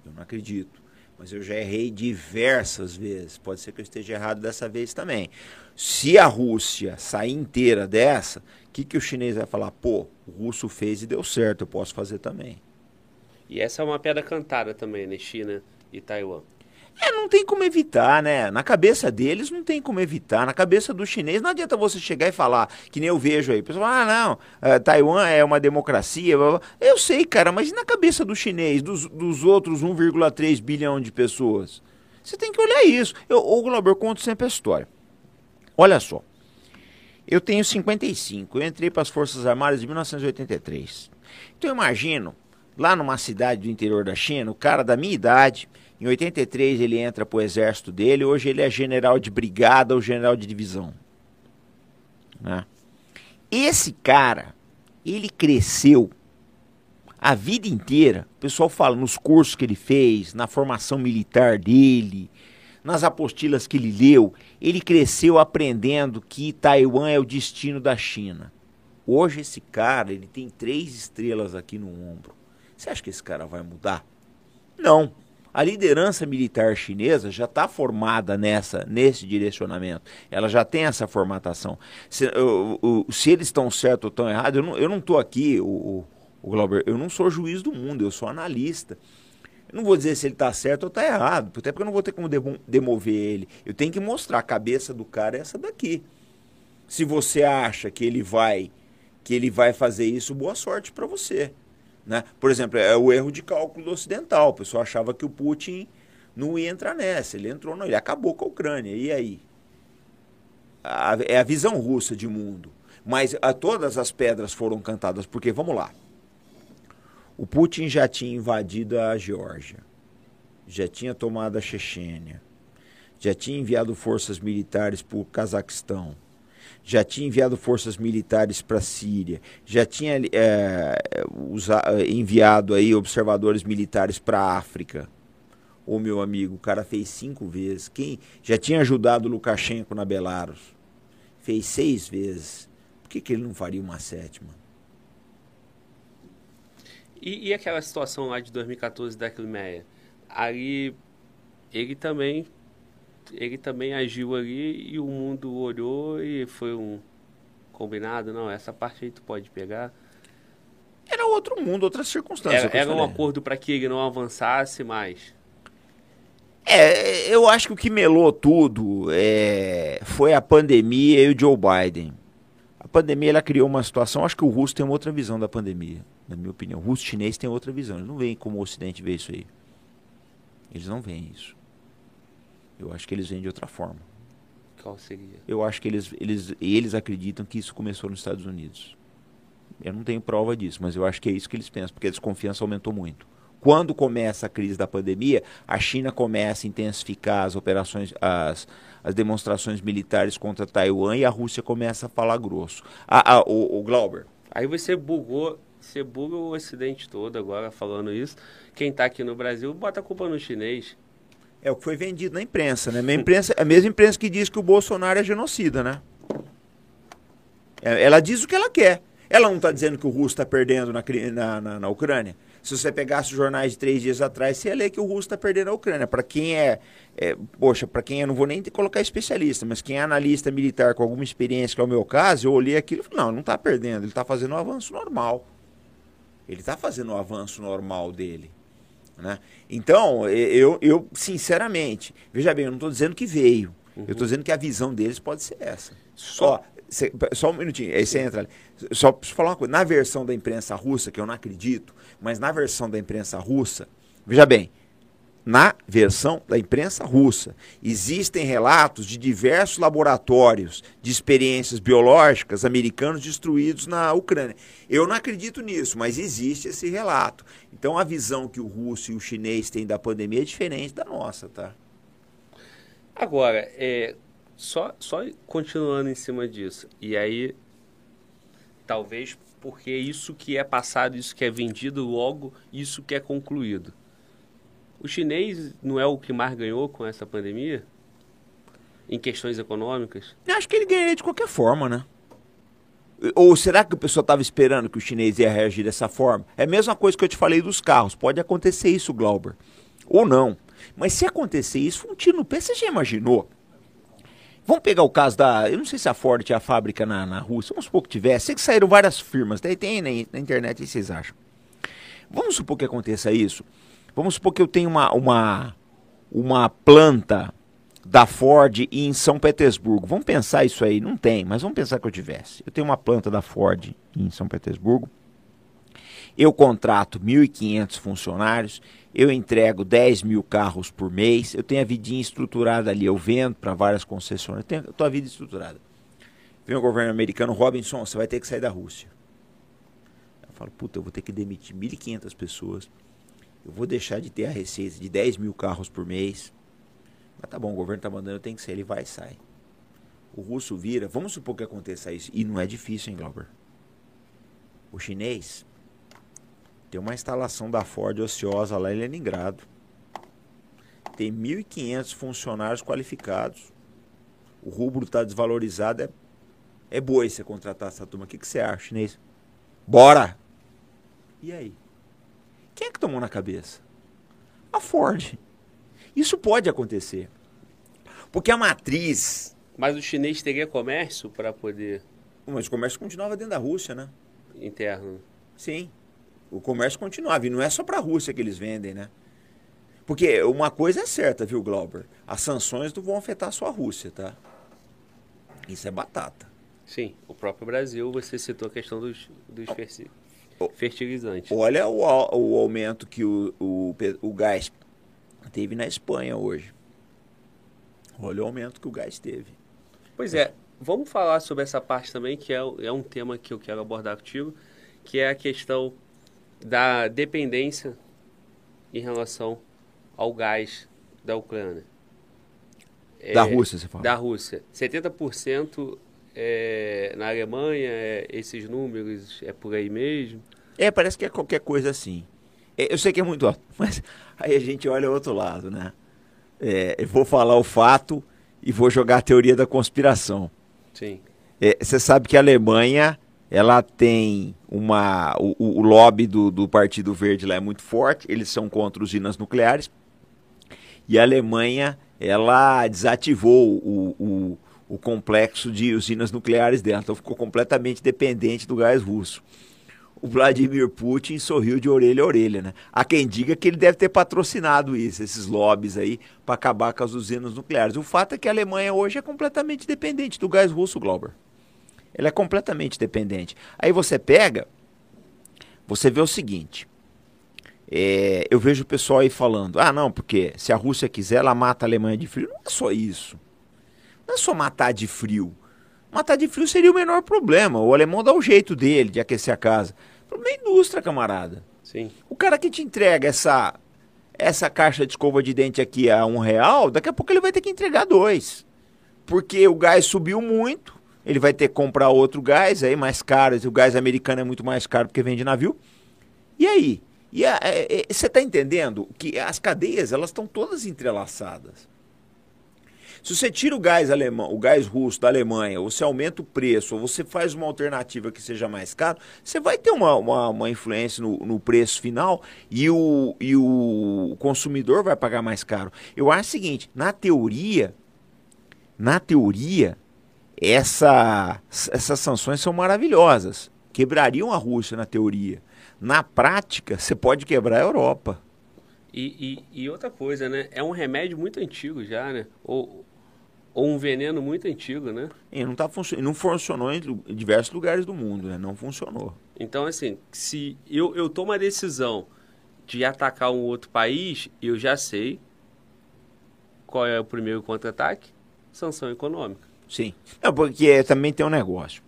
Eu não acredito. Mas eu já errei diversas vezes. Pode ser que eu esteja errado dessa vez também. Se a Rússia sair inteira dessa, o que, que o chinês vai falar? Pô, o russo fez e deu certo, eu posso fazer também. E essa é uma pedra cantada também, né? China e Taiwan. É, não tem como evitar, né? Na cabeça deles não tem como evitar. Na cabeça do chinês não adianta você chegar e falar, que nem eu vejo aí. O pessoal fala, ah, não, uh, Taiwan é uma democracia. Blá, blá. Eu sei, cara, mas na cabeça do chinês, dos, dos outros 1,3 bilhão de pessoas? Você tem que olhar isso. Eu, o Glauber, conto sempre a história. Olha só. Eu tenho 55. Eu entrei para as Forças Armadas em 1983. Então eu imagino, lá numa cidade do interior da China, o cara da minha idade em 83 ele entra para o exército dele, hoje ele é general de brigada ou general de divisão. Né? Esse cara, ele cresceu a vida inteira. O pessoal fala nos cursos que ele fez, na formação militar dele, nas apostilas que ele leu, ele cresceu aprendendo que Taiwan é o destino da China. Hoje esse cara, ele tem três estrelas aqui no ombro. Você acha que esse cara vai mudar? Não. A liderança militar chinesa já está formada nessa, nesse direcionamento. Ela já tem essa formatação. Se, o, o, se eles estão certos ou estão errados, eu não estou aqui, o, o Glauber, eu não sou juiz do mundo, eu sou analista. Eu não vou dizer se ele está certo ou está errado, até porque eu não vou ter como demover ele. Eu tenho que mostrar a cabeça do cara é essa daqui. Se você acha que ele vai que ele vai fazer isso, boa sorte para você. Né? Por exemplo, é o erro de cálculo ocidental. O pessoal achava que o Putin não ia entrar nessa. Ele entrou, não, ele acabou com a Ucrânia. E aí? A, é a visão russa de mundo. Mas a, todas as pedras foram cantadas, porque, vamos lá, o Putin já tinha invadido a Geórgia, já tinha tomado a Chechênia, já tinha enviado forças militares para o Cazaquistão, já tinha enviado forças militares para a Síria, já tinha é, usa, enviado aí observadores militares para a África. Ô meu amigo, o cara fez cinco vezes. Quem já tinha ajudado Lukashenko na Belarus? Fez seis vezes. Por que, que ele não faria uma sétima? E, e aquela situação lá de 2014 da Crimeia? Ali, ele também, ele também agiu ali e o mundo olhou e foi um combinado, não, essa parte aí tu pode pegar. Era outro mundo, outra circunstância. Era, era um acordo para que ele não avançasse mais. É, eu acho que o que melou tudo é, foi a pandemia e o Joe Biden. A pandemia ela criou uma situação, acho que o russo tem uma outra visão da pandemia, na minha opinião. O russo chinês tem outra visão, eles não veem como o ocidente vê isso aí. Eles não veem isso. Eu acho que eles veem de outra forma. Qual seria? Eu acho que eles, eles, eles acreditam que isso começou nos Estados Unidos. Eu não tenho prova disso, mas eu acho que é isso que eles pensam, porque a desconfiança aumentou muito. Quando começa a crise da pandemia, a China começa a intensificar as operações, as, as demonstrações militares contra Taiwan e a Rússia começa a falar grosso. Ah, ah, o, o Glauber, Aí você bugou, você buga o ocidente todo agora falando isso. Quem tá aqui no Brasil bota a culpa no chinês. É o que foi vendido na imprensa, né? A, imprensa, a mesma imprensa que diz que o Bolsonaro é genocida, né? É, Ela diz o que ela quer. Ela não está dizendo que o russo está perdendo na, na, na, na Ucrânia. Se você pegasse os jornais de três dias atrás, você ia ler que o russo está perdendo a Ucrânia. Para quem é, é poxa, para quem é, não vou nem colocar especialista, mas quem é analista militar com alguma experiência, que é o meu caso, eu olhei aquilo e falei, não, não está perdendo, ele está fazendo um avanço normal. Ele está fazendo o avanço normal dele. Né? Então, eu, eu, sinceramente, veja bem, eu não estou dizendo que veio. Eu estou dizendo que a visão deles pode ser essa. Só, cê- só um minutinho, aí você entra ali. Só preciso falar uma coisa. Na versão da imprensa russa, que eu não acredito, mas na versão da imprensa russa, veja bem, na versão da imprensa russa, existem relatos de diversos laboratórios de experiências biológicas americanos destruídos na Ucrânia. Eu não acredito nisso, mas existe esse relato. Então a visão que o russo e o chinês têm da pandemia é diferente da nossa, tá? Agora, é, só, só continuando em cima disso, e aí, talvez porque isso que é passado, isso que é vendido, logo isso que é concluído. O chinês não é o que mais ganhou com essa pandemia? Em questões econômicas? Eu acho que ele ganharia de qualquer forma, né? Ou será que o pessoal estava esperando que o chinês ia reagir dessa forma? É a mesma coisa que eu te falei dos carros. Pode acontecer isso, Glauber. Ou não. Mas se acontecer isso, foi um tiro no pé. Você já imaginou? Vamos pegar o caso da. Eu não sei se a Ford tinha a fábrica na, na Rússia. Vamos supor que tivesse. Sei que saíram várias firmas. Tem, tem na, na internet, o que vocês acham? Vamos supor que aconteça isso. Vamos supor que eu tenho uma, uma, uma planta da Ford em São Petersburgo. Vamos pensar isso aí. Não tem, mas vamos pensar que eu tivesse. Eu tenho uma planta da Ford em São Petersburgo. Eu contrato 1.500 funcionários. Eu entrego 10 mil carros por mês. Eu tenho a vidinha estruturada ali. Eu vendo para várias concessionárias. Eu tenho a vida estruturada. Vem o governo americano, Robinson, você vai ter que sair da Rússia. Eu falo, puta, eu vou ter que demitir 1.500 pessoas. Eu vou deixar de ter a receita de 10 mil carros por mês. Mas tá bom, o governo tá mandando, tenho que sair, ele vai e sai. O russo vira, vamos supor que aconteça isso. E não é difícil, hein, Glauber? O chinês tem uma instalação da Ford ociosa lá em Leningrado. Tem 1.500 funcionários qualificados. O rubro está desvalorizado. É, é boi você contratar essa turma. O que, que você acha, chinês? Bora! E aí? Quem é que tomou na cabeça? A Ford. Isso pode acontecer. Porque a matriz. Mas o chinês teria comércio para poder Mas o comércio continuava dentro da Rússia, né? interno? Sim. O comércio continuava. E não é só para a Rússia que eles vendem, né? Porque uma coisa é certa, viu, Glauber? As sanções não vão afetar só a Rússia, tá? Isso é batata. Sim, o próprio Brasil, você citou a questão dos, dos ferti- fertilizantes. Olha o, o aumento que o, o, o gás teve na Espanha hoje. Olha o aumento que o gás teve. Pois é, vamos falar sobre essa parte também, que é, é um tema que eu quero abordar contigo, que é a questão da dependência em relação ao gás da Ucrânia. Da É, Rússia, você fala. Da Rússia. 70% é, na Alemanha, é, esses números é por aí mesmo. É, parece que é qualquer coisa assim. É, eu sei que é muito alto, mas aí a gente olha o outro lado, né? É, eu vou falar o fato e vou jogar a teoria da conspiração. Sim. É, Você sabe que a Alemanha ela tem uma. O, o lobby do, do Partido Verde lá é muito forte, eles são contra usinas nucleares. E a Alemanha, ela desativou o, o, o complexo de usinas nucleares dela, então ficou completamente dependente do gás russo. O Vladimir Putin sorriu de orelha a orelha, né? Há quem diga que ele deve ter patrocinado isso, esses lobbies aí, para acabar com as usinas nucleares. O fato é que a Alemanha hoje é completamente dependente do gás russo, Glauber. Ela é completamente dependente. Aí você pega, você vê o seguinte. É, eu vejo o pessoal aí falando: ah, não, porque se a Rússia quiser, ela mata a Alemanha de frio. Não é só isso. Não é só matar de frio. Matar de frio seria o menor problema. O alemão dá o jeito dele de aquecer a casa. O problema é a indústria, camarada. Sim. O cara que te entrega essa, essa caixa de escova de dente aqui a um real, daqui a pouco ele vai ter que entregar dois. Porque o gás subiu muito, ele vai ter que comprar outro gás aí mais caro. O gás americano é muito mais caro porque vem de navio. E aí? E é, é, você está entendendo que as cadeias elas estão todas entrelaçadas. Se você tira o gás alemão, o gás russo da Alemanha, ou você aumenta o preço, ou você faz uma alternativa que seja mais caro, você vai ter uma, uma, uma influência no, no, preço final e o, e o consumidor vai pagar mais caro. Eu acho o seguinte, na teoria, na teoria, essa, essas sanções são maravilhosas. Quebrariam a Rússia na teoria. Na prática, você pode quebrar a Europa. E, e, e, outra coisa, né? É um remédio muito antigo já, né? Ou, ou um veneno muito antigo, né? E não, tá func... não funcionou em diversos lugares do mundo, né? Não funcionou. Então, assim, se eu, eu tomo a decisão de atacar um outro país, eu já sei qual é o primeiro contra-ataque? Sanção econômica. Sim. Não, porque também tem um negócio.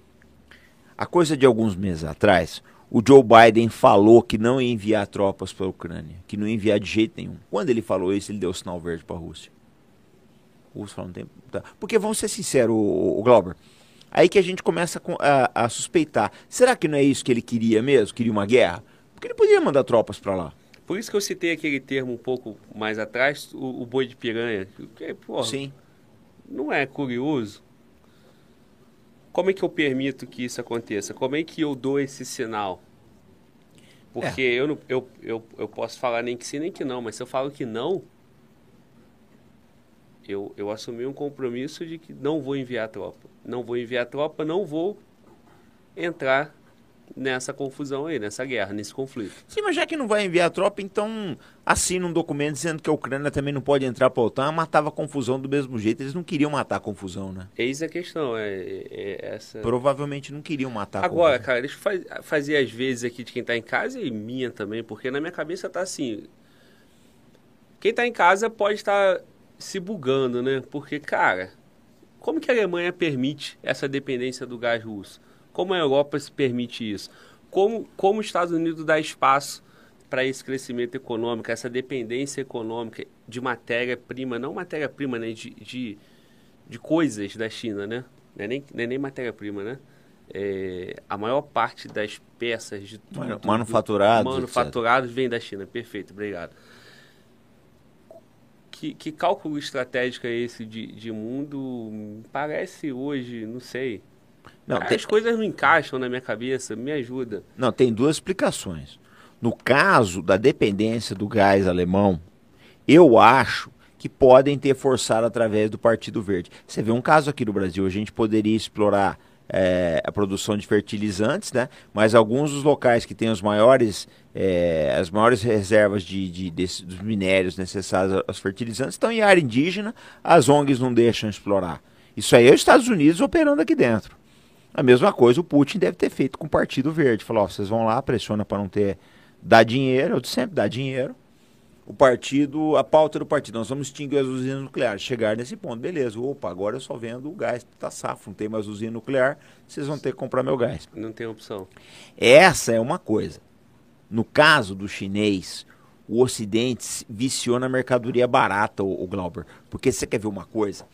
A coisa de alguns meses atrás, o Joe Biden falou que não ia enviar tropas para a Ucrânia, que não ia enviar de jeito nenhum. Quando ele falou isso, ele deu sinal verde para a Rússia. O russo falou, não tem... Tá. Porque vamos ser sinceros, o, o Glauber, aí que a gente começa a, a, suspeitar. Será que não é isso que ele queria mesmo? Queria uma guerra? Porque ele podia mandar tropas para lá. Por isso que eu citei aquele termo um pouco mais atrás, o, o boi de piranha. Que, porra, Sim. Não é curioso? Como é que eu permito que isso aconteça? Como é que eu dou esse sinal? Porque é. eu, não, eu, eu, eu posso falar nem que sim, nem que não, mas se eu falo que não, eu, eu assumi um compromisso de que não vou enviar tropa. Não vou enviar tropa, não vou entrar nessa confusão aí, nessa guerra, nesse conflito. Sim, mas já que não vai enviar tropa, então assina um documento dizendo que a Ucrânia também não pode entrar para a OTAN, matava a confusão do mesmo jeito. Eles não queriam matar a confusão, né? Eis a questão, é, é, é essa... Provavelmente não queriam matar Agora, cara, deixa eu fazer às vezes aqui de quem está em casa e minha também, porque na minha cabeça tá assim... Quem está em casa pode estar tá se bugando, né? Porque, cara, como que a Alemanha permite essa dependência do gás russo? Como a Europa se permite isso? Como, como os Estados Unidos dá espaço para esse crescimento econômico, essa dependência econômica de matéria-prima, não matéria-prima, né, de, de, de, coisas da China, né? Não é nem, é nem matéria-prima, né? É, a maior parte das peças de tudo, manufaturados, manufaturados vem da China. Perfeito, obrigado. Que, que cálculo estratégico é esse de, de mundo? Parece hoje, não sei, não, tem... As coisas não encaixam na minha cabeça, me ajuda. Não, tem duas explicações. No caso da dependência do gás alemão, eu acho que podem ter forçado através do Partido Verde. Você vê um caso aqui no Brasil, a gente poderia explorar é, a produção de fertilizantes, né? mas alguns dos locais que têm os maiores, é, as maiores reservas de, de desse, dos minérios necessários aos fertilizantes estão em área indígena, as ONGs não deixam explorar. Isso aí é os Estados Unidos operando aqui dentro. A mesma coisa o Putin deve ter feito com o Partido Verde. Falou, ó, vocês vão lá, pressiona para não ter... Dá dinheiro, eu sempre dá dinheiro. O partido, a pauta do partido, nós vamos extinguir as usinas nucleares. Chegar nesse ponto, beleza. Opa, agora eu só vendo o gás tá safo, não tem mais usina nuclear, vocês vão ter que comprar meu gás. Não tem opção. Essa é uma coisa. No caso do chinês, o Ocidente viciou na mercadoria barata, o, o Glauber. Porque você quer ver uma coisa?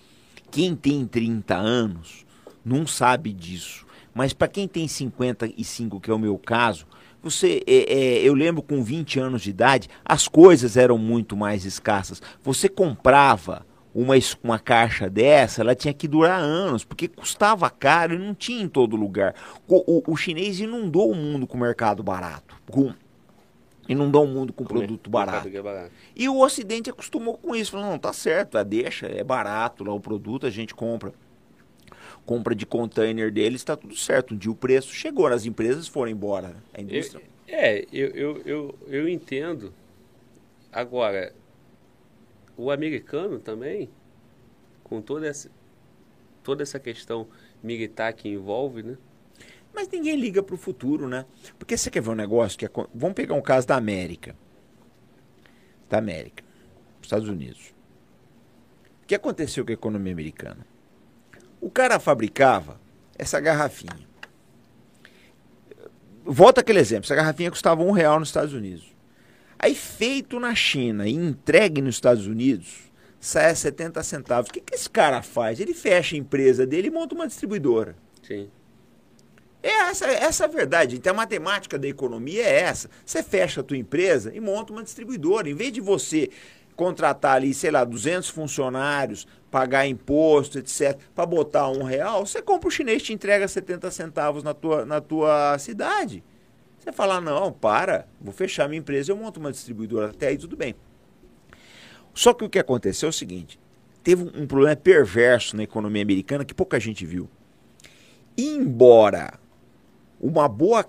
Quem tem 30 anos não sabe disso. Mas para quem tem 55, que é o meu caso, você, é, é, eu lembro com 20 anos de idade, as coisas eram muito mais escassas. Você comprava uma, uma caixa dessa, ela tinha que durar anos, porque custava caro e não tinha em todo lugar. O, o- o chinês inundou o mundo com mercado barato. Com, inundou o mundo com produto barato. É barato. E o Ocidente acostumou com isso. Falou, não, tá certo, ah, deixa, é barato lá o produto, a gente compra. Compra de container deles, está tudo certo. Um dia o preço chegou, as empresas foram embora. A indústria. Eu- é, eu, eu, eu, eu entendo. Agora, o americano também, com toda essa, toda essa questão militar que envolve, né? Mas ninguém liga pro futuro, né? Porque você quer ver um negócio que é. Vamos pegar um caso da América. Da América. Estados Unidos. O que aconteceu com a economia americana? O cara fabricava essa garrafinha. Volta aquele exemplo. Essa garrafinha custava um real nos Estados Unidos. Aí feito na China e entregue nos Estados Unidos, sai a 70 centavos. O que, que esse cara faz? Ele fecha a empresa dele e monta uma distribuidora. Sim. É essa, essa é a verdade. Então a matemática da economia é essa. Você fecha a tua empresa e monta uma distribuidora. Em vez de você contratar ali, sei lá, 200 funcionários, pagar imposto, etc., para botar um real, você compra o chinês te entrega 70 centavos na tua, na tua cidade. Você fala, não, para, vou fechar minha empresa, eu monto uma distribuidora, até aí tudo bem. Só que o que aconteceu é o seguinte, teve um problema perverso na economia americana que pouca gente viu. Embora uma boa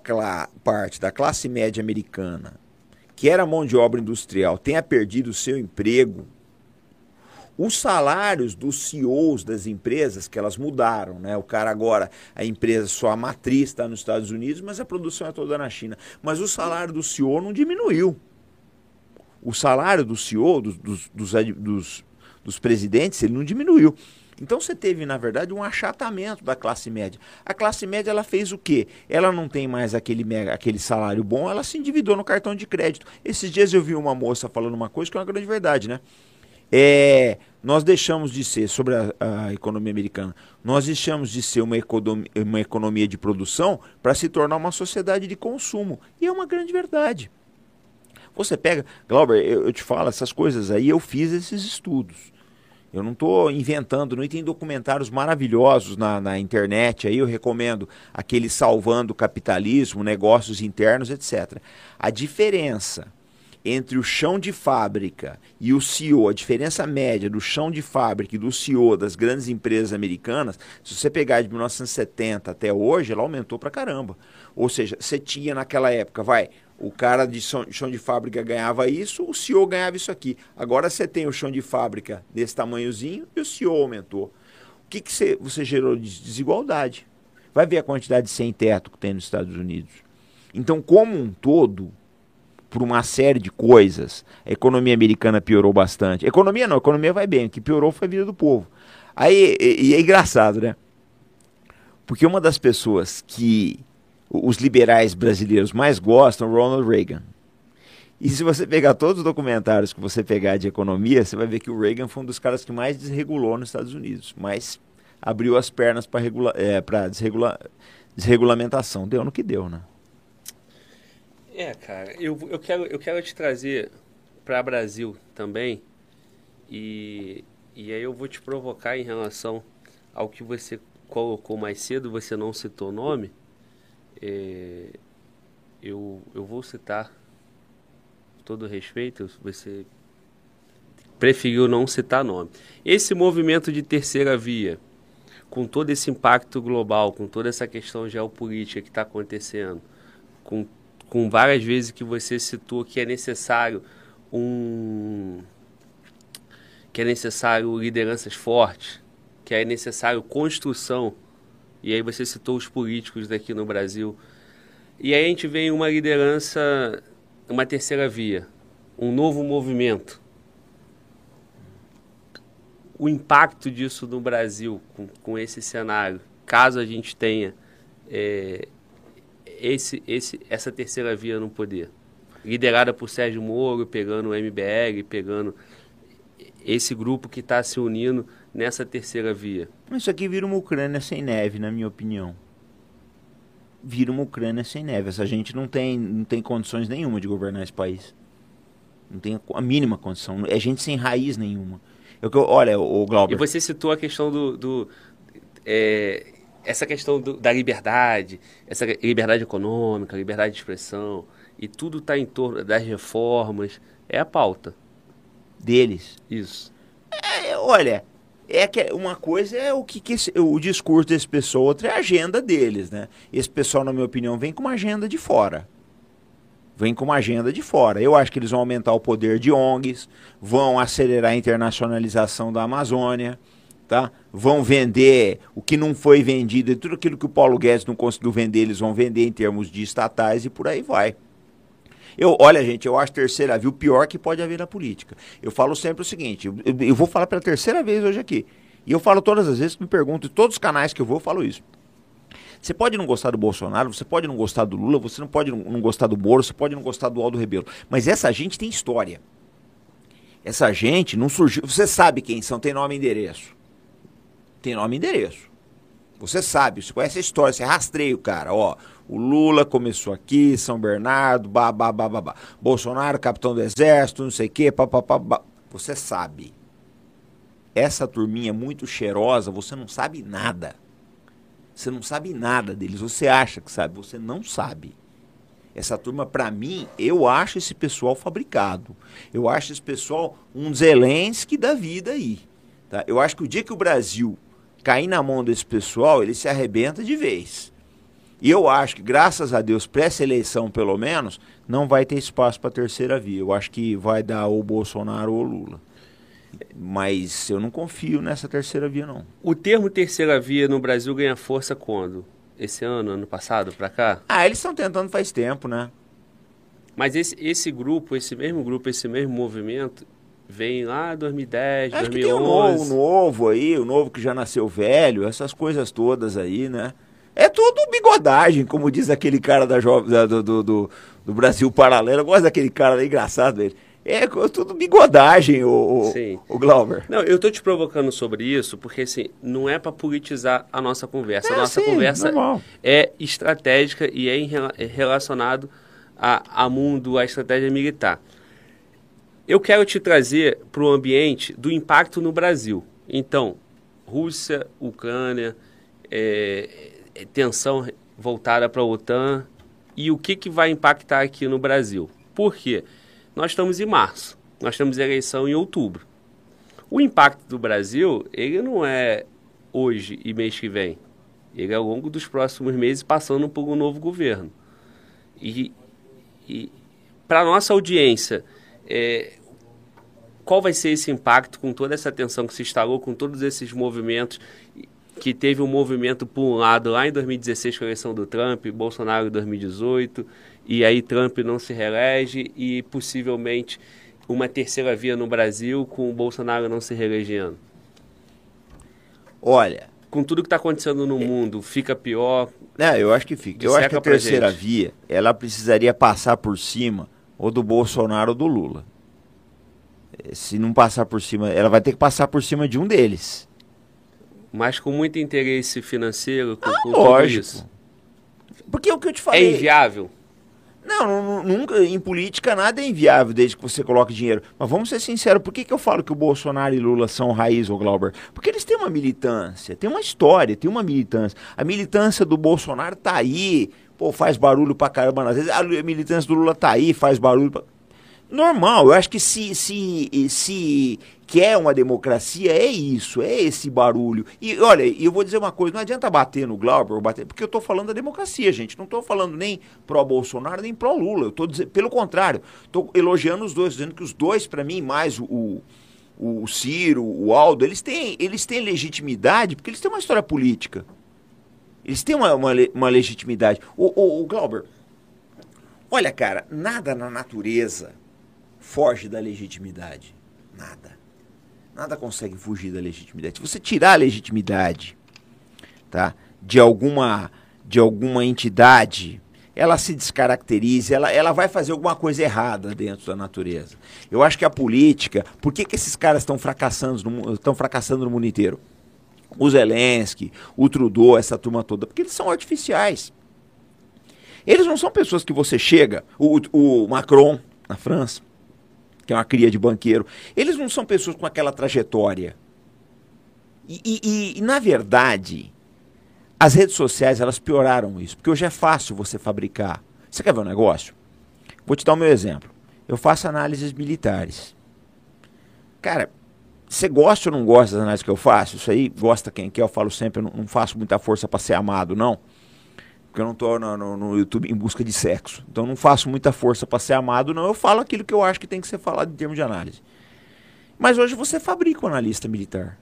parte da classe média americana, que era mão de obra industrial, tenha perdido o seu emprego, os salários dos CEOs das empresas, que elas mudaram, né? O cara agora, a empresa, sua matriz está nos Estados Unidos, mas a produção é toda na China. Mas o salário do CEO não diminuiu. O salário do CEO, dos, dos, dos, dos presidentes, ele não diminuiu. Então você teve, na verdade, um achatamento da classe média. A classe média ela fez o quê? Ela não tem mais aquele, mega, aquele salário bom, ela se endividou no cartão de crédito. Esses dias eu vi uma moça falando uma coisa que é uma grande verdade, né? É, nós deixamos de ser, sobre a, a economia americana, nós deixamos de ser uma, economia, uma economia de produção para se tornar uma sociedade de consumo. E é uma grande verdade. Você pega, Glauber, eu, eu te falo, essas coisas aí, eu fiz esses estudos. Eu não estou inventando, não e tem documentários maravilhosos na, na internet, aí eu recomendo aquele Salvando o Capitalismo, Negócios Internos, etc. A diferença entre o chão de fábrica e o CEO, a diferença média do chão de fábrica e do CEO das grandes empresas americanas, se você pegar de 1970 até hoje, ela aumentou pra caramba. Ou seja, você tinha naquela época, vai, o cara de chão, de fábrica ganhava isso, o CEO ganhava isso aqui. Agora você tem o chão de fábrica desse tamanhozinho e o CEO aumentou. O que, que você, você gerou de desigualdade? Vai ver a quantidade de sem teto que tem nos Estados Unidos. Então, como um todo, por uma série de coisas, a economia americana piorou bastante. Economia não, economia vai bem, o que piorou foi a vida do povo. Aí, e, e é engraçado, né? Porque uma das pessoas que os liberais brasileiros mais gostam, Ronald Reagan. E se você pegar todos os documentários que você pegar de economia, você vai ver que o Reagan foi um dos caras que mais desregulou nos Estados Unidos, mais abriu as pernas para regula é, desregula desregulamentação. Deu no que deu, né? É, cara, eu, eu, quero, eu quero te trazer para Brasil também e, e aí eu vou te provocar em relação ao que você colocou mais cedo, você não citou o nome, é, eu, eu vou citar, todo respeito, você preferiu não citar nome. Esse movimento de terceira via, com todo esse impacto global, com toda essa questão geopolítica que está acontecendo, com, com várias vezes que você citou que é necessário um que é necessário lideranças fortes, que é necessário construção, e aí você citou os políticos daqui no Brasil. E aí a gente vê uma liderança, uma terceira via, um novo movimento. O impacto disso no Brasil, com, com esse cenário, caso a gente tenha é, esse, esse, essa terceira via no poder, liderada por Sérgio Moro, pegando o MBL, pegando esse grupo que está se unindo nessa terceira via. Isso aqui vira uma Ucrânia sem neve, na minha opinião. Vira uma Ucrânia sem neve. Essa gente não tem, não tem condições nenhuma de governar esse país. Não tem a mínima condição. É gente sem raiz nenhuma. Eu, olha, o Glauber. E você citou a questão do. do é, essa questão do, da liberdade, essa liberdade econômica, liberdade de expressão, e tudo está em torno das reformas. É a pauta. Deles. Isso. É, olha, é que uma coisa é o que, que esse, o discurso desse pessoal, outra é a agenda deles, né? Esse pessoal, na minha opinião, vem com uma agenda de fora. Vem com uma agenda de fora. Eu acho que eles vão aumentar o poder de ONGs, vão acelerar a internacionalização da Amazônia, tá? Vão vender o que não foi vendido, e tudo aquilo que o Paulo Guedes não conseguiu vender, eles vão vender em termos de estatais e por aí vai. Eu, olha, gente, eu acho terceira via o pior que pode haver na política. Eu falo sempre o seguinte, eu, eu vou falar pela terceira vez hoje aqui. E eu falo todas as vezes que me perguntam, em todos os canais que eu vou, eu falo isso. Você pode não gostar do Bolsonaro, você pode não gostar do Lula, você não pode não gostar do Moro, você pode não gostar do Aldo Rebelo. Mas essa gente tem história. Essa gente não surgiu. Você sabe quem são, tem nome e endereço. Tem nome e endereço. Você sabe, você conhece a história, você rastreia o cara, ó. O Lula começou aqui, São Bernardo, babá, babá. Bolsonaro, capitão do exército, não sei o quê, papapá. Você sabe. Essa turminha muito cheirosa, você não sabe nada. Você não sabe nada deles. Você acha que sabe, você não sabe. Essa turma, para mim, eu acho esse pessoal fabricado. Eu acho esse pessoal um Zelensky da vida aí. Tá? Eu acho que o dia que o Brasil cair na mão desse pessoal, ele se arrebenta de vez. E eu acho que, graças a Deus, para essa eleição, pelo menos, não vai ter espaço para a terceira via. Eu acho que vai dar ou Bolsonaro ou Lula. Mas eu não confio nessa terceira via, não. O termo terceira via no Brasil ganha força quando? Esse ano, ano passado, para cá? Ah, eles estão tentando faz tempo, né? Mas esse, esse grupo, esse mesmo grupo, esse mesmo movimento, vem lá 2010, Acho 2011. Que tem um novo, novo aí, o novo que já nasceu velho, essas coisas todas aí, né? É tudo bigodagem, como diz aquele cara da, da do, do, do, do, Brasil Paralelo. Eu gosto daquele cara engraçado dele. É tudo bigodagem, o, Sim. o Glauber. Não, eu tô te provocando sobre isso porque, assim, não é para politizar a nossa conversa. É, a nossa sim, conversa normal. é estratégica e é, é relacionado a, a mundo, a estratégia militar. Eu quero te trazer para o ambiente do impacto no Brasil. Então, Rússia, Ucrânia, é, é, tensão voltada para a OTAN e o que, que vai impactar aqui no Brasil. Por quê? Nós estamos em março, nós temos eleição em outubro. O impacto do Brasil, ele não é hoje e mês que vem. Ele é ao longo dos próximos meses passando por um novo governo. E, e para a nossa audiência, é, qual vai ser esse impacto com toda essa tensão que se instalou, com todos esses movimentos que teve um movimento por um lado lá em 2016 com a eleição do Trump, Bolsonaro em 2018, e aí Trump não se reelege e possivelmente uma terceira via no Brasil com o Bolsonaro não se reelegendo? Olha, com tudo que está acontecendo no mundo, fica pior? É, eu acho que fica. Eu acho que a terceira via, ela precisaria passar por cima ou do Bolsonaro ou do Lula. Se não passar por cima, ela vai ter que passar por cima de um deles mas com muito interesse financeiro, com, ah, com lógico. isso. Porque é o que eu te falei. É inviável? Não, nunca, em política nada é inviável desde que você coloque dinheiro. Mas vamos ser sinceros, por que, que eu falo que o Bolsonaro e Lula são raiz, ou Glauber? Porque eles têm uma militância, tem uma história, tem uma militância. A militância do Bolsonaro tá aí, pô, faz barulho pra caramba. Às vezes a militância do Lula tá aí, faz barulho pra... Normal, eu acho que se, se, se quer uma democracia, é isso, é esse barulho. E olha, eu vou dizer uma coisa, não adianta bater no Glauber, bater, porque eu estou falando da democracia, gente. Não estou falando nem pró-Bolsonaro, nem pró-Lula. Eu estou dizendo, pelo contrário, estou elogiando os dois, dizendo que os dois, para mim, mais o, o, o Ciro, o Aldo, eles têm, eles têm legitimidade porque eles têm uma história política. Eles têm uma, uma, uma legitimidade. O, o, o Glauber, olha, cara, nada na natureza foge da legitimidade. Nada. Nada consegue fugir da legitimidade. Se você tirar a legitimidade tá, de, alguma, de alguma entidade, ela se descaracteriza, ela, ela vai fazer alguma coisa errada dentro da natureza. Eu acho que a política, por que, que esses caras estão fracassando, no, estão fracassando no mundo inteiro? O Zelensky, o Trudeau, essa turma toda, porque eles são artificiais. Eles não são pessoas que você chega, o, o Macron na França, que é uma cria de banqueiro. Eles não são pessoas com aquela trajetória. E, e, e, na verdade, as redes sociais elas pioraram isso, porque hoje é fácil você fabricar. Você quer ver um negócio? Vou te dar o meu exemplo. Eu faço análises militares. Cara, você gosta ou não gosta das análises que eu faço? Isso aí, gosta quem quer, eu falo sempre, eu não, não faço muita força para ser amado, não. Porque eu não estou no, no, YouTube em busca de sexo. Então não faço muita força para ser amado, não. Eu falo aquilo que eu acho que tem que ser falado em termos de análise. Mas hoje você fabrica um analista militar.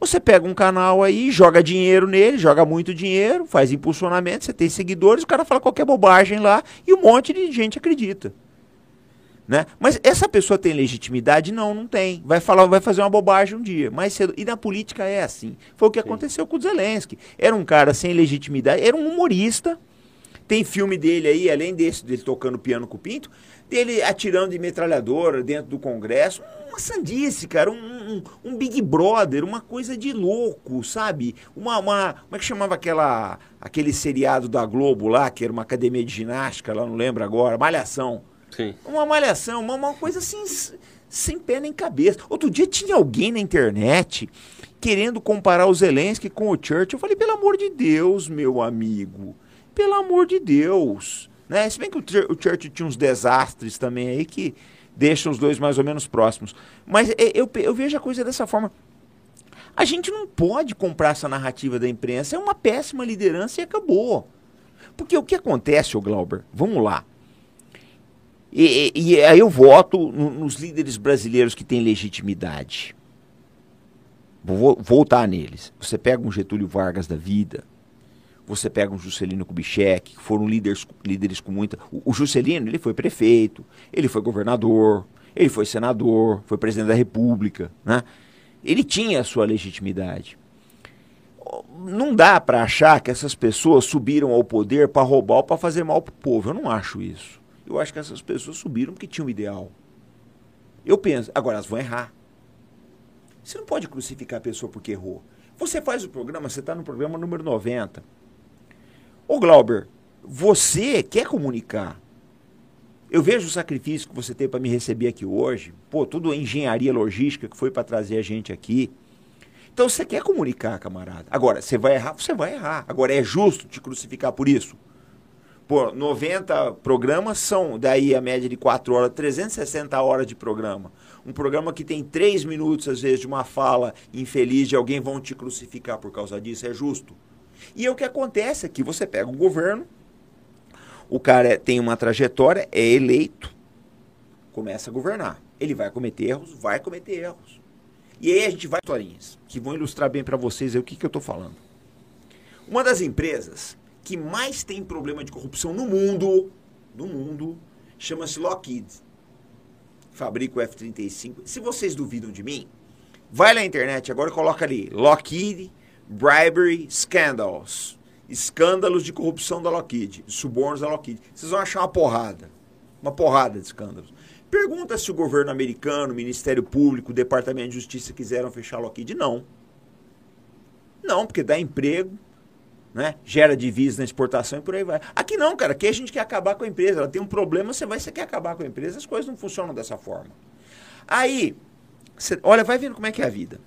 Você pega um canal aí, joga dinheiro nele, joga muito dinheiro, faz impulsionamento, você tem seguidores, o cara fala qualquer bobagem lá e um monte de gente acredita. Né? Mas essa pessoa tem legitimidade? Não, não tem. Vai falar, vai fazer uma bobagem um dia, mais cedo. E na política é assim. Foi o que Sim. aconteceu com o Zelensky. Era um cara sem legitimidade, era um humorista. Tem filme dele aí, além desse, dele tocando piano com o Pinto, dele atirando de metralhadora dentro do Congresso uma sandice, cara, um, um, um, Big Brother, uma coisa de louco, sabe? Uma, uma, como é que chamava aquela, aquele seriado da Globo lá, que era uma academia de ginástica, lá não lembro agora, Malhação. Sim. Uma malhação, uma, uma coisa assim, sem pé nem cabeça. Outro dia tinha alguém na internet querendo comparar o Zelensky com o Churchill. Eu falei, pelo amor de Deus, meu amigo, pelo amor de Deus. Né? Se bem que o, o Churchill tinha uns desastres também aí que deixam os dois mais ou menos próximos. Mas é, eu, eu vejo a coisa dessa forma. A gente não pode comprar essa narrativa da imprensa. É uma péssima liderança e acabou. Porque o que acontece, ô Glauber? Vamos lá. E, e, aí eu voto no, nos líderes brasileiros que têm legitimidade. Vou voltar neles. Você pega um Getúlio Vargas da vida, você pega um Juscelino Kubitschek, que foram líderes, líderes com muita. O, o Juscelino, ele foi prefeito, ele foi governador, ele foi senador, foi presidente da República, né? Ele tinha a sua legitimidade. Não dá para achar que essas pessoas subiram ao poder para roubar ou para fazer mal para o povo. Eu não acho isso. Eu acho que essas pessoas subiram porque tinham um ideal. Eu penso, agora elas vão errar. Você não pode crucificar a pessoa porque errou. Você faz o programa, você está no programa número 90. Ô Glauber, você quer comunicar. Eu vejo o sacrifício que você tem para me receber aqui hoje. Pô, tudo a engenharia logística que foi para trazer a gente aqui. Então você quer comunicar, camarada. Agora, você vai errar, você vai errar. Agora, é justo te crucificar por isso? Pô, 90 programas são, daí a média de 4 horas, 360 horas de programa. Um programa que tem 3 minutos, às vezes, de uma fala infeliz de alguém vão te crucificar por causa disso. É justo? E é o que acontece aqui, você pega um governo, o cara é, tem uma trajetória, é eleito, começa a governar. Ele vai cometer erros, vai cometer erros. E aí a gente vai historinhas que vão ilustrar bem para vocês o que, que eu estou falando. Uma das empresas que mais tem problema de corrupção no mundo, no mundo, chama-se Lockheed. Fabrica o F-35. Se vocês duvidam de mim, vai na internet agora e coloca ali Lockheed Bribery Scandals. Escândalos de corrupção da Lockheed, subornos da Lockheed. Vocês vão achar uma porrada. Uma porrada de escândalos. Pergunta se o governo americano, Ministério Público, Departamento de Justiça quiseram fechar a Lockheed. Não. Não, porque dá emprego, né? gera divisa na exportação e por aí vai. Aqui não, cara. Aqui a gente quer acabar com a empresa. Ela tem um problema, você vai, você quer acabar com a empresa. As coisas não funcionam dessa forma. Aí, você, olha, vai vendo como é que é a vida.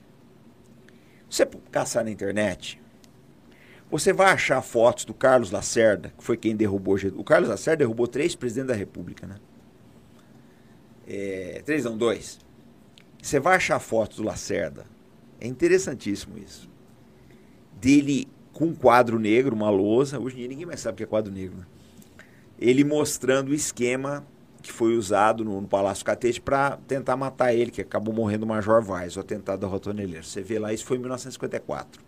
Você caçar na internet, você vai achar fotos do Carlos Lacerda, que foi quem derrubou o Carlos Lacerda derrubou três presidentes da República, né? É, três não, dois. Você vai achar fotos do Lacerda. É interessantíssimo isso. Dele com um quadro negro, uma lousa. Hoje em dia ninguém mais sabe o que é quadro negro. Né? Ele mostrando o esquema que foi usado no, no Palácio Catete para tentar matar ele, que acabou morrendo o Major Vaz, o atentado da Rotoneleiro. Você vê lá, isso foi em 1954.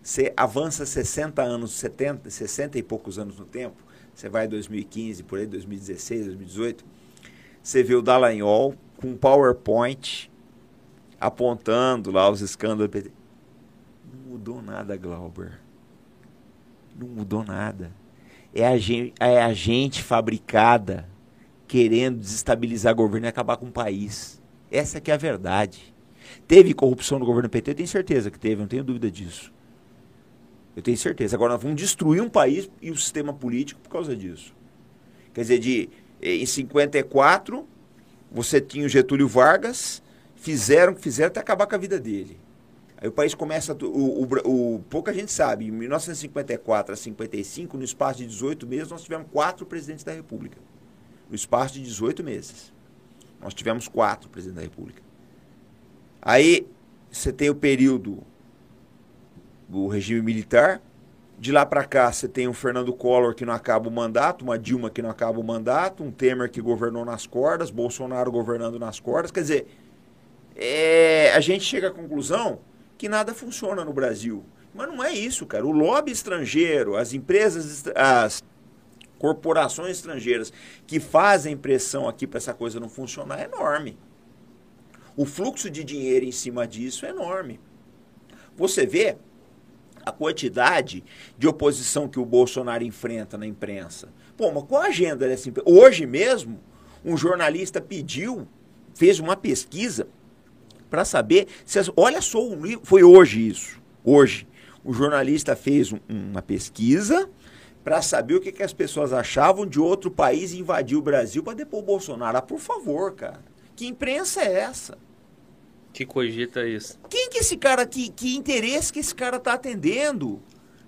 Você avança 60 anos, 70, 60 e poucos anos no tempo, você vai em 2015, por aí, 2016, 2018, você vê o Dallagnol com um PowerPoint apontando lá os escândalos. Não mudou nada, Glauber. Não mudou nada. É a gente, é a gente fabricada querendo desestabilizar o governo e acabar com o país. Essa que é a verdade. Teve corrupção no governo PT? Eu tenho certeza que teve, não tenho dúvida disso. Eu tenho certeza. Agora nós vamos destruir um país e o sistema político por causa disso. Quer dizer, de, em 54, você tinha o Getúlio Vargas, fizeram, fizeram até acabar com a vida dele. Aí o país começa. O, o, o, pouca gente sabe, em 1954 a 55, no espaço de 18 meses, nós tivemos quatro presidentes da República. No espaço de 18 meses. Nós tivemos quatro presidentes da República. Aí você tem o período do regime militar. De lá para cá, você tem um Fernando Collor que não acaba o mandato, uma Dilma que não acaba o mandato, um Temer que governou nas cordas, Bolsonaro governando nas cordas. Quer dizer, é, a gente chega à conclusão que nada funciona no Brasil. Mas não é isso, cara. O lobby estrangeiro, as empresas, as corporações estrangeiras que fazem pressão aqui para essa coisa não funcionar é enorme. O fluxo de dinheiro em cima disso é enorme. Você vê a quantidade de oposição que o Bolsonaro enfrenta na imprensa. Pô, mas qual a agenda dessa imprensa? Hoje mesmo, um jornalista pediu, fez uma pesquisa para saber se as, olha só um livro, foi hoje isso, hoje o jornalista fez um, uma pesquisa para saber o que, que, as pessoas achavam de outro país invadir o Brasil para depor o Bolsonaro. Ah, por favor, cara, que imprensa é essa? Que cogita isso? Quem que esse cara, que, que interesse que esse cara tá atendendo?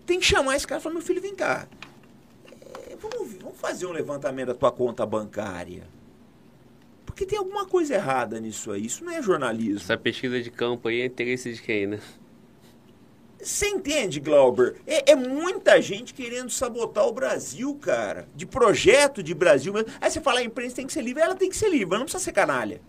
Tem que chamar esse cara e falar, meu filho, vem cá. É, vamos, vamos fazer um levantamento da tua conta bancária. Porque tem alguma coisa errada nisso aí. Isso não é jornalismo. Essa pesquisa de campo aí é interesse de quem, né? Você entende, Glauber? É, é, muita gente querendo sabotar o Brasil, cara. De projeto de Brasil mesmo. Aí você fala, a imprensa tem que ser livre. Ela tem que ser livre, mas não precisa ser canalha.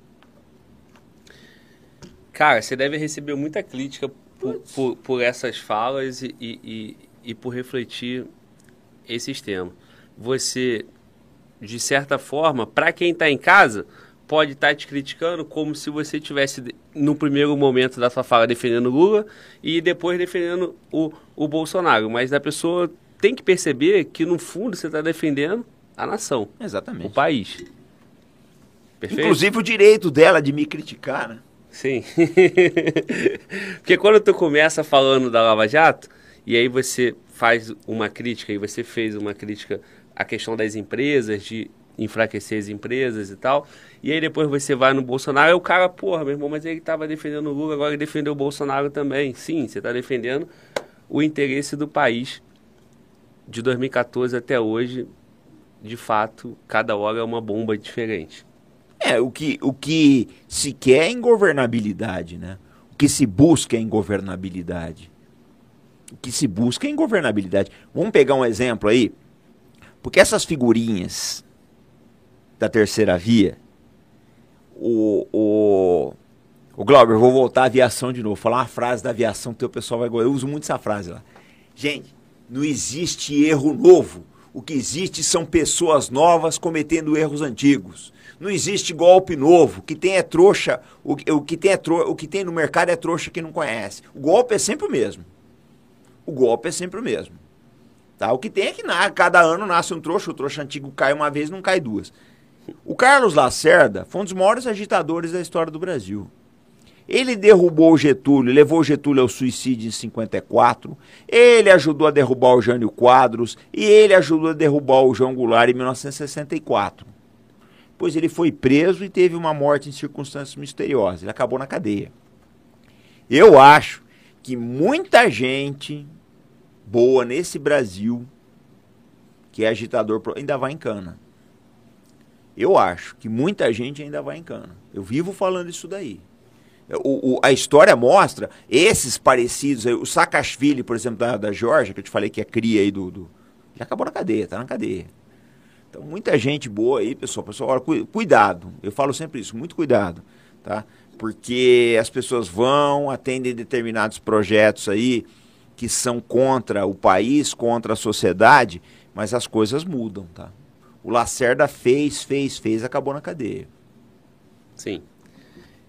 Cara, você deve receber muita crítica por, por, por essas falas e, e, e por refletir esses temas. Você, de certa forma, para quem está em casa pode estar tá te criticando como se você tivesse no primeiro momento da sua fala defendendo Lula e depois defendendo o, o Bolsonaro. Mas a pessoa tem que perceber que no fundo você está defendendo a nação. Exatamente. O país. Perfeito? Inclusive o direito dela de me criticar, né? Sim. Porque quando tu começa falando da Lava Jato, e aí você faz uma crítica, e você fez uma crítica à questão das empresas, de enfraquecer as empresas e tal. E aí depois você vai no Bolsonaro e o cara, porra, meu irmão, mas ele estava defendendo o Lula, agora ele defendeu o Bolsonaro também. Sim, você está defendendo o interesse do país. De 2014 até hoje, de fato, cada hora é uma bomba diferente. É, o que, o que se quer é ingovernabilidade, né? O que se busca é ingovernabilidade. O que se busca é ingovernabilidade. Vamos pegar um exemplo aí? Porque essas figurinhas da terceira via, o, o, o Glauber, vou voltar à aviação de novo, falar uma frase da aviação que o pessoal vai gostar. Eu uso muito essa frase lá. Gente, não existe erro novo. O que existe são pessoas novas cometendo erros antigos. Não existe golpe novo. O que tem é trouxa. O, o, que, tem é tro, o que tem no mercado é trouxa que não conhece. O golpe é sempre o mesmo. O golpe é sempre o mesmo. Tá? O que tem é que na, cada ano nasce um trouxa. O trouxa antigo cai uma vez, não cai duas. O Carlos Lacerda foi um dos maiores agitadores da história do Brasil. Ele derrubou o Getúlio, levou o Getúlio ao suicídio em 54. Ele ajudou a derrubar o Jânio Quadros e ele ajudou a derrubar o João Goulart em 1964. Pois ele foi preso e teve uma morte em circunstâncias misteriosas. Ele acabou na cadeia. Eu acho que muita gente boa nesse Brasil que é agitador ainda vai em cana. Eu acho que muita gente ainda vai em cana. Eu vivo falando isso daí. O, o, a história mostra esses parecidos, o Saakashvili, por exemplo, da, da Georgia, que eu te falei que é cria aí do, do. Acabou na cadeia, tá na cadeia. Então, muita gente boa aí, pessoal. Pessoal, olha, cuidado. Eu falo sempre isso, muito cuidado, tá? Porque as pessoas vão, atendem determinados projetos aí que são contra o país, contra a sociedade, mas as coisas mudam, tá? O Lacerda fez, fez, fez, acabou na cadeia. Sim.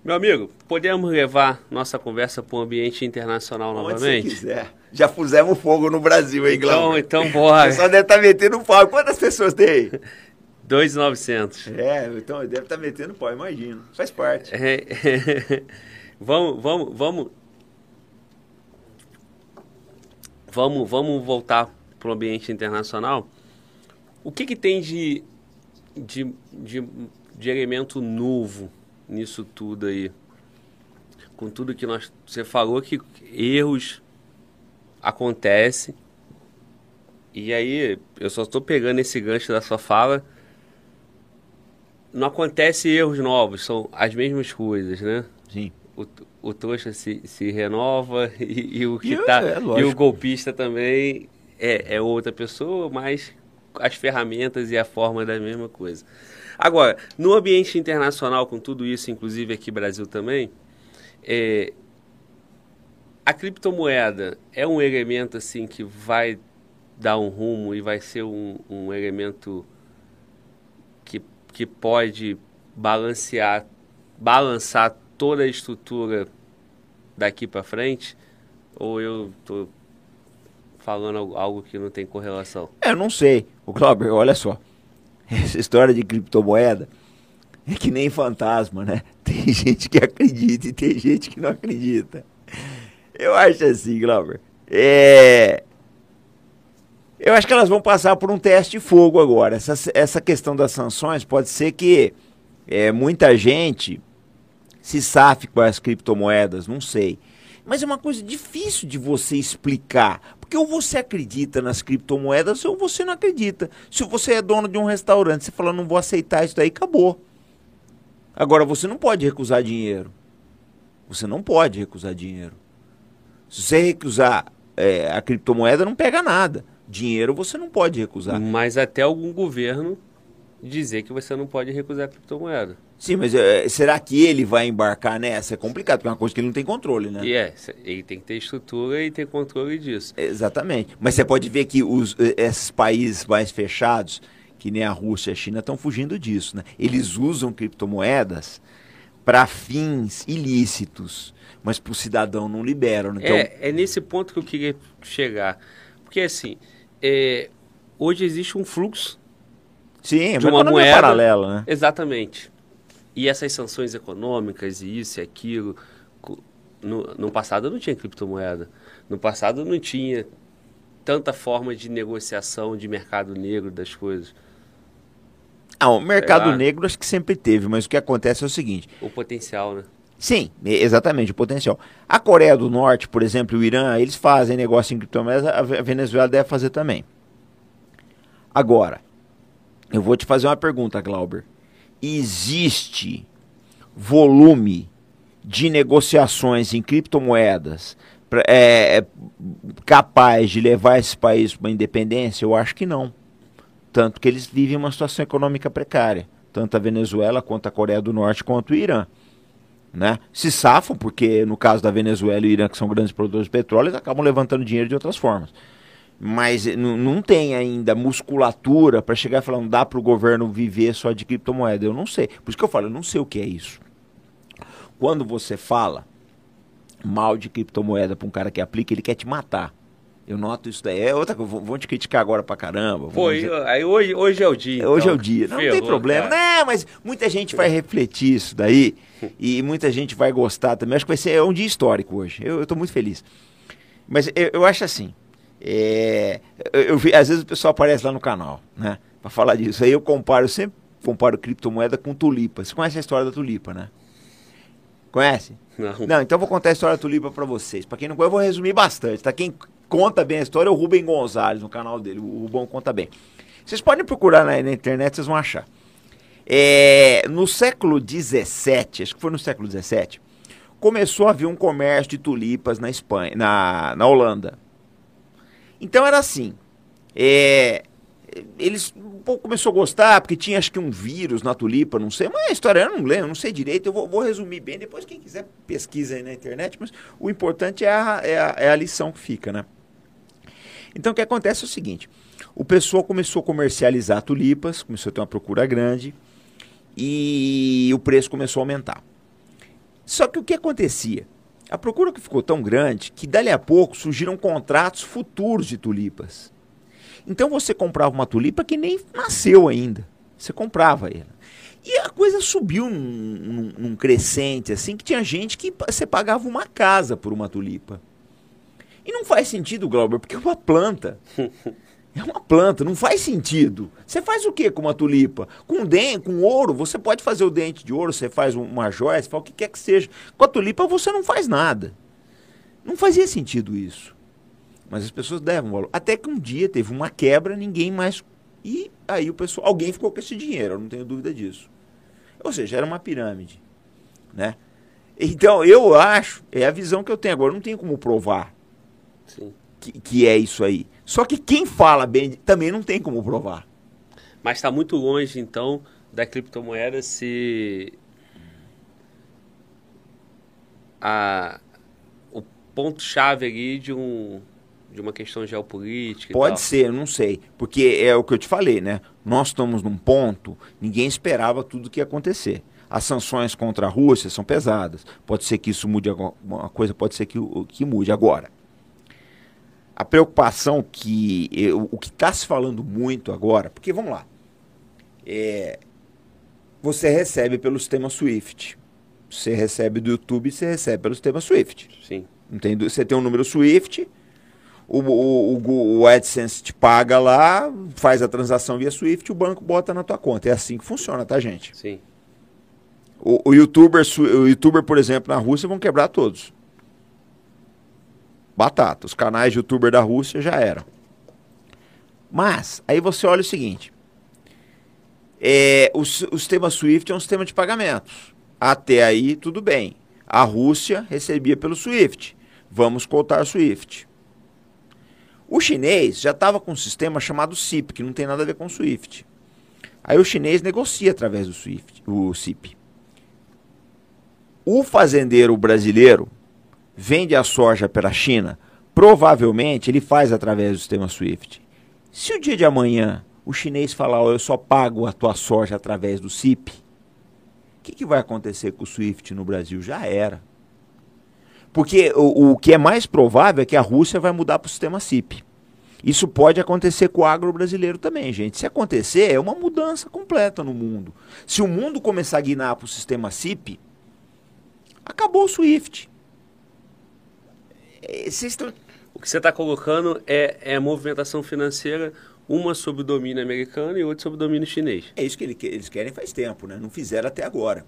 Meu amigo, podemos levar nossa conversa para o ambiente internacional Onde novamente? Se quiser. Já pusemos fogo no Brasil, hein, Glauber? Então, então bora. Só deve estar tá metendo pau. Quantas pessoas tem? 2,900. É, então deve estar tá metendo pau, imagino. Faz parte. É, vamos, vamos, vamos. Vamos, vamos voltar para o ambiente internacional. O que, que tem de, de, de, de elemento novo nisso tudo aí? Com tudo que nós. Você falou que erros acontecem. E aí, eu só estou pegando esse gancho da sua fala. Não acontece erros novos, são as mesmas coisas, né? Sim. O, o trouxa se, se renova e, e o que E tá. é, e o golpista também é, é outra pessoa, mas as ferramentas e a forma da mesma coisa. Agora, no ambiente internacional, com tudo isso, inclusive aqui Brasil também, é, a criptomoeda é um elemento assim que vai dar um rumo e vai ser um, um elemento que, que pode balancear, balançar toda a estrutura daqui para frente? Ou eu tô falando algo- que não tem correlação? É, Eu não sei. O olha só. Essa história de criptomoeda é que nem fantasma, né? Tem gente que acredita e tem gente que não acredita. Eu acho assim, Glauber. É. Eu acho que elas vão passar por um teste de fogo agora. Essa, essa questão das sanções pode ser que é, muita gente se safe com as criptomoedas, não sei. Mas é uma coisa difícil de você explicar. Porque ou você acredita nas criptomoedas ou você não acredita. Se você é dono de um restaurante, você fala, não vou aceitar isso daí, acabou. Agora, você não pode recusar dinheiro. Você não pode recusar dinheiro. Se você recusar é, a criptomoeda, não pega nada. Dinheiro você não pode recusar. Mas até algum governo dizer que você não pode recusar a criptomoeda. Sim, mas é, será que ele vai embarcar nessa? É complicado, porque é uma coisa que ele não tem controle, né? E é, ele tem que ter estrutura e ter controle disso. Exatamente. Mas você pode ver que os, eh, esses países mais fechados, que nem a Rússia e a China, estão fugindo disso. Né? Eles usam criptomoedas para fins ilícitos, mas para o cidadão não liberam. Então, É, é nesse ponto que eu queria chegar. Porque assim, é, hoje existe um fluxo sim, é de uma, uma moeda- paralela, né? Exatamente. E essas sanções econômicas e isso e aquilo. No, no passado não tinha criptomoeda. No passado não tinha tanta forma de negociação de mercado negro das coisas. Ah, o mercado lá. negro acho que sempre teve, mas o que acontece é o seguinte. O potencial, né? Sim, exatamente, o potencial. A Coreia do Norte, por exemplo, o Irã, eles fazem negócio em criptomoedas, a Ve- a Venezuela deve fazer também. Agora, eu vou te fazer uma pergunta, Glauber. Existe volume de negociações em criptomoedas pra- é, é, capaz de levar esse país para uma independência? Eu acho que não. Tanto que eles vivem uma situação econômica precária. Tanto a Venezuela, quanto a Coreia do Norte, quanto o Irã né? Se safam, porque no caso da Venezuela e o Irã, que são grandes produtores de petróleo, eles acabam levantando dinheiro de outras formas. Mas eh, não- tem ainda musculatura para chegar e falar, não dá para o governo viver só de criptomoeda. Eu não sei. Por isso que eu falo, eu não sei o que é isso. Quando você fala mal de criptomoeda para um cara que aplica, ele quer te matar. Eu noto isso daí. É outra coisa, vão- te criticar agora pra caramba. dizer- e- aí hoje, hoje é o dia. Hoje é então. o dia. Não, não tem Ferrou, problema. cara. Não, mas muita gente vai refletir isso daí e muita gente vai gostar também. Acho que vai ser é um dia histórico hoje. Eu, eu tô muito feliz. Mas eu, eu acho assim. É, eu, vi- às vezes o pessoal aparece lá no canal, né? Pra falar disso. Aí eu comparo, eu sempre comparo criptomoeda com tulipa. Você conhece a história da tulipa, né? Conhece? Não. Não, então eu vou contar a história da tulipa pra vocês. Pra quem não conhece, eu vou resumir bastante, tá? Quem conta bem a história é o Rubem Gonzalez, no canal dele. O Rubão conta bem. Vocês podem procurar na, na internet, vocês vão achar. É, no século XVII, acho que foi no século XVII, começou a haver um comércio de tulipas na Espanha, na, na Holanda. Então era assim. é, eles começou a gostar, porque tinha acho que um vírus na tulipa, não sei, mas a história eu não lembro, não sei direito, eu vou, vou resumir bem, depois quem quiser pesquisa aí na internet, mas o importante é a, é a, é a lição que fica, né? Então o que acontece é o seguinte, o pessoal começou a comercializar tulipas, começou a ter uma procura grande, e o preço começou a aumentar. Só que o que acontecia? A procura que ficou tão grande que dali a pouco surgiram contratos futuros de tulipas. Então você comprava uma tulipa que nem nasceu ainda. Você comprava ela. E a coisa subiu num, num- num crescente, assim, que tinha gente que você pagava uma casa por uma tulipa. E não faz sentido, Glauber, porque uma planta É uma planta, não faz sentido. Você faz o que com uma tulipa? Com dente, com ouro, você pode fazer o dente de ouro, você faz uma joia, você faz o que quer que seja. Com a tulipa você não faz nada. Não fazia sentido isso. Mas as pessoas devam valor. Até que um dia teve uma quebra, ninguém mais. E aí o pessoal, alguém ficou com esse dinheiro, eu não tenho dúvida disso. Ou seja, era uma pirâmide, né? Então, eu acho, é a visão que eu tenho agora, não tem como provar Sim. que, que é isso aí. Só que quem fala bem também não tem como provar. Mas está muito longe, então, da criptomoeda se a, o ponto-chave ali de, um, de uma questão geopolítica. Pode ser, não sei. Porque é o que eu te falei, né? Nós estamos num ponto, ninguém esperava tudo que ia acontecer. As sanções contra a Rússia são pesadas. Pode ser que isso mude alguma coisa, pode ser que, que mude. Agora, a preocupação que. eu- o que está se falando muito agora, porque vamos lá. É, você recebe pelo sistema Swift. Você recebe do YouTube, você recebe pelo sistema Swift. Sim. Entende? Você tem um número Swift, o, o, o, o AdSense te paga lá, faz a transação via Swift, o banco bota na tua conta. É assim que funciona, tá, gente? Sim. O, o, YouTuber, o YouTuber, por exemplo, na Rússia vão quebrar todos. Batata. Os canais de YouTuber da Rússia já eram. Mas, aí você olha o seguinte. É, o, o sistema SWIFT é um sistema de pagamentos. Até aí, tudo bem. A Rússia recebia pelo SWIFT. Vamos cotar o SWIFT. O chinês já estava com um sistema chamado CIP, que não tem nada a ver com o SWIFT. Aí o chinês negocia através do SWIFT, o CIP. O fazendeiro brasileiro vende a soja pela China, provavelmente ele faz através do sistema SWIFT. Se o dia de amanhã o chinês falar, "Ó, eu só pago a tua soja através do CIP, o que, que vai acontecer com o SWIFT no Brasil? Já era. Porque o, o que é mais provável é que a Rússia vai mudar para o sistema CIP. Isso pode acontecer com o agro brasileiro também, gente. Se acontecer, é uma mudança completa no mundo. Se o mundo começar a guinar para o sistema CIP, acabou o SWIFT. Vocês estão. O que você está colocando é, é movimentação financeira, uma sob o domínio americano e outra sob o domínio chinês. É isso que ele que- eles querem faz tempo, né? Não fizeram até agora.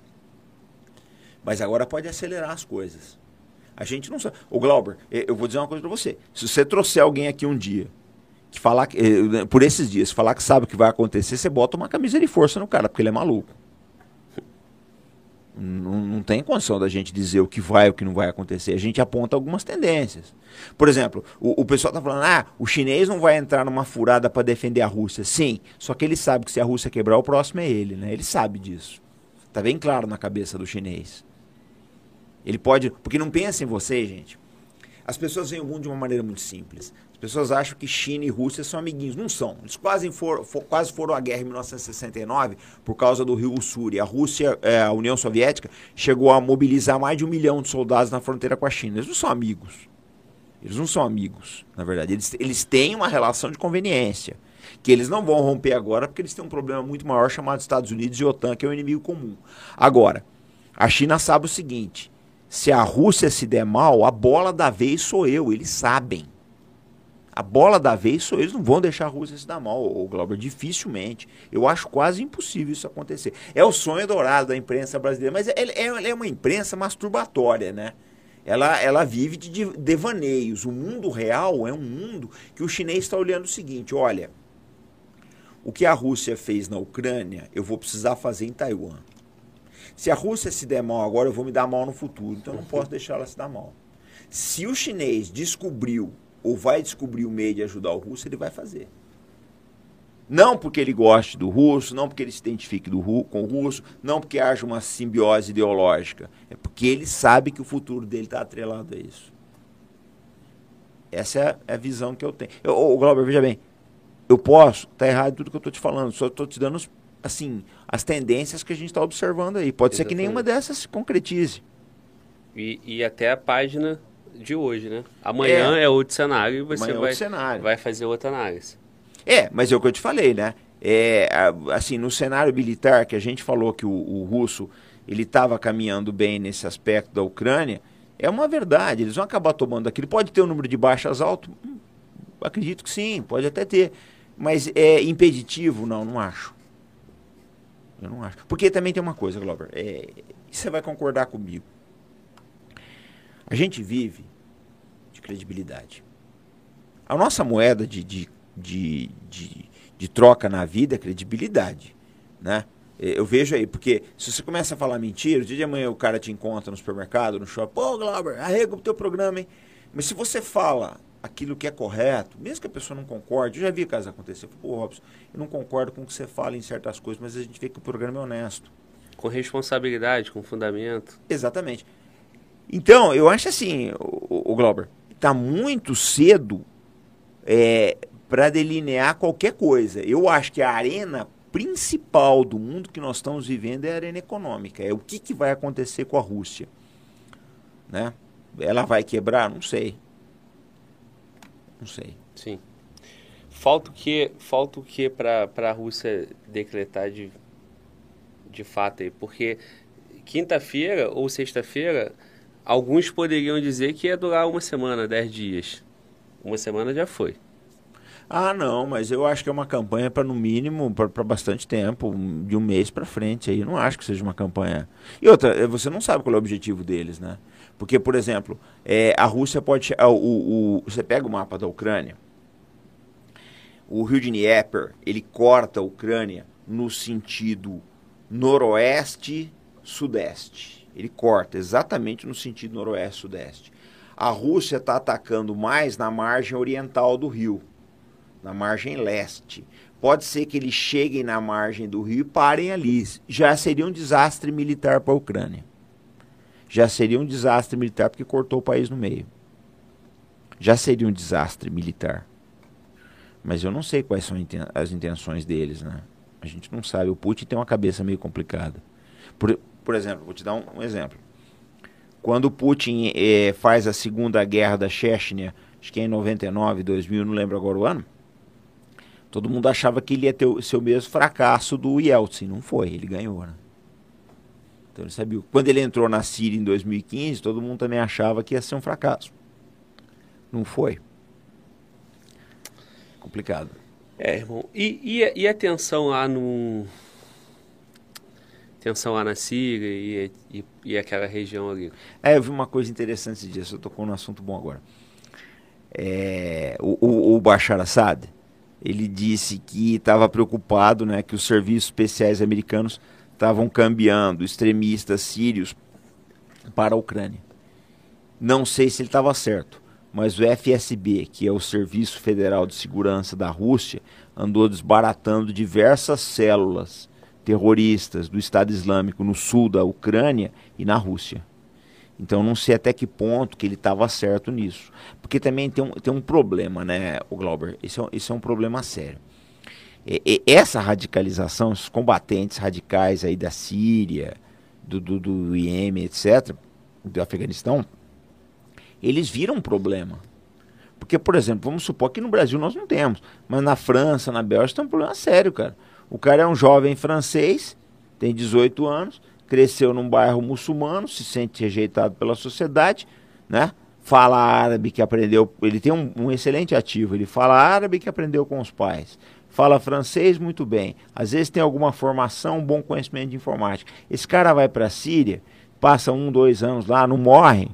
Mas agora pode acelerar as coisas. A gente não sabe. Ô Glauber, eu vou dizer uma coisa para você. Se você trouxer alguém aqui um dia, que falar que, eh, por esses dias, falar que sabe o que vai acontecer, você bota uma camisa de força no cara, porque ele é maluco. Não, não tem condição da gente dizer o que vai e o que não vai acontecer. A gente aponta algumas tendências. Por exemplo, o, o pessoal está falando, ah, o chinês não vai entrar numa furada para defender a Rússia. Sim, só que ele sabe que se a Rússia quebrar, o próximo é ele, né? Ele sabe disso. Está bem claro na cabeça do chinês. Ele pode. Porque não pensa em você, gente. As pessoas veem o mundo de uma maneira muito simples. As pessoas acham que China e Rússia são amiguinhos. Não são. Eles quase, for, for- quase foram à guerra em 1969 por causa do Rio Ussuri. A Rússia, eh, a União Soviética, chegou a mobilizar mais de um milhão de soldados na fronteira com a China. Eles não são amigos. Eles não são amigos, na verdade. Eles, eles têm uma relação de conveniência. Que eles não vão romper agora porque eles têm um problema muito maior chamado Estados Unidos e OTAN, que é o inimigo comum. Agora, a China sabe o seguinte: se a Rússia se der mal, a bola da vez sou eu. Eles sabem. A bola da vez eu. Eles não vão deixar a Rússia se dar mal, o Glauber. Dificilmente. Eu acho quase impossível isso acontecer. É o sonho dourado da imprensa brasileira, mas é, é- ela é uma imprensa masturbatória, né? Ela, ela vive de de devaneios. O mundo real é um mundo que o chinês está olhando o seguinte: olha, o que a Rússia fez na Ucrânia, eu vou precisar fazer em Taiwan. Se a Rússia se der mal agora, eu vou me dar mal no futuro. Então eu não posso deixar ela se dar mal. Se o chinês descobriu ou vai descobrir o meio de ajudar o russo, ele vai fazer. Não porque ele goste do russo, não porque ele se identifique do com o russo, não porque haja uma simbiose ideológica. É porque ele sabe que o futuro dele está atrelado a isso. Essa é a, é visão que eu tenho. Eu, ô, Glauber, veja bem. Eu posso estar errado tudo que eu estou te falando, só estou te dando assim, as tendências que a gente está observando aí. Pode ser que nenhuma Exatamente. dessas se concretize. E, e até a página de hoje, né? Amanhã é, outro cenário e você Amanhã é vai, outro cenário. vai fazer outra análise. É, mas é o que eu te falei, né? É, assim, no cenário militar, que a gente falou que o, o russo ele estava caminhando bem nesse aspecto da Ucrânia, é uma verdade. Eles vão acabar tomando aquilo. Pode ter um número de baixas alto? Hum, acredito que sim, pode até ter. Mas é impeditivo? Não, não acho. Eu não acho. Porque também tem uma coisa, Glover. É, você vai concordar comigo. A gente vive de credibilidade. A nossa moeda de, de, de, de, de troca na vida é credibilidade. Né? Eu vejo aí, porque se você começa a falar mentira, o dia de amanhã o cara te encontra no supermercado, no shopping, pô, Glauber, arrega o teu programa, hein? Mas se você fala aquilo que é correto, mesmo que a pessoa não concorde, eu já vi casos acontecer, pô, Robson, eu não concordo com o que você fala em certas coisas, mas a gente vê que o programa é honesto. Com responsabilidade, com fundamento. Exatamente. Então, eu acho assim, o, o Glauber, está muito cedo é, para delinear qualquer coisa. Eu acho que a arena principal do mundo que nós estamos vivendo é a arena econômica. É o que, que vai acontecer com a Rússia. Né? Ela vai quebrar? Não sei. Não sei. Sim. Falta o que, falta o que para a Rússia decretar de, de fato aí? Porque quinta-feira ou sexta-feira, alguns poderiam dizer que ia durar uma semana, dez dias. Uma semana já foi. Ah, não, mas eu acho que é uma campanha para no mínimo para bastante tempo, de um mês para frente. Aí eu não acho que seja uma campanha. E outra, eh, você não sabe qual é o objetivo deles, né? Porque, por exemplo, é, a Rússia pode. O, o, o, você pega o mapa da Ucrânia, o rio de Dnieper, ele corta a Ucrânia no sentido noroeste-sudeste. Ele corta exatamente no sentido noroeste-sudeste. A Rússia está atacando mais na margem oriental do rio, na margem leste. Pode ser que eles cheguem na margem do rio e parem ali. Já seria um desastre militar para a Ucrânia já seria um desastre militar porque cortou o país no meio. Já seria um desastre militar. Mas eu não sei quais são as intenções deles, né? A gente não sabe. O Putin tem uma cabeça meio complicada. Por, por exemplo, vou te dar um, um exemplo. Quando Putin eh, faz a segunda guerra da Chechnya, acho que é em 99, 2000, não lembro agora o ano, todo mundo achava que ele ia ter o seu mesmo fracasso do Yeltsin. Não foi, ele ganhou, né? Então ele sabia. Quando ele entrou na Síria em 2015, todo mundo também achava que ia ser um fracasso. Não foi. Complicado. É, irmão. E, e, e a tensão lá no. Tensão lá na Síria e, e, e, aquela região ali? É, eu vi uma coisa interessante esse dia, eu tocou num assunto bom agora. É, o, o, o Bashar Assad, ele disse que estava preocupado, né, que os serviços especiais americanos estavam cambiando extremistas sírios para a Ucrânia. Não sei se ele estava certo, mas o FSB, que é o Serviço Federal de Segurança da Rússia, andou desbaratando diversas células terroristas do Estado Islâmico no sul da Ucrânia e na Rússia. Então não sei até que ponto que ele estava certo nisso. Porque também tem um, tem um problema, né, o Glauber? Esse é, esse é um problema sério essa radicalização, os combatentes radicais aí da Síria, do, do, do Iêmen, etc., do Afeganistão, eles viram um problema. Porque, por exemplo, vamos supor que no Brasil nós não temos, mas na França, na Bélgica, tem um problema sério, cara. O cara é um jovem francês, tem 18 anos, cresceu num bairro muçulmano, se sente rejeitado pela sociedade, né? Fala árabe que aprendeu, ele tem um, um excelente ativo, ele fala árabe que aprendeu com os pais fala francês muito bem, às vezes tem alguma formação, um bom conhecimento de informática. Esse cara vai para a Síria, passa um, dois anos lá, não morre.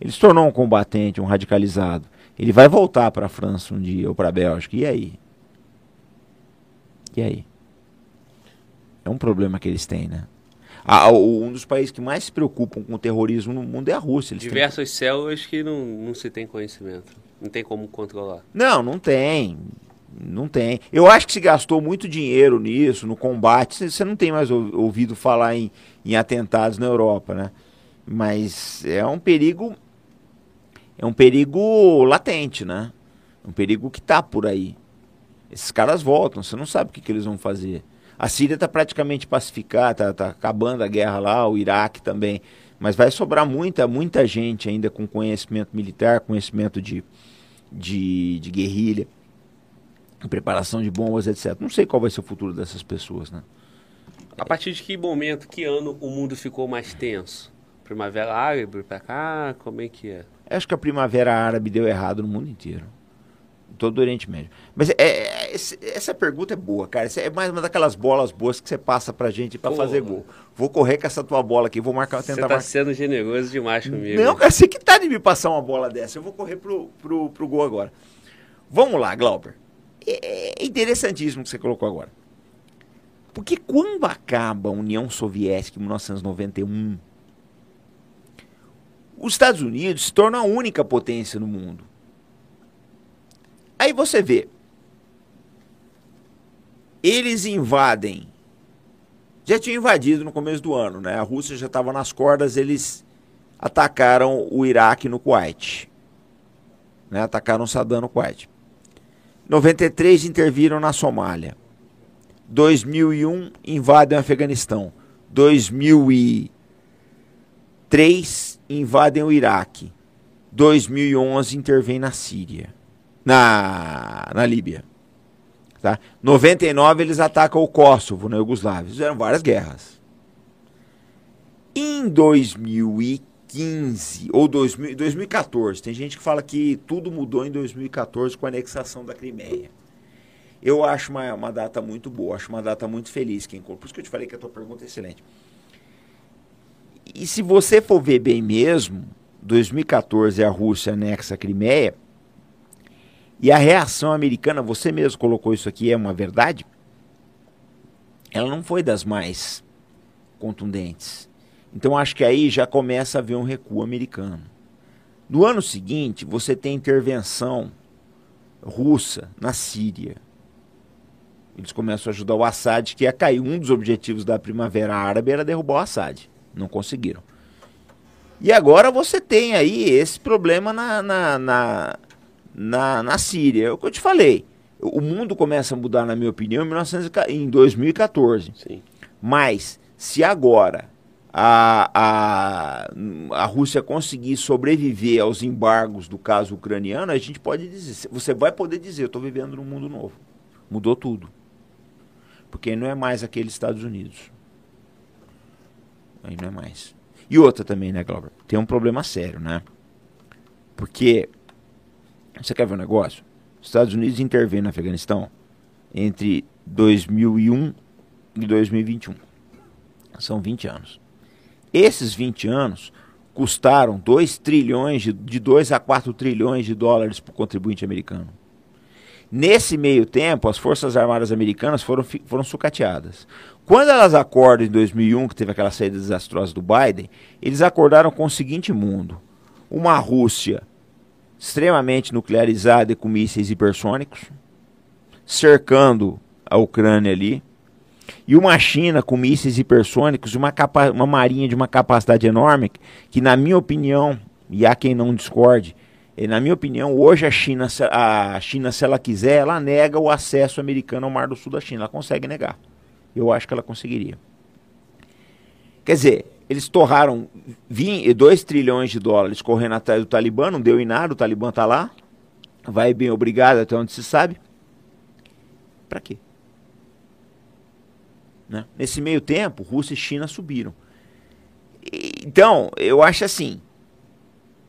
Ele se tornou um combatente, um radicalizado. Ele vai voltar para a França um dia ou para a Bélgica. E aí? E aí? É um problema que eles têm, né? Ah, um dos países que mais se preocupam com o terrorismo no mundo é a Rússia. Eles Diversas têm... células que não, não se tem conhecimento. Não tem como controlar. Não, não tem. Não tem. Eu acho que se gastou muito dinheiro nisso, no combate. Você não tem mais ouvido falar em, em atentados na Europa, né? Mas é um perigo. É um perigo latente, né? Um perigo que está por aí. Esses caras voltam, você não sabe o que, que eles vão fazer. A Síria está praticamente pacificada, está tá acabando a guerra lá, o Iraque também. Mas vai sobrar muita, muita gente ainda com conhecimento militar, conhecimento de, de, de guerrilha preparação de bombas, etc. Não sei qual vai ser o futuro dessas pessoas, né? A partir de que momento, que ano o mundo ficou mais tenso? Primavera Árabe para cá, como é que é? Acho que a Primavera Árabe deu errado no mundo inteiro. Todo o Oriente Médio. Mas é, é, essa pergunta é boa, cara. Essa é mais uma daquelas bolas boas que você passa pra gente pra Pô. fazer gol. Vou correr com essa tua bola aqui, vou marcar, tentar Você tá marcar. sendo generoso demais comigo. Não, cara, você que tá de me passar uma bola dessa. Eu vou correr pro, pro, pro gol agora. Vamos lá, Glauber. É, é interessantíssimo o que você colocou agora. Porque quando acaba a União Soviética em 1991, os Estados Unidos se tornam a única potência no mundo. Aí você vê, eles invadem, já tinham invadido no começo do ano, né? A Rússia já estava nas cordas, eles atacaram o Iraque no Kuwait. Né? Atacaram Saddam no Kuwait. 93 interviram na Somália. 2001 invadem o Afeganistão. 2003 invadem o Iraque. 2011 intervém na Síria, na, na Líbia. Tá? 99 eles atacam o Kosovo, na Iugoslávia. Fizeram várias guerras. Em 2015 ou 2000, 2014, tem gente que fala que tudo mudou em 2014 com a anexação da Crimeia. Eu acho uma, uma data muito boa, acho uma data muito feliz. Quem, por isso que eu te falei que a tua pergunta é excelente. E se você for ver bem mesmo, 2014 a Rússia anexa a Crimeia, e a reação americana, você mesmo colocou isso aqui, é uma verdade? Ela não foi das mais contundentes. Então acho que aí já começa a haver um recuo americano. No ano seguinte, você tem intervenção russa na Síria. Eles começam a ajudar o Assad, que ia cair. Um dos objetivos da Primavera Árabe era derrubar o Assad. Não conseguiram. E agora você tem aí esse problema na, na, na, na, na Síria. É o que eu te falei. O mundo começa a mudar, na minha opinião, em, 1900, em 2014. Sim. Mas, se agora a, a, a Rússia conseguir sobreviver aos embargos do caso ucraniano, a gente pode dizer, você vai poder dizer, eu estou vivendo num mundo novo. Mudou tudo. Porque não é mais aquele Estados Unidos. Aí não é mais. E outra também, né, Glauber? Tem um problema sério, né? Porque, você quer ver um negócio? Os Estados Unidos intervêm no Afeganistão entre 2001 e 2021. São 20 anos. Esses 20 anos custaram 2 trilhões, de, de 2 a 4 trilhões de dólares para o contribuinte americano. Nesse meio tempo, as Forças Armadas Americanas foram, foram sucateadas. Quando elas acordam em 2001, que teve aquela saída desastrosa do Biden, eles acordaram com o seguinte mundo: uma Rússia extremamente nuclearizada e com mísseis hipersônicos, cercando a Ucrânia ali, e uma China com mísseis hipersônicos, uma, uma marinha de uma capacidade enorme, que, na minha opinião, e há quem não discorde, na minha opinião, hoje a China, a China, se ela quiser, ela nega o acesso americano ao Mar do Sul da China. Ela consegue negar. Eu acho que ela conseguiria. Quer dizer, eles torraram 2 trilhões de dólares correndo atrás do Talibã, não deu em nada, o Talibã está lá. Vai bem obrigado até onde se sabe. Para quê? Né? Nesse meio tempo, Rússia e China subiram. Então, eu acho assim,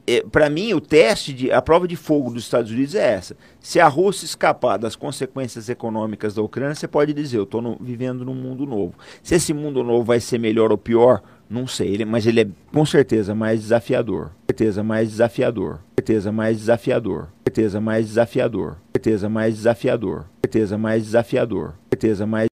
é, para mim, o teste, de, a prova de fogo dos Estados Unidos é essa. Se a Rússia escapar das consequências econômicas da Ucrânia, você pode dizer, eu estou vivendo num mundo novo. Se esse mundo novo vai ser melhor ou pior, não sei, ele, mas ele é com certeza mais desafiador. Certeza mais desafiador. Certeza mais desafiador. Certeza mais desafiador. Certeza mais desafiador. Certeza mais desafiador. Certeza mais